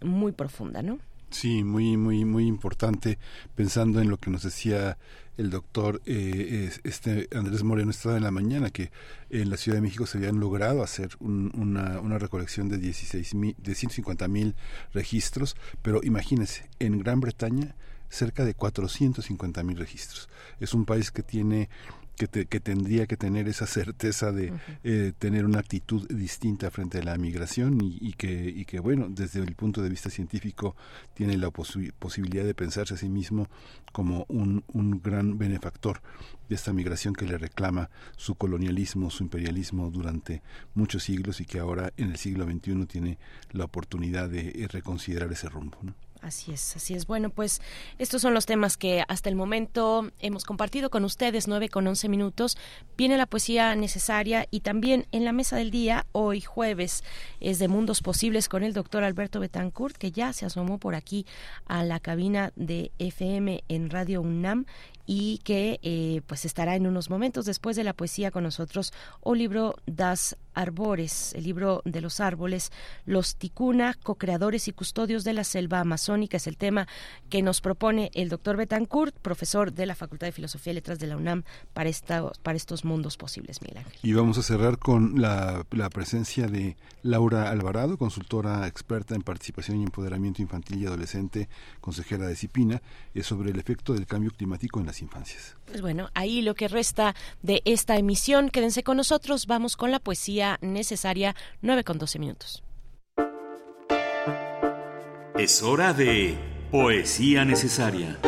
muy profunda no Sí, muy, muy, muy importante, pensando en lo que nos decía el doctor eh, este Andrés Moreno estaba en la mañana, que en la Ciudad de México se habían logrado hacer una, una recolección de, 16 de 150 mil registros, pero imagínense, en Gran Bretaña cerca de 450 mil registros. Es un país que tiene que, que, tendría que tener esa certeza de eh, tener una actitud distinta frente a la migración y, que, y que, bueno, desde el punto de vista científico tiene la posibilidad de pensarse a sí mismo como un, un gran benefactor de esta migración que le reclama su colonialismo, su imperialismo durante muchos siglos y que ahora en el siglo XXI tiene la oportunidad de eh, reconsiderar ese rumbo. ¿no? Así es, así es. Bueno, pues estos son los temas que hasta el momento hemos compartido con ustedes, 9 con 11 minutos. Viene la poesía necesaria y también en la mesa del día, hoy jueves, es de Mundos Posibles con el doctor Alberto Betancourt, que ya se asomó por aquí a la cabina de FM en Radio UNAM y que eh, pues estará en unos momentos después de la poesía con nosotros o libro Das Arbores, el libro de los árboles, los ticuna, co-creadores y custodios de la selva amazónica, es el tema que nos propone el doctor Betancourt, profesor de la Facultad de Filosofía y Letras de la UNAM para, esta, para estos mundos posibles, Miguel Ángel. Y vamos a cerrar con la, la presencia de Laura Alvarado, consultora experta en participación y empoderamiento infantil y adolescente, consejera de CIPINA, es sobre el efecto del cambio climático en las infancias. Pues bueno, ahí lo que resta de esta emisión, quédense con nosotros, vamos con la poesía necesaria, 9 con 12 minutos. Es hora de poesía necesaria.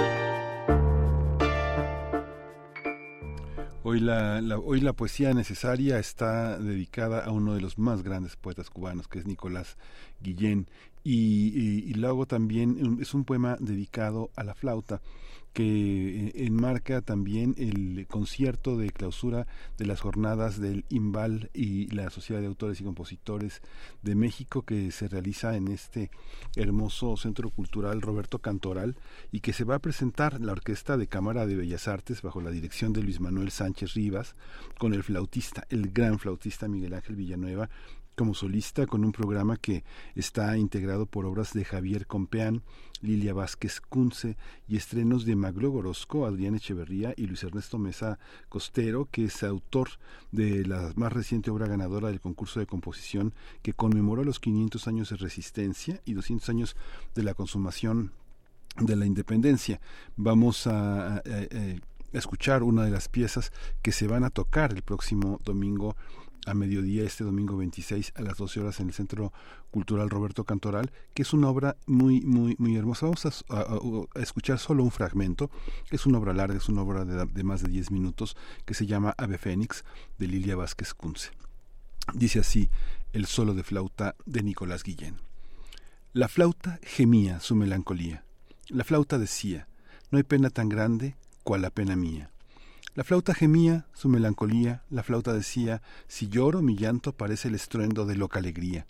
Hoy la, hoy la poesía necesaria está dedicada a uno de los más grandes poetas cubanos, que es Nicolás Guillén, y, y luego también es un poema dedicado a la flauta que eh, enmarca también el concierto de clausura de las jornadas del IMBAL y la Sociedad de Autores y Compositores de México que se realiza en este hermoso centro cultural Roberto Cantoral y que se va a presentar la Orquesta de Cámara de Bellas Artes bajo la dirección de Luis Manuel Sánchez Rivas con el flautista, el gran flautista Miguel Ángel Villanueva como solista con un programa que está integrado por obras de Javier Compeán, Lilia Vázquez Cunce y estrenos de Maglo Gorosco, Adrián Echeverría y Luis Ernesto Mesa Costero, que es autor de la más reciente obra ganadora del concurso de composición que conmemora los 500 años de resistencia y 200 años de la consumación de la independencia. Vamos a, escuchar una de las piezas que se van a tocar el próximo domingo a mediodía este domingo 26 a las 12 horas en el Centro Cultural Roberto Cantoral, que es una obra muy, muy, muy hermosa. Vamos a, escuchar solo un fragmento. Es una obra larga, es una obra de, más de 10 minutos que se llama Ave Fénix de Lilia Vázquez Kunze. Dice así el solo de flauta de Nicolás Guillén. La flauta gemía su melancolía. La flauta decía, no hay pena tan grande cual la pena mía. La flauta gemía su melancolía, la flauta decía, si lloro mi llanto parece el estruendo de loca alegría.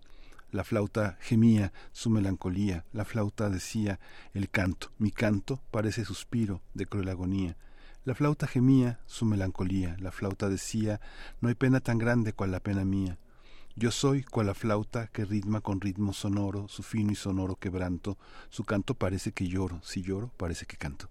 La flauta gemía su melancolía, la flauta decía, el canto, mi canto parece suspiro de cruel agonía. La flauta gemía su melancolía, la flauta decía, no hay pena tan grande cual la pena mía. Yo soy cual la flauta que ritma con ritmo sonoro su fino y sonoro quebranto, su canto parece que lloro, si lloro parece que canto.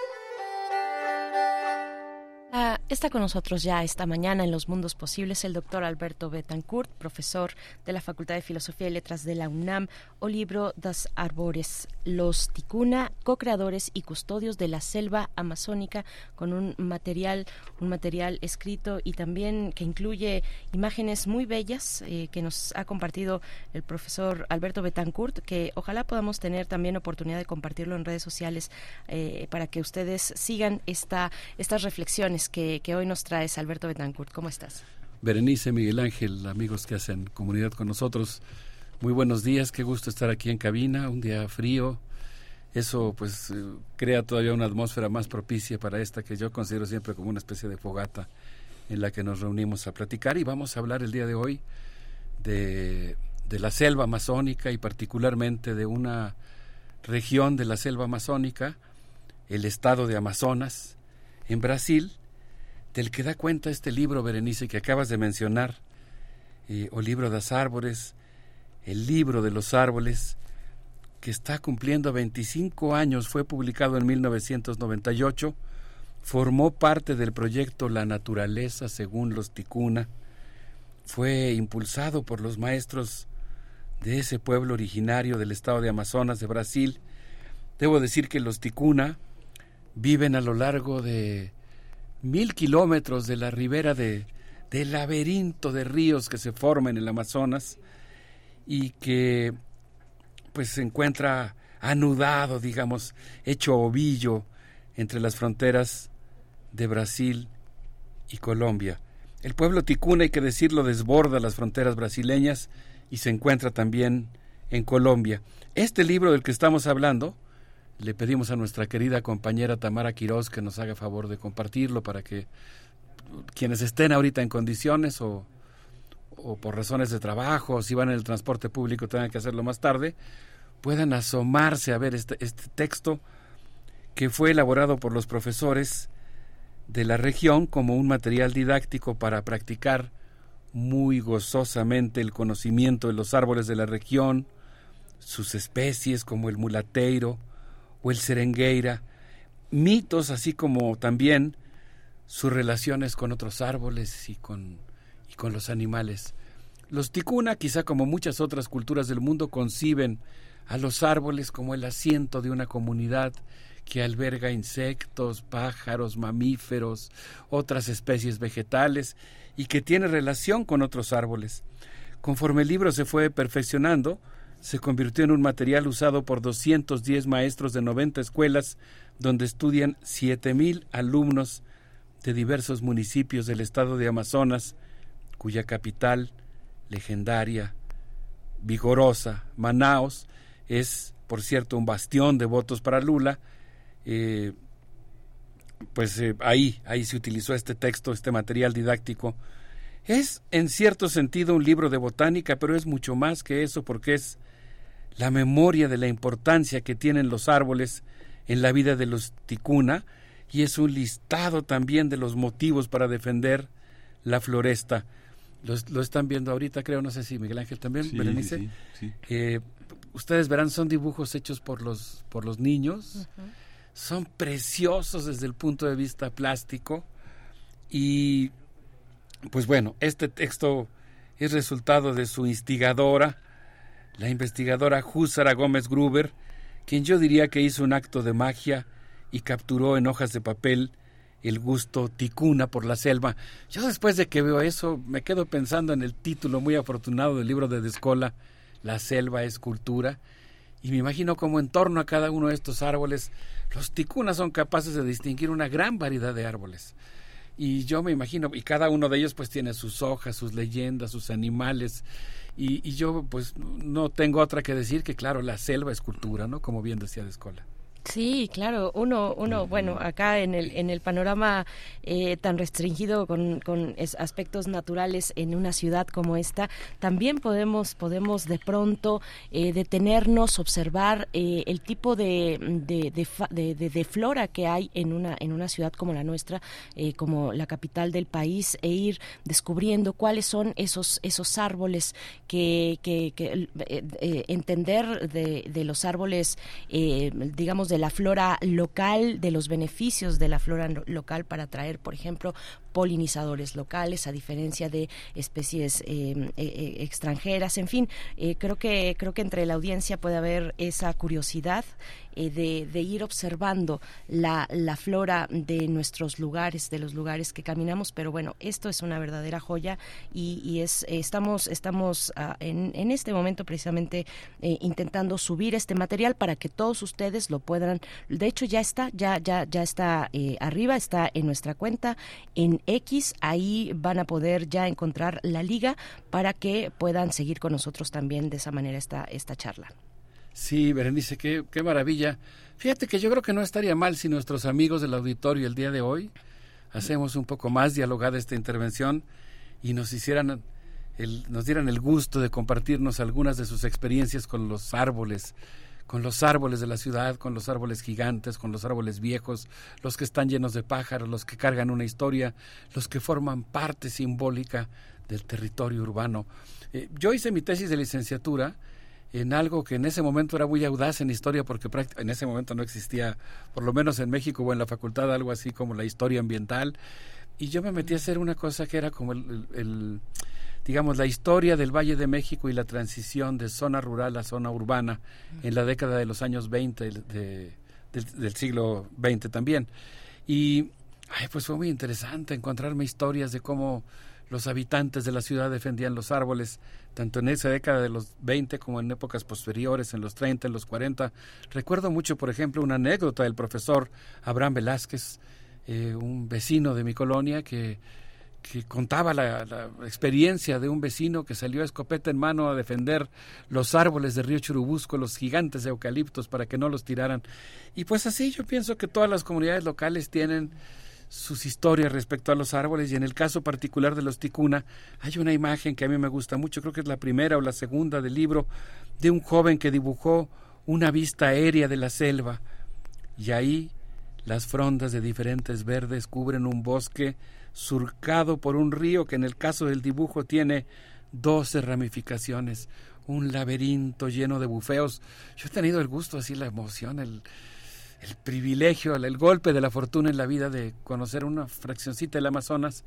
Está con nosotros ya esta mañana en Los Mundos Posibles el doctor Alberto Betancourt, profesor de la Facultad de Filosofía y Letras de la UNAM, o libro Das Arbores, los Ticuna, co-creadores y custodios de la selva amazónica, con un material, un material escrito y también que incluye imágenes muy bellas eh, que nos ha compartido el profesor Alberto Betancourt, que ojalá podamos tener también oportunidad de compartirlo en redes sociales eh, para que ustedes sigan esta, estas reflexiones que, que hoy nos traes, Alberto Betancourt. ¿Cómo estás? Berenice, Miguel Ángel, amigos que hacen comunidad con nosotros. Muy buenos días, qué gusto estar aquí en cabina, un día frío. Eso pues eh, crea todavía una atmósfera más propicia para esta que yo considero siempre como una especie de fogata en la que nos reunimos a platicar y vamos a hablar el día de hoy de, de la selva amazónica y particularmente de una región de la selva amazónica, el estado de Amazonas, en Brasil, del que da cuenta este libro, Berenice, que acabas de mencionar, eh, o libro de los árboles, el libro de los árboles, que está cumpliendo 25 años, fue publicado en 1998, formó parte del proyecto La Naturaleza según los Ticuna, fue impulsado por los maestros de ese pueblo originario del estado de Amazonas de Brasil. Debo decir que los Ticuna viven a lo largo de mil kilómetros de la ribera de, del laberinto de ríos que se forma en el Amazonas y que pues se encuentra anudado, digamos, hecho ovillo entre las fronteras de Brasil y Colombia. El pueblo ticuna, hay que decirlo, desborda las fronteras brasileñas y se encuentra también en Colombia. Este libro del que estamos hablando, le pedimos a nuestra querida compañera Tamara Quiroz que nos haga favor de compartirlo para que quienes estén ahorita en condiciones o, o por razones de trabajo, o si van en el transporte público tengan que hacerlo más tarde, puedan asomarse a ver este, este texto que fue elaborado por los profesores de la región como un material didáctico para practicar muy gozosamente el conocimiento de los árboles de la región, sus especies como el mulateiro o el serengueira, mitos así como también sus relaciones con otros árboles y con, y con los animales. Los ticuna, quizá como muchas otras culturas del mundo, conciben a los árboles como el asiento de una comunidad que alberga insectos, pájaros, mamíferos, otras especies vegetales y que tiene relación con otros árboles. Conforme el libro se fue perfeccionando, se convirtió en un material usado por 210 maestros de 90 escuelas, donde estudian 7.000 alumnos de diversos municipios del estado de Amazonas, cuya capital, legendaria, vigorosa, Manaos, es, por cierto, un bastión de votos para Lula, eh, pues eh, ahí, ahí se utilizó este texto, este material didáctico. Es en cierto sentido un libro de botánica, pero es mucho más que eso porque es la memoria de la importancia que tienen los árboles en la vida de los ticuna y es un listado también de los motivos para defender la floresta. Lo, están viendo ahorita, creo, no sé si Miguel Ángel también, Berenice. Eh, ustedes verán, son dibujos hechos por los, por los niños. Son preciosos desde el punto de vista plástico. Y pues bueno, este texto es resultado de su instigadora, la investigadora Húsara Gómez Gruber, quien yo diría que hizo un acto de magia y capturó en hojas de papel el gusto ticuna por la selva. Yo después de que veo eso me quedo pensando en el título muy afortunado del libro de Descola, La selva es cultura, y me imagino como en torno a cada uno de estos árboles los ticunas son capaces de distinguir una gran variedad de árboles. Y yo me imagino, y cada uno de ellos pues tiene sus hojas, sus leyendas, sus animales. Y, yo pues no tengo otra que decir que claro, la selva es cultura, ¿no? Como bien decía de Escola. Sí, claro, uno, uno, bueno, acá en el, en el panorama eh, tan restringido con, con aspectos naturales en una ciudad como esta, también podemos, podemos de pronto eh, detenernos, observar eh, el tipo de de, de, de, flora que hay en una, en una ciudad como la nuestra, como la capital del país, e ir descubriendo cuáles son esos, esos árboles que, que, que entender de, de los árboles, digamos, de la flora local, de los beneficios de la flora local para atraer, por ejemplo, polinizadores locales a diferencia de especies eh, eh, eh, extranjeras. En fin creo que creo que entre la audiencia puede haber esa curiosidad de, ir observando la, flora de nuestros lugares de los lugares que caminamos. Pero bueno esto es una verdadera joya y, y es estamos estamos ah, en, en, este momento precisamente intentando subir este material para que todos ustedes lo puedan de hecho ya está ya ya ya está arriba está en nuestra cuenta en X. Ahí van a poder ya encontrar la liga para que puedan seguir con nosotros también de esa manera esta, esta charla. Sí, Berenice, qué, qué maravilla. Fíjate que yo creo que no estaría mal si nuestros amigos del auditorio el día de hoy hacemos un poco más dialogada esta intervención y nos hicieran el, nos dieran el gusto de compartirnos algunas de sus experiencias con los árboles, con los árboles de la ciudad, con los árboles gigantes, con los árboles viejos, los que están llenos de pájaros, los que cargan una historia, los que forman parte simbólica del territorio urbano. Eh, yo hice mi tesis de licenciatura en algo que en ese momento era muy audaz en historia, porque en ese momento no existía, por lo menos en México o en la facultad, algo así como la historia ambiental. Y yo me metí a hacer una cosa que era como el digamos, la historia del Valle de México y la transición de zona rural a zona urbana en la década de los años 20 del, siglo XX también. Y ay, pues fue muy interesante encontrarme historias de cómo los habitantes de la ciudad defendían los árboles, tanto en esa década de los 20 como en épocas posteriores, en los 30, en los 40. Recuerdo mucho, por ejemplo, una anécdota del profesor Abraham Velázquez, eh, un vecino de mi colonia que que contaba la, experiencia de un vecino que salió a escopeta en mano a defender los árboles de Río Churubusco, los gigantes de eucaliptos, para que no los tiraran. Y pues así yo pienso que todas las comunidades locales tienen sus historias respecto a los árboles y en el caso particular de los ticuna hay una imagen que a mí me gusta mucho, creo que es la primera o la segunda del libro, de un joven que dibujó una vista aérea de la selva y ahí las frondas de diferentes verdes cubren un bosque surcado por un río que en el caso del dibujo tiene doce ramificaciones, un laberinto lleno de bufeos. Yo he tenido el gusto, así la emoción, el, el privilegio, el, golpe de la fortuna en la vida de conocer una fraccioncita del Amazonas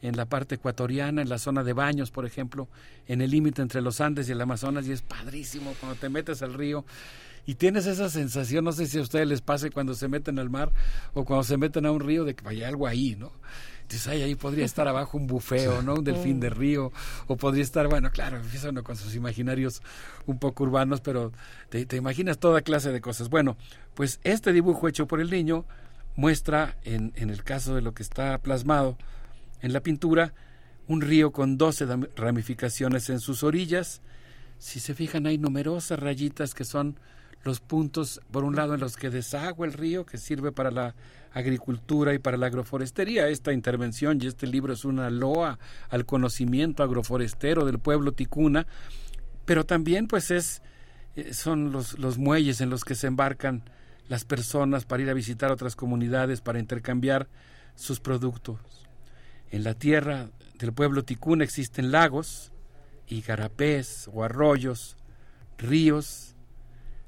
en la parte ecuatoriana, en la zona de Baños, por ejemplo, en el límite entre los Andes y el Amazonas, y es padrísimo cuando te metes al río y tienes esa sensación, no sé si a ustedes les pase cuando se meten al mar o cuando se meten a un río, de que vaya algo ahí, ¿no? Dices, ay, ahí podría (laughs) estar abajo un bufeo, ¿no? Un delfín de río, o podría estar, bueno, claro, empieza uno con sus imaginarios un poco urbanos, pero te, imaginas toda clase de cosas. Bueno, pues este dibujo hecho por el niño muestra, en, en el caso de lo que está plasmado en la pintura, un río con 12 ramificaciones en sus orillas. Si se fijan, hay numerosas rayitas que son los puntos, por un lado, en los que desagua el río, que sirve para la agricultura y para la agroforestería. Esta intervención y este libro es una loa al conocimiento agroforestero del pueblo ticuna, pero también pues es eh, son los, los muelles en los que se embarcan las personas para ir a visitar otras comunidades, para intercambiar sus productos. En la tierra del pueblo ticuna existen lagos, y garapés o arroyos, ríos,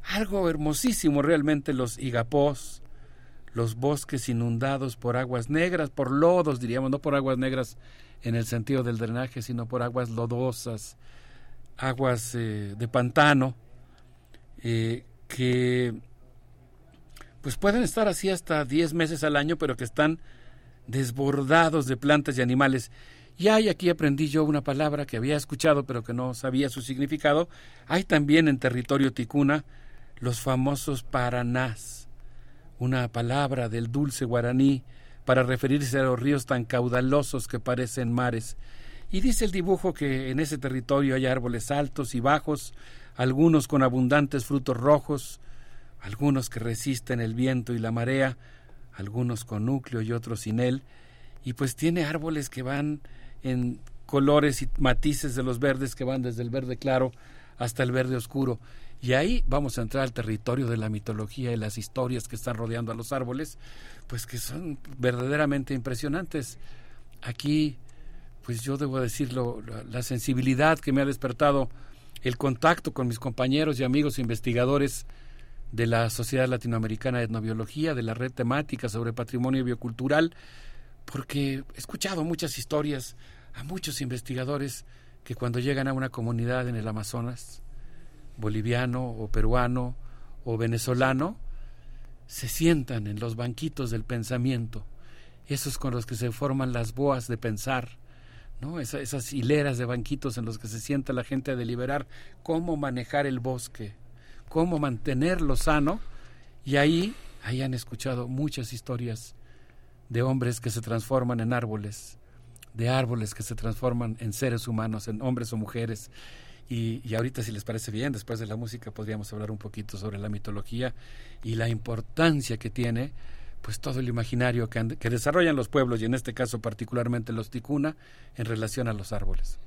algo hermosísimo realmente los igapós, los bosques inundados por aguas negras, por lodos, diríamos, no por aguas negras en el sentido del drenaje, sino por aguas lodosas, aguas eh, de pantano, eh, que pues pueden estar así hasta 10 meses al año, pero que están desbordados de plantas y animales. Y hay aquí aprendí yo una palabra que había escuchado pero que no sabía su significado. Hay también en territorio ticuna los famosos paranás, una palabra del dulce guaraní para referirse a los ríos tan caudalosos que parecen mares. Y dice el dibujo que en ese territorio hay árboles altos y bajos, algunos con abundantes frutos rojos, algunos que resisten el viento y la marea, algunos con núcleo y otros sin él, y pues tiene árboles que van en colores y matices de los verdes que van desde el verde claro hasta el verde oscuro. Y ahí vamos a entrar al territorio de la mitología y las historias que están rodeando a los árboles, pues que son verdaderamente impresionantes. Aquí, pues yo debo decirlo, la, sensibilidad que me ha despertado el contacto con mis compañeros y amigos investigadores de la Sociedad Latinoamericana de Etnobiología, de la red temática sobre patrimonio biocultural, porque he escuchado muchas historias a muchos investigadores que cuando llegan a una comunidad en el Amazonas, boliviano o peruano o venezolano, se sientan en los banquitos del pensamiento, esos con los que se forman las boas de pensar, ¿no? esas hileras de banquitos en los que se sienta la gente a deliberar cómo manejar el bosque, cómo mantenerlo sano, y ahí, ahí han escuchado muchas historias de hombres que se transforman en árboles, de árboles que se transforman en seres humanos, en hombres o mujeres. Y, y, ahorita, si les parece bien, después de la música podríamos hablar un poquito sobre la mitología y la importancia que tiene pues todo el imaginario que, que desarrollan los pueblos y en este caso particularmente los ticuna en relación a los árboles.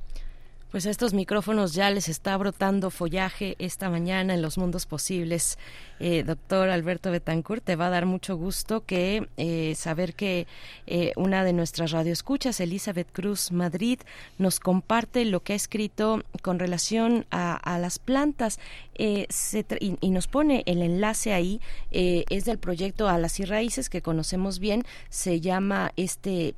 Pues a estos micrófonos ya les está brotando follaje esta mañana en los mundos posibles. Eh, doctor Alberto Betancourt, te va a dar mucho gusto que eh, saber que eh, una de nuestras radioescuchas, Elizabeth Cruz Madrid, nos comparte lo que ha escrito con relación a, las plantas y, y, nos pone el enlace ahí. es del proyecto Alas y Raíces que conocemos bien. Se llama este,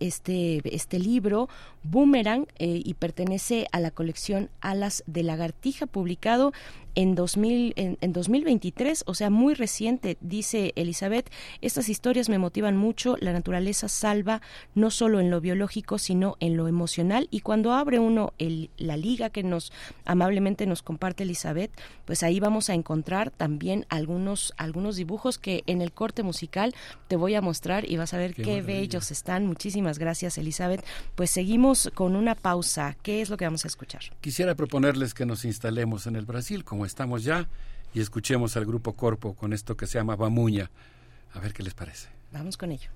este, este libro Boomerang y pertenece a la colección Alas de Lagartija, publicado en, 2000, en, 2023, o sea, muy reciente, dice Elizabeth, estas historias me motivan mucho, la naturaleza salva no solo en lo biológico, sino en lo emocional, y cuando abre uno el, la liga que nos amablemente nos comparte Elizabeth, pues ahí vamos a encontrar también algunos, algunos dibujos que en el corte musical te voy a mostrar y vas a ver qué, qué bellos están. Muchísimas gracias, Elizabeth. Pues seguimos con una pausa. ¿Qué es lo que vamos a escuchar? Quisiera proponerles que nos instalemos en el Brasil como estamos ya y escuchemos al grupo Corpo con esto que se llama Bamuña. A ver qué les parece. Vamos con ello.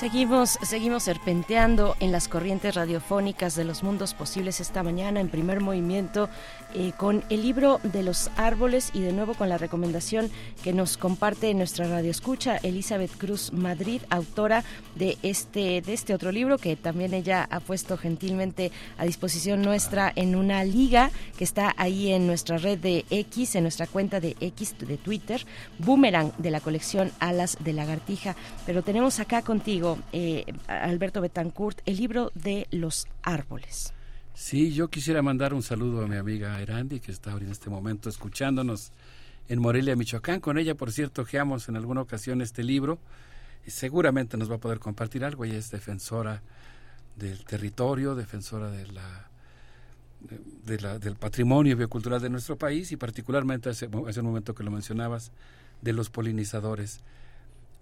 Seguimos, seguimos serpenteando en las corrientes radiofónicas de los mundos posibles esta mañana en primer movimiento eh, con el libro de los árboles y de nuevo con la recomendación que nos comparte nuestra radio escucha Elizabeth Cruz Madrid, autora de este, de este otro libro que también ella ha puesto gentilmente a disposición nuestra en una liga que está ahí en nuestra red de X, en nuestra cuenta de X de Twitter, Boomerang de la colección Alas de Lagartija. Pero tenemos acá contigo, eh, Alberto Betancourt, el libro de los árboles. Sí, yo quisiera mandar un saludo a mi amiga Erandi, que está ahora en este momento escuchándonos en Morelia, Michoacán. Con ella, por cierto, geamos en alguna ocasión este libro. Y seguramente nos va a poder compartir algo. Ella es defensora del territorio, defensora del patrimonio biocultural de nuestro país y particularmente hace, hace un momento que lo mencionabas, de los polinizadores.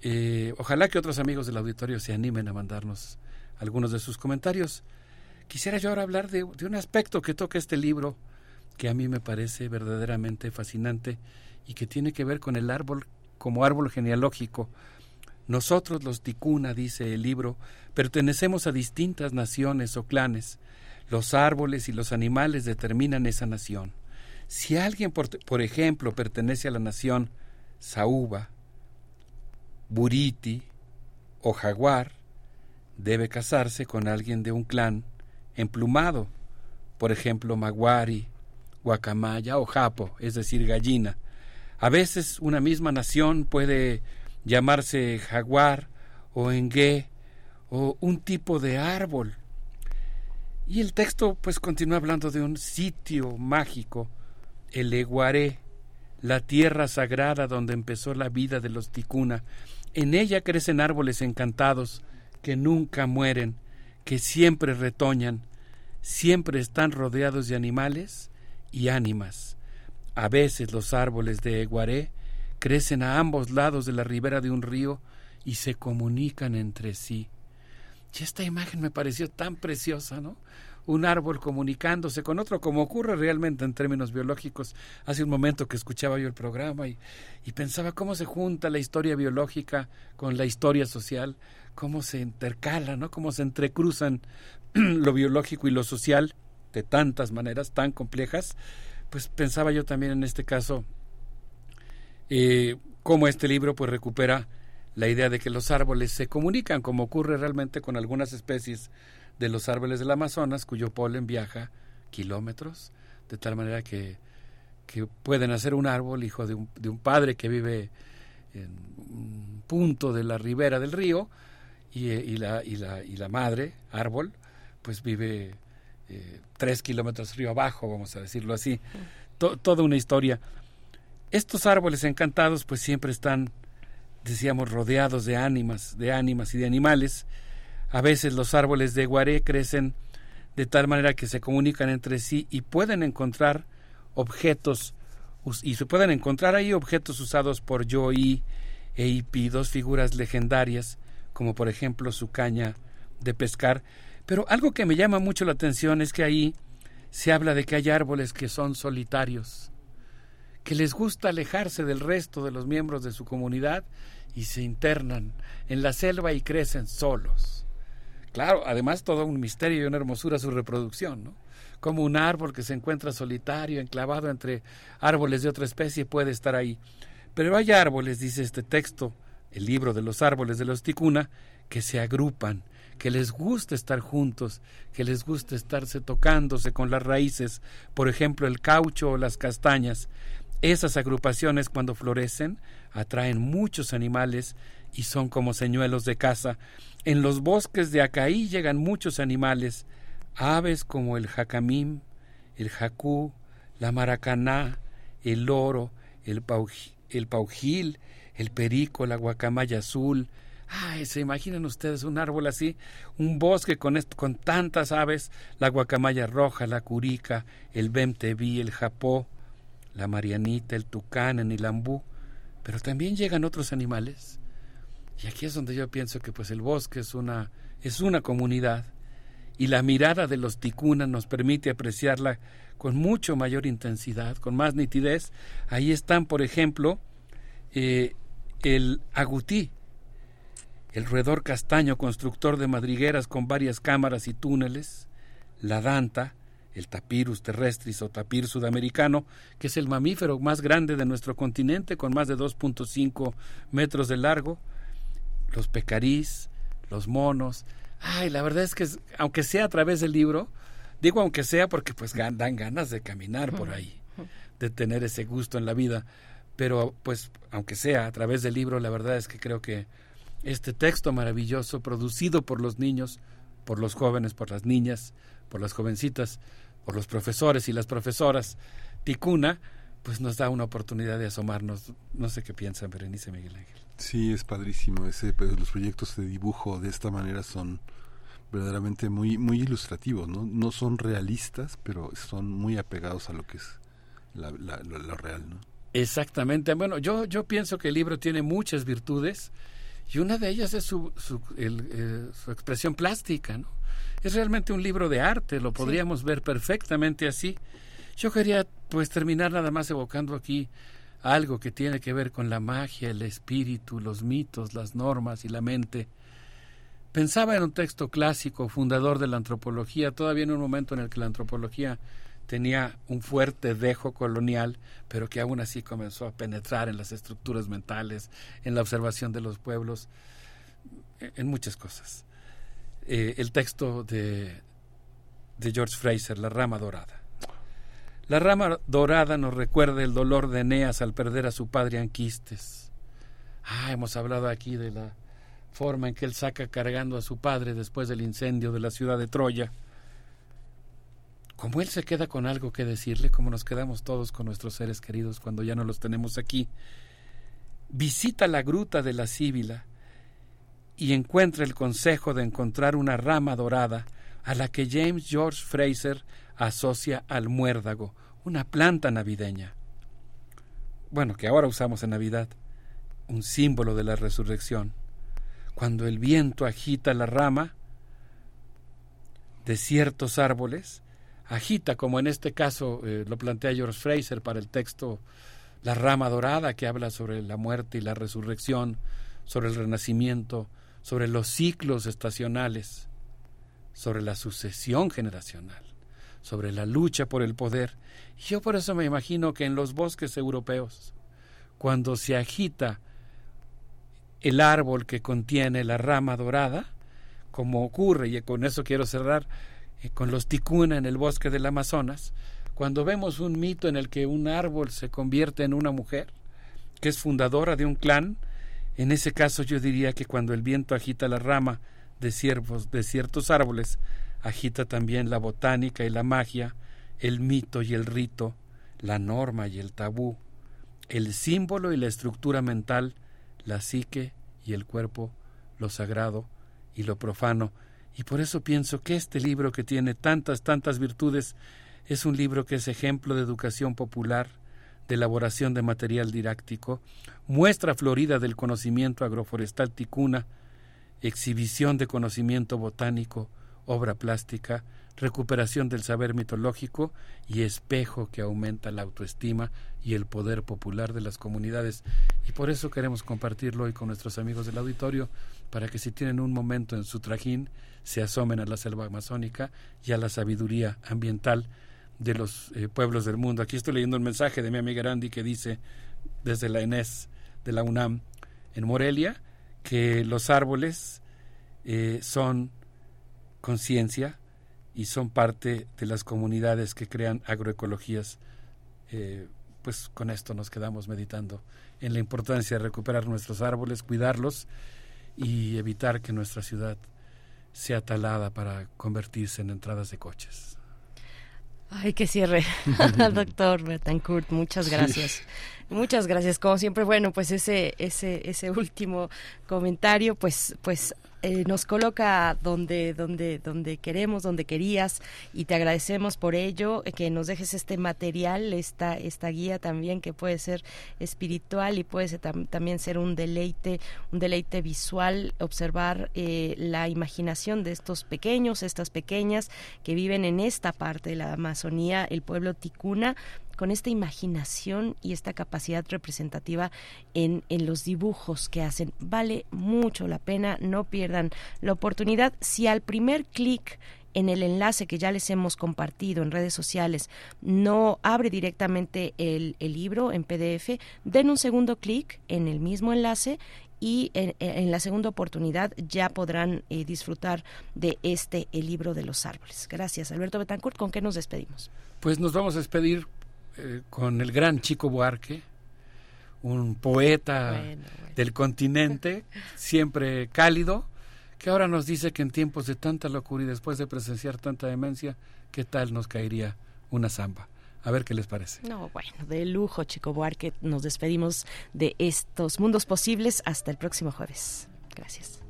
Eh, ojalá que otros amigos del auditorio se animen a mandarnos algunos de sus comentarios. Quisiera yo ahora hablar de, un aspecto que toca este libro que a mí me parece verdaderamente fascinante y que tiene que ver con el árbol como árbol genealógico. Nosotros los ticuna, dice el libro, pertenecemos a distintas naciones o clanes. Los árboles y los animales determinan esa nación. Si alguien, por, por ejemplo, pertenece a la nación Saúba, Buriti o Jaguar, debe casarse con alguien de un clan emplumado, por ejemplo, maguari, guacamaya o japo, es decir, gallina. A veces una misma nación puede llamarse jaguar o engue o un tipo de árbol. Y el texto pues continúa hablando de un sitio mágico, el Eguaré, la tierra sagrada donde empezó la vida de los ticuna. En ella crecen árboles encantados que nunca mueren, que siempre retoñan, siempre están rodeados de animales y ánimas. A veces los árboles de Eguaré crecen a ambos lados de la ribera de un río y se comunican entre sí. Y esta imagen me pareció tan preciosa, ¿no? Un árbol comunicándose con otro, como ocurre realmente en términos biológicos. Hace un momento que escuchaba yo el programa y, y pensaba cómo se junta la historia biológica con la historia social, cómo se intercala, ¿no? Cómo se entrecruzan (clears throat) lo biológico y lo social de tantas maneras tan complejas, pues pensaba yo también en este caso eh, cómo este libro pues recupera la idea de que los árboles se comunican, como ocurre realmente con algunas especies de los árboles del Amazonas, cuyo polen viaja kilómetros, de tal manera que, que pueden hacer un árbol, hijo de un, de un padre que vive en un punto de la ribera del río, y, y, la, y, la, y la madre, árbol, pues vive eh, tres kilómetros río abajo, vamos a decirlo así. toda una historia. Estos árboles encantados pues siempre están, decíamos, rodeados de ánimas, de ánimas y de animales. A veces los árboles de guaré crecen de tal manera que se comunican entre sí y pueden encontrar objetos y se pueden encontrar ahí objetos usados por Yoi e Ipi, dos figuras legendarias, como por ejemplo su caña de pescar, pero algo que me llama mucho la atención es que ahí se habla de que hay árboles que son solitarios, que les gusta alejarse del resto de los miembros de su comunidad y se internan en la selva y crecen solos. Claro, además todo un misterio y una hermosura su reproducción, ¿no? Como un árbol que se encuentra solitario, enclavado entre árboles de otra especie, puede estar ahí. Pero hay árboles, dice este texto, el libro de los árboles de los ticuna, que se agrupan que les gusta estar juntos, que les gusta estarse tocándose con las raíces, por ejemplo el caucho o las castañas. Esas agrupaciones cuando florecen atraen muchos animales y son como señuelos de caza. En los bosques de Acaí llegan muchos animales, aves como el jacamim, el jacú, la maracaná, el loro, el, el paujil, el perico, la guacamaya azul, Ay, se imaginan ustedes un árbol así, un bosque con, con tantas aves, la guacamaya roja, la curica, el bemteví, el japó, la marianita, el tucán, el ambú, pero también llegan otros animales. Y aquí es donde yo pienso que pues el bosque es una, es una comunidad y la mirada de los ticunas nos permite apreciarla con mucho mayor intensidad, con más nitidez. Ahí están, por ejemplo, eh, el agutí, el roedor castaño constructor de madrigueras con varias cámaras y túneles, la danta, el tapirus terrestris o tapir sudamericano, que es el mamífero más grande de nuestro continente con más de 2.5 metros de largo, los pecarís, los monos. Ay, la verdad es que aunque sea a través del libro, digo aunque sea porque pues dan ganas de caminar por ahí, de tener ese gusto en la vida, pero pues aunque sea a través del libro, la verdad es que creo que este texto maravilloso producido por los niños, por los jóvenes, por las niñas, por las jovencitas, por los profesores y las profesoras, Ticuna, pues nos da una oportunidad de asomarnos. No sé qué piensa Berenice Miguel Ángel. Sí, es padrísimo. Ese, pues, los proyectos de dibujo de esta manera son verdaderamente muy, muy ilustrativos. ¿no? no son realistas, pero son muy apegados a lo que es la, lo, real. ¿no? Exactamente. Bueno, yo, yo pienso que el libro tiene muchas virtudes y una de ellas es su, su, eh, su expresión plástica. ¿no? Es realmente un libro de arte, lo podríamos ver perfectamente así. Yo quería pues terminar nada más evocando aquí algo que tiene que ver con la magia, el espíritu, los mitos, las normas y la mente. Pensaba en un texto clásico, fundador de la antropología, todavía en un momento en el que la antropología tenía un fuerte dejo colonial, pero que aún así comenzó a penetrar en las estructuras mentales, en la observación de los pueblos, en muchas cosas. Eh, el texto de, de George Fraser, La rama dorada. La rama dorada nos recuerda el dolor de Eneas al perder a su padre Anquistes. Ah, hemos hablado aquí de la forma en que él saca cargando a su padre después del incendio de la ciudad de Troya. Como él se queda con algo que decirle, como nos quedamos todos con nuestros seres queridos cuando ya no los tenemos aquí, visita la gruta de la Síbila y encuentra el consejo de encontrar una rama dorada a la que James George Fraser asocia al muérdago, una planta navideña. Bueno, que ahora usamos en Navidad, un símbolo de la resurrección. Cuando el viento agita la rama de ciertos árboles, agita, como en este caso eh, lo plantea George Fraser para el texto La rama dorada, que habla sobre la muerte y la resurrección, sobre el renacimiento, sobre los ciclos estacionales, sobre la sucesión generacional, sobre la lucha por el poder. Yo por eso me imagino que en los bosques europeos, cuando se agita el árbol que contiene la rama dorada, como ocurre, y con eso quiero cerrar, eh, con los ticuna en el bosque del Amazonas, cuando vemos un mito en el que un árbol se convierte en una mujer, que es fundadora de un clan, en ese caso yo diría que cuando el viento agita la rama de, ciervos, de ciertos árboles, agita también la botánica y la magia, el mito y el rito, la norma y el tabú, el símbolo y la estructura mental, la psique y el cuerpo, lo sagrado y lo profano. Y por eso pienso que este libro que tiene tantas, tantas virtudes, es un libro que es ejemplo de educación popular, de elaboración de material didáctico, muestra florida del conocimiento agroforestal ticuna, exhibición de conocimiento botánico, obra plástica, recuperación del saber mitológico y espejo que aumenta la autoestima y el poder popular de las comunidades. Y por eso queremos compartirlo hoy con nuestros amigos del auditorio, para que si tienen un momento en su trajín, se asomen a la selva amazónica y a la sabiduría ambiental de los eh, pueblos del mundo. Aquí estoy leyendo un mensaje de mi amiga Randy que dice desde la ENES de la UNAM en Morelia que los árboles eh, son conciencia y son parte de las comunidades que crean agroecologías. Eh, pues con esto nos quedamos meditando en la importancia de recuperar nuestros árboles, cuidarlos y evitar que nuestra ciudad sea talada para convertirse en entradas de coches. Ay, que cierre, (laughs) (laughs) doctor Betancourt, muchas gracias. Muchas gracias, como siempre. Bueno, pues ese, ese, ese último comentario, pues, pues eh, nos coloca donde, donde, donde queremos, donde querías, y te agradecemos por ello, eh, que nos dejes este material, esta, esta guía también que puede ser espiritual y puede también ser un deleite, un deleite visual, observar eh, la imaginación de estos pequeños, estas pequeñas que viven en esta parte de la Amazonía, el pueblo ticuna, con esta imaginación y esta capacidad representativa en, en los dibujos que hacen. Vale mucho la pena, no pierdan la oportunidad. Si al primer clic en el enlace que ya les hemos compartido en redes sociales no abre directamente el, libro en PDF, den un segundo clic en el mismo enlace y en, la segunda oportunidad ya podrán eh, disfrutar de este El libro de los árboles. Gracias, Alberto Betancourt. ¿Con qué nos despedimos? Pues nos vamos a despedir eh, con el gran Chico Buarque, un poeta del continente, (laughs) siempre cálido, que ahora nos dice que en tiempos de tanta locura y después de presenciar tanta demencia, ¿qué tal nos caería una zamba? A ver qué les parece. No, bueno, de lujo, Chico Buarque. Nos despedimos de estos mundos posibles hasta el próximo jueves. Gracias.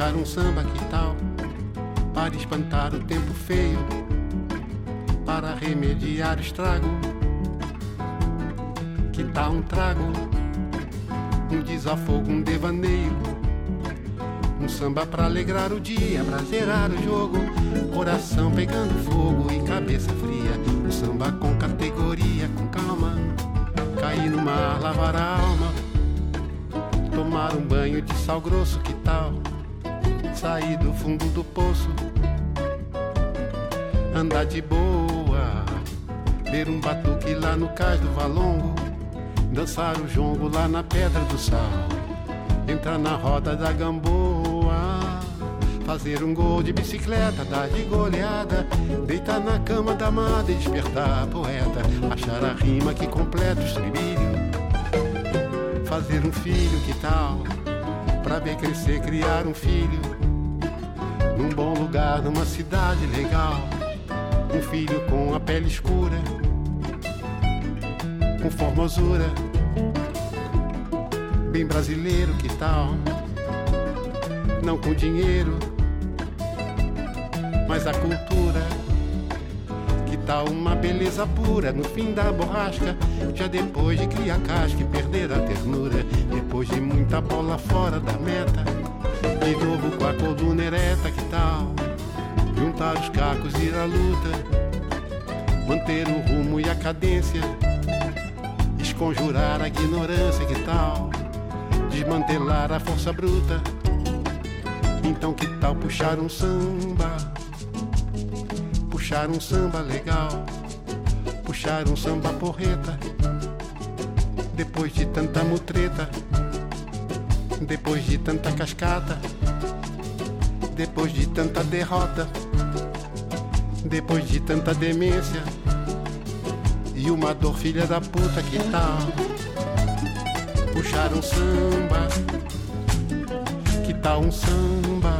Puxar um samba, que tal? Para espantar o tempo feio, para remediar o estrago. Que tal um trago, um desafogo, um devaneio? Um samba pra alegrar o dia, pra zerar o jogo. Coração pegando fogo e cabeça fria. Um samba com categoria, com calma. Cair no mar, lavar a alma Tomar um banho de sal grosso, que tal? Sair do fundo do poço, andar de boa, ver um batuque lá no cais do Valongo, dançar o jongo lá na Pedra do Sal, entrar na roda da Gamboa, fazer um gol de bicicleta, dar de goleada, deitar na cama da amada e despertar a poeta, achar a rima que completa o estribilho fazer um filho, que tal? Pra ver crescer, criar um filho. Num bom lugar, numa cidade legal. Um filho com a pele escura, com formosura. Bem brasileiro, que tal? Não com dinheiro, mas a cultura tal uma beleza pura no fim da borrasca? Já depois de criar casca e perder a ternura, depois de muita bola fora da meta, de novo com a coluna ereta, que tal? Juntar os cacos e ir à luta, manter o rumo e a cadência, esconjurar a ignorância, que tal? Desmantelar a força bruta. Então que tal puxar um samba? puxar um samba legal, puxar um samba porreta. Depois de tanta mutreta, depois de tanta cascata, depois de tanta derrota, depois de tanta demência e uma dor filha da puta que tal puxar um samba, que tal um samba,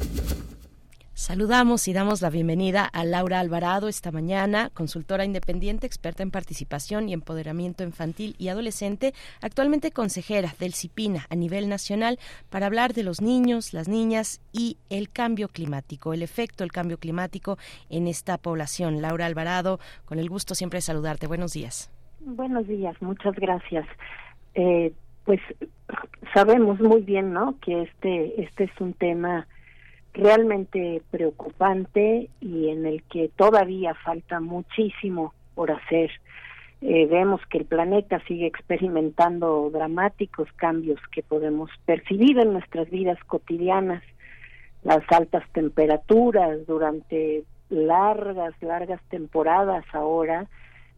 Saludamos y damos la bienvenida a Laura Alvarado esta mañana, consultora independiente, experta en participación y empoderamiento infantil y adolescente, actualmente consejera del CIPINA a nivel nacional para hablar de los niños, las niñas y el cambio climático, el efecto del cambio climático en esta población. Laura Alvarado, con el gusto siempre de saludarte. Buenos días. Buenos días, muchas gracias. Eh, pues sabemos muy bien, ¿no? Que este este es un tema realmente preocupante y en el que todavía falta muchísimo por hacer. Eh, vemos que el planeta sigue experimentando dramáticos cambios que podemos percibir en nuestras vidas cotidianas, las altas temperaturas durante largas, largas temporadas ahora,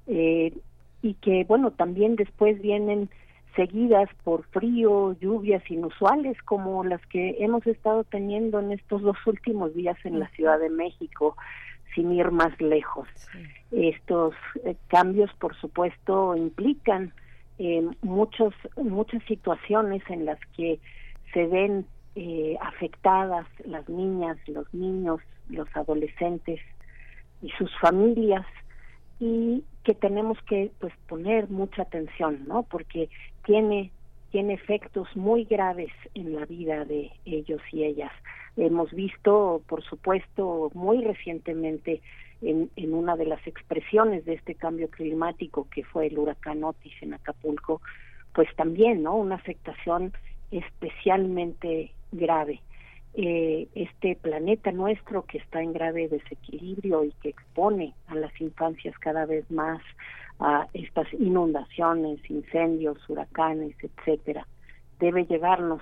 eh, y que, bueno, también después vienen seguidas por frío, lluvias inusuales como las que hemos estado teniendo en estos dos últimos días en la Ciudad de México, sin ir más lejos. Estos eh, cambios, por supuesto, implican eh, muchos, muchas situaciones en las que se ven eh, afectadas las niñas, los niños, los adolescentes y sus familias y que tenemos que pues poner mucha atención, ¿no? Porque tiene tiene efectos muy graves en la vida de ellos y ellas. Hemos visto, por supuesto, muy recientemente en, en una de las expresiones de este cambio climático que fue el huracán Otis en Acapulco, pues también, ¿no? Una afectación especialmente grave eh, este planeta nuestro que está en grave desequilibrio y que expone a las infancias cada vez más a estas inundaciones, incendios, huracanes, etcétera, debe llevarnos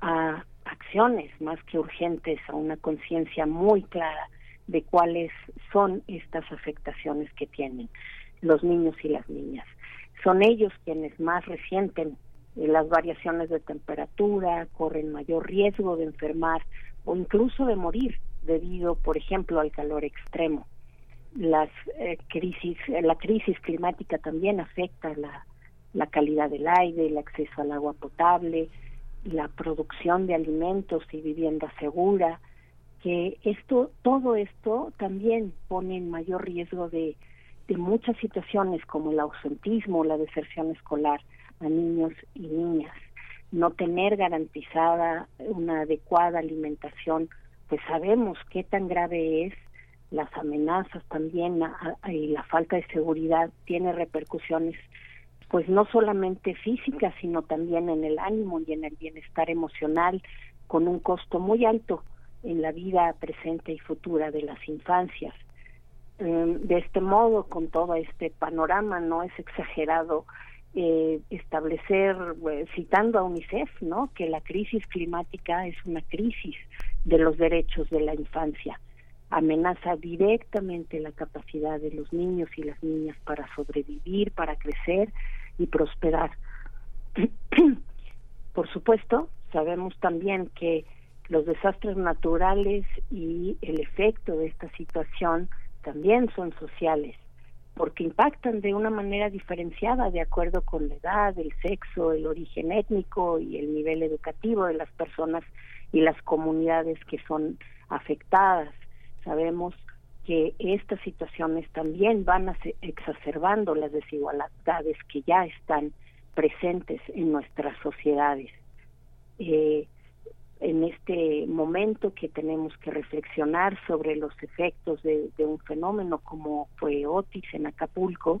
a acciones más que urgentes, a una conciencia muy clara de cuáles son estas afectaciones que tienen los niños y las niñas. Son ellos quienes más resienten las variaciones de temperatura, corren mayor riesgo de enfermar o incluso de morir debido, por ejemplo, al calor extremo. Las eh, crisis, eh, la crisis climática también afecta la, la calidad del aire, el acceso al agua potable, la producción de alimentos y vivienda segura, que esto, todo esto también pone en mayor riesgo de, de muchas situaciones como el ausentismo, la deserción escolar a niños y niñas. No tener garantizada una adecuada alimentación, pues sabemos qué tan grave es. Las amenazas también y la falta de seguridad tiene repercusiones pues no solamente físicas, sino también en el ánimo y en el bienestar emocional, con un costo muy alto en la vida presente y futura de las infancias. Em, de este modo, con todo este panorama, no es exagerado eh, establecer, eh, citando a UNICEF, ¿no? que la crisis climática es una crisis de los derechos de la infancia. Amenaza directamente la capacidad de los niños y las niñas para sobrevivir, para crecer y prosperar. (clears throat) Por supuesto, sabemos también que los desastres naturales y el efecto de esta situación también son sociales porque impactan de una manera diferenciada de acuerdo con la edad, el sexo, el origen étnico y el nivel educativo de las personas y las comunidades que son afectadas. Sabemos que estas situaciones también van a exacerbando las desigualdades que ya están presentes en nuestras sociedades. Eh, en este momento que tenemos que reflexionar sobre los efectos de, un fenómeno como fue Otis en Acapulco,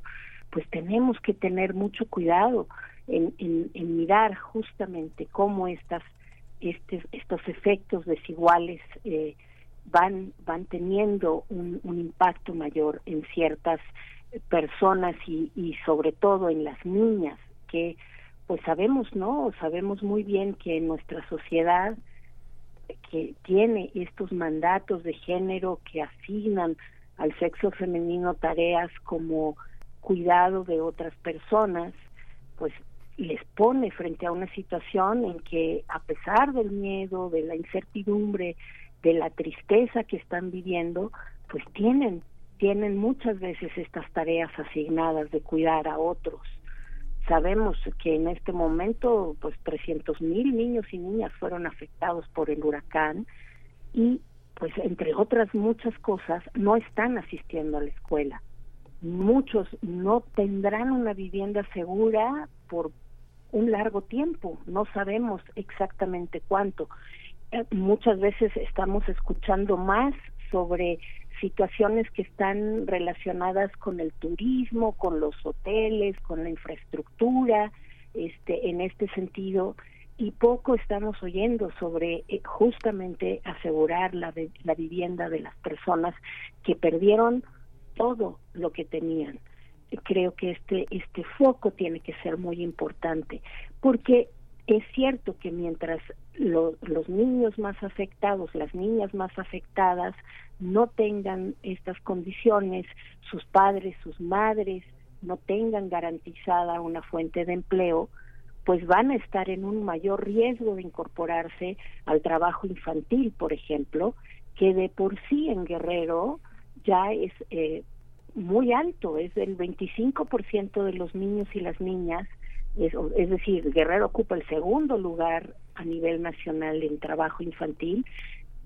pues tenemos que tener mucho cuidado en, mirar justamente cómo estas, este, estos efectos desiguales eh, van, van teniendo un, impacto mayor en ciertas personas y sobre todo en las niñas que pues sabemos, ¿no? Sabemos muy bien que nuestra sociedad que tiene estos mandatos de género que asignan al sexo femenino tareas como cuidado de otras personas, pues les pone frente a una situación en que a pesar del miedo, de la incertidumbre, de la tristeza que están viviendo, pues tienen tienen muchas veces estas tareas asignadas de cuidar a otros Sabemos que en este momento, pues 300 mil niños y niñas fueron afectados por el huracán y, pues entre otras muchas cosas, no están asistiendo a la escuela. Muchos no tendrán una vivienda segura por un largo tiempo, no sabemos exactamente cuánto. Eh, muchas veces estamos escuchando más sobre situaciones que están relacionadas con el turismo, con los hoteles, con la infraestructura, este, en este sentido, y poco estamos oyendo sobre eh, justamente asegurar la, la vivienda de las personas que perdieron todo lo que tenían. Creo que este, este foco tiene que ser muy importante, porque es cierto que mientras los niños más afectados, las niñas más afectadas, no tengan estas condiciones, sus padres, sus madres no tengan garantizada una fuente de empleo, pues van a estar en un mayor riesgo de incorporarse al trabajo infantil, por ejemplo, que de por sí en Guerrero ya es eh, muy alto, es del 25% de los niños y las niñas, es, es decir, Guerrero ocupa el segundo lugar a nivel nacional en trabajo infantil,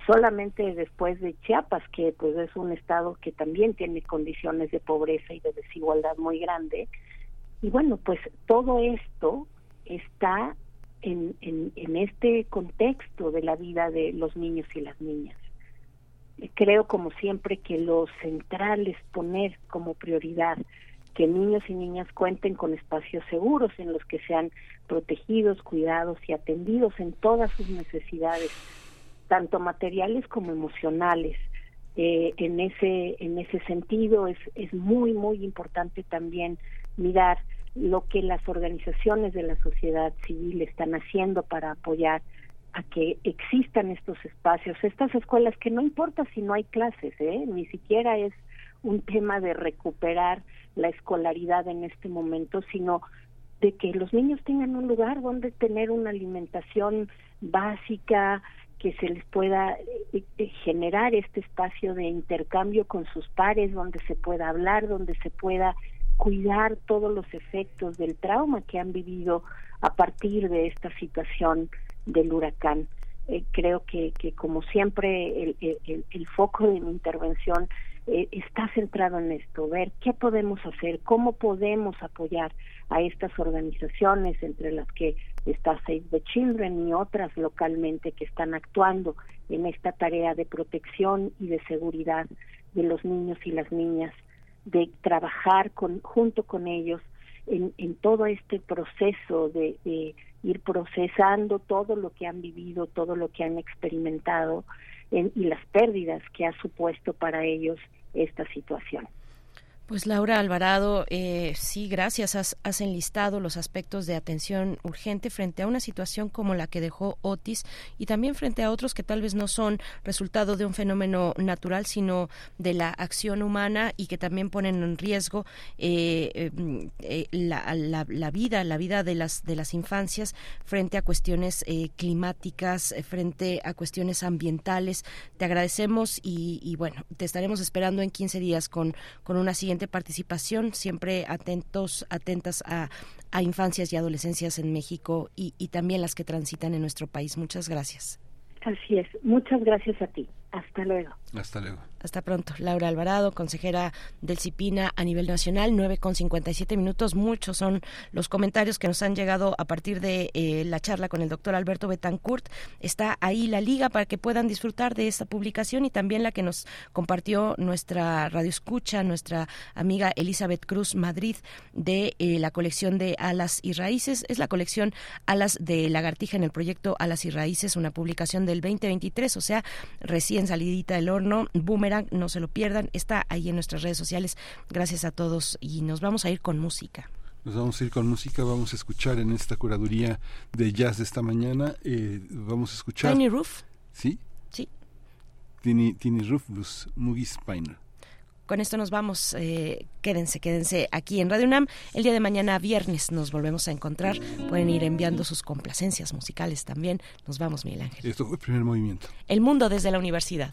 solamente después de Chiapas, que pues es un estado que también tiene condiciones de pobreza y de desigualdad muy grande. Y bueno, pues todo esto está en, en, este contexto de la vida de los niños y las niñas. Creo, como siempre, que lo central es poner como prioridad que niños y niñas cuenten con espacios seguros en los que sean protegidos, cuidados y atendidos en todas sus necesidades, tanto materiales como emocionales. Eh, en ese en ese sentido es es muy muy importante también mirar lo que las organizaciones de la sociedad civil están haciendo para apoyar a que existan estos espacios, estas escuelas que no importa si no hay clases, ¿eh? ni siquiera es un tema de recuperar la escolaridad en este momento, sino de que los niños tengan un lugar donde tener una alimentación básica, que se les pueda eh, eh, generar este espacio de intercambio con sus pares, donde se pueda hablar, donde se pueda cuidar todos los efectos del trauma que han vivido a partir de esta situación del huracán. Eh, creo que, como siempre, el, el, foco de mi intervención eh, está centrado en esto, ver qué podemos hacer, cómo podemos apoyar a estas organizaciones, entre las que está Save the Children y otras localmente que están actuando en esta tarea de protección y de seguridad de los niños y las niñas de trabajar con, junto con ellos en, en todo este proceso de, ir procesando todo lo que han vivido, todo lo que han experimentado y las pérdidas que ha supuesto para ellos esta situación. Pues Laura Alvarado, eh, sí, gracias. Has, enlistado los aspectos de atención urgente frente a una situación como la que dejó Otis y también frente a otros que tal vez no son resultado de un fenómeno natural, sino de la acción humana y que también ponen en riesgo eh, eh, la, vida, la vida de las de las infancias frente a cuestiones climáticas, frente a cuestiones ambientales. Te agradecemos y, y, bueno, te estaremos esperando en 15 días con, con una siguiente participación, siempre atentos, atentas a, a infancias y adolescencias en México y, y también las que transitan en nuestro país. Muchas gracias. Así es. Muchas gracias a ti. Hasta luego. Hasta luego. Hasta pronto. Laura Alvarado, consejera del CIPINA a nivel nacional, 9 con 57 minutos. Muchos son los comentarios que nos han llegado a partir de eh, la charla con el doctor Alberto Betancourt. Está ahí la liga para que puedan disfrutar de esta publicación y también la que nos compartió nuestra radio escucha, nuestra amiga Elizabeth Cruz Madrid de eh, la colección de Alas y Raíces. Es la colección Alas de Lagartija en el proyecto Alas y Raíces, una publicación del 2023, o sea, recién salidita del horno. Boomerang, no se lo pierdan, está ahí en nuestras redes sociales. Gracias a todos y nos vamos a ir con música. Nos vamos a ir con música, vamos a escuchar en esta curaduría de jazz de esta mañana, eh, vamos a escuchar... Tiny Roof. ¿Sí? Sí. Tiny, Tiny Roof, los Moogie Spiner. Con esto nos vamos. Eh, quédense, quédense aquí en Radio UNAM. El día de mañana, viernes, nos volvemos a encontrar. Pueden ir enviando sus complacencias musicales también. Nos vamos, Miguel Ángel. Esto fue el primer movimiento. El mundo desde la universidad.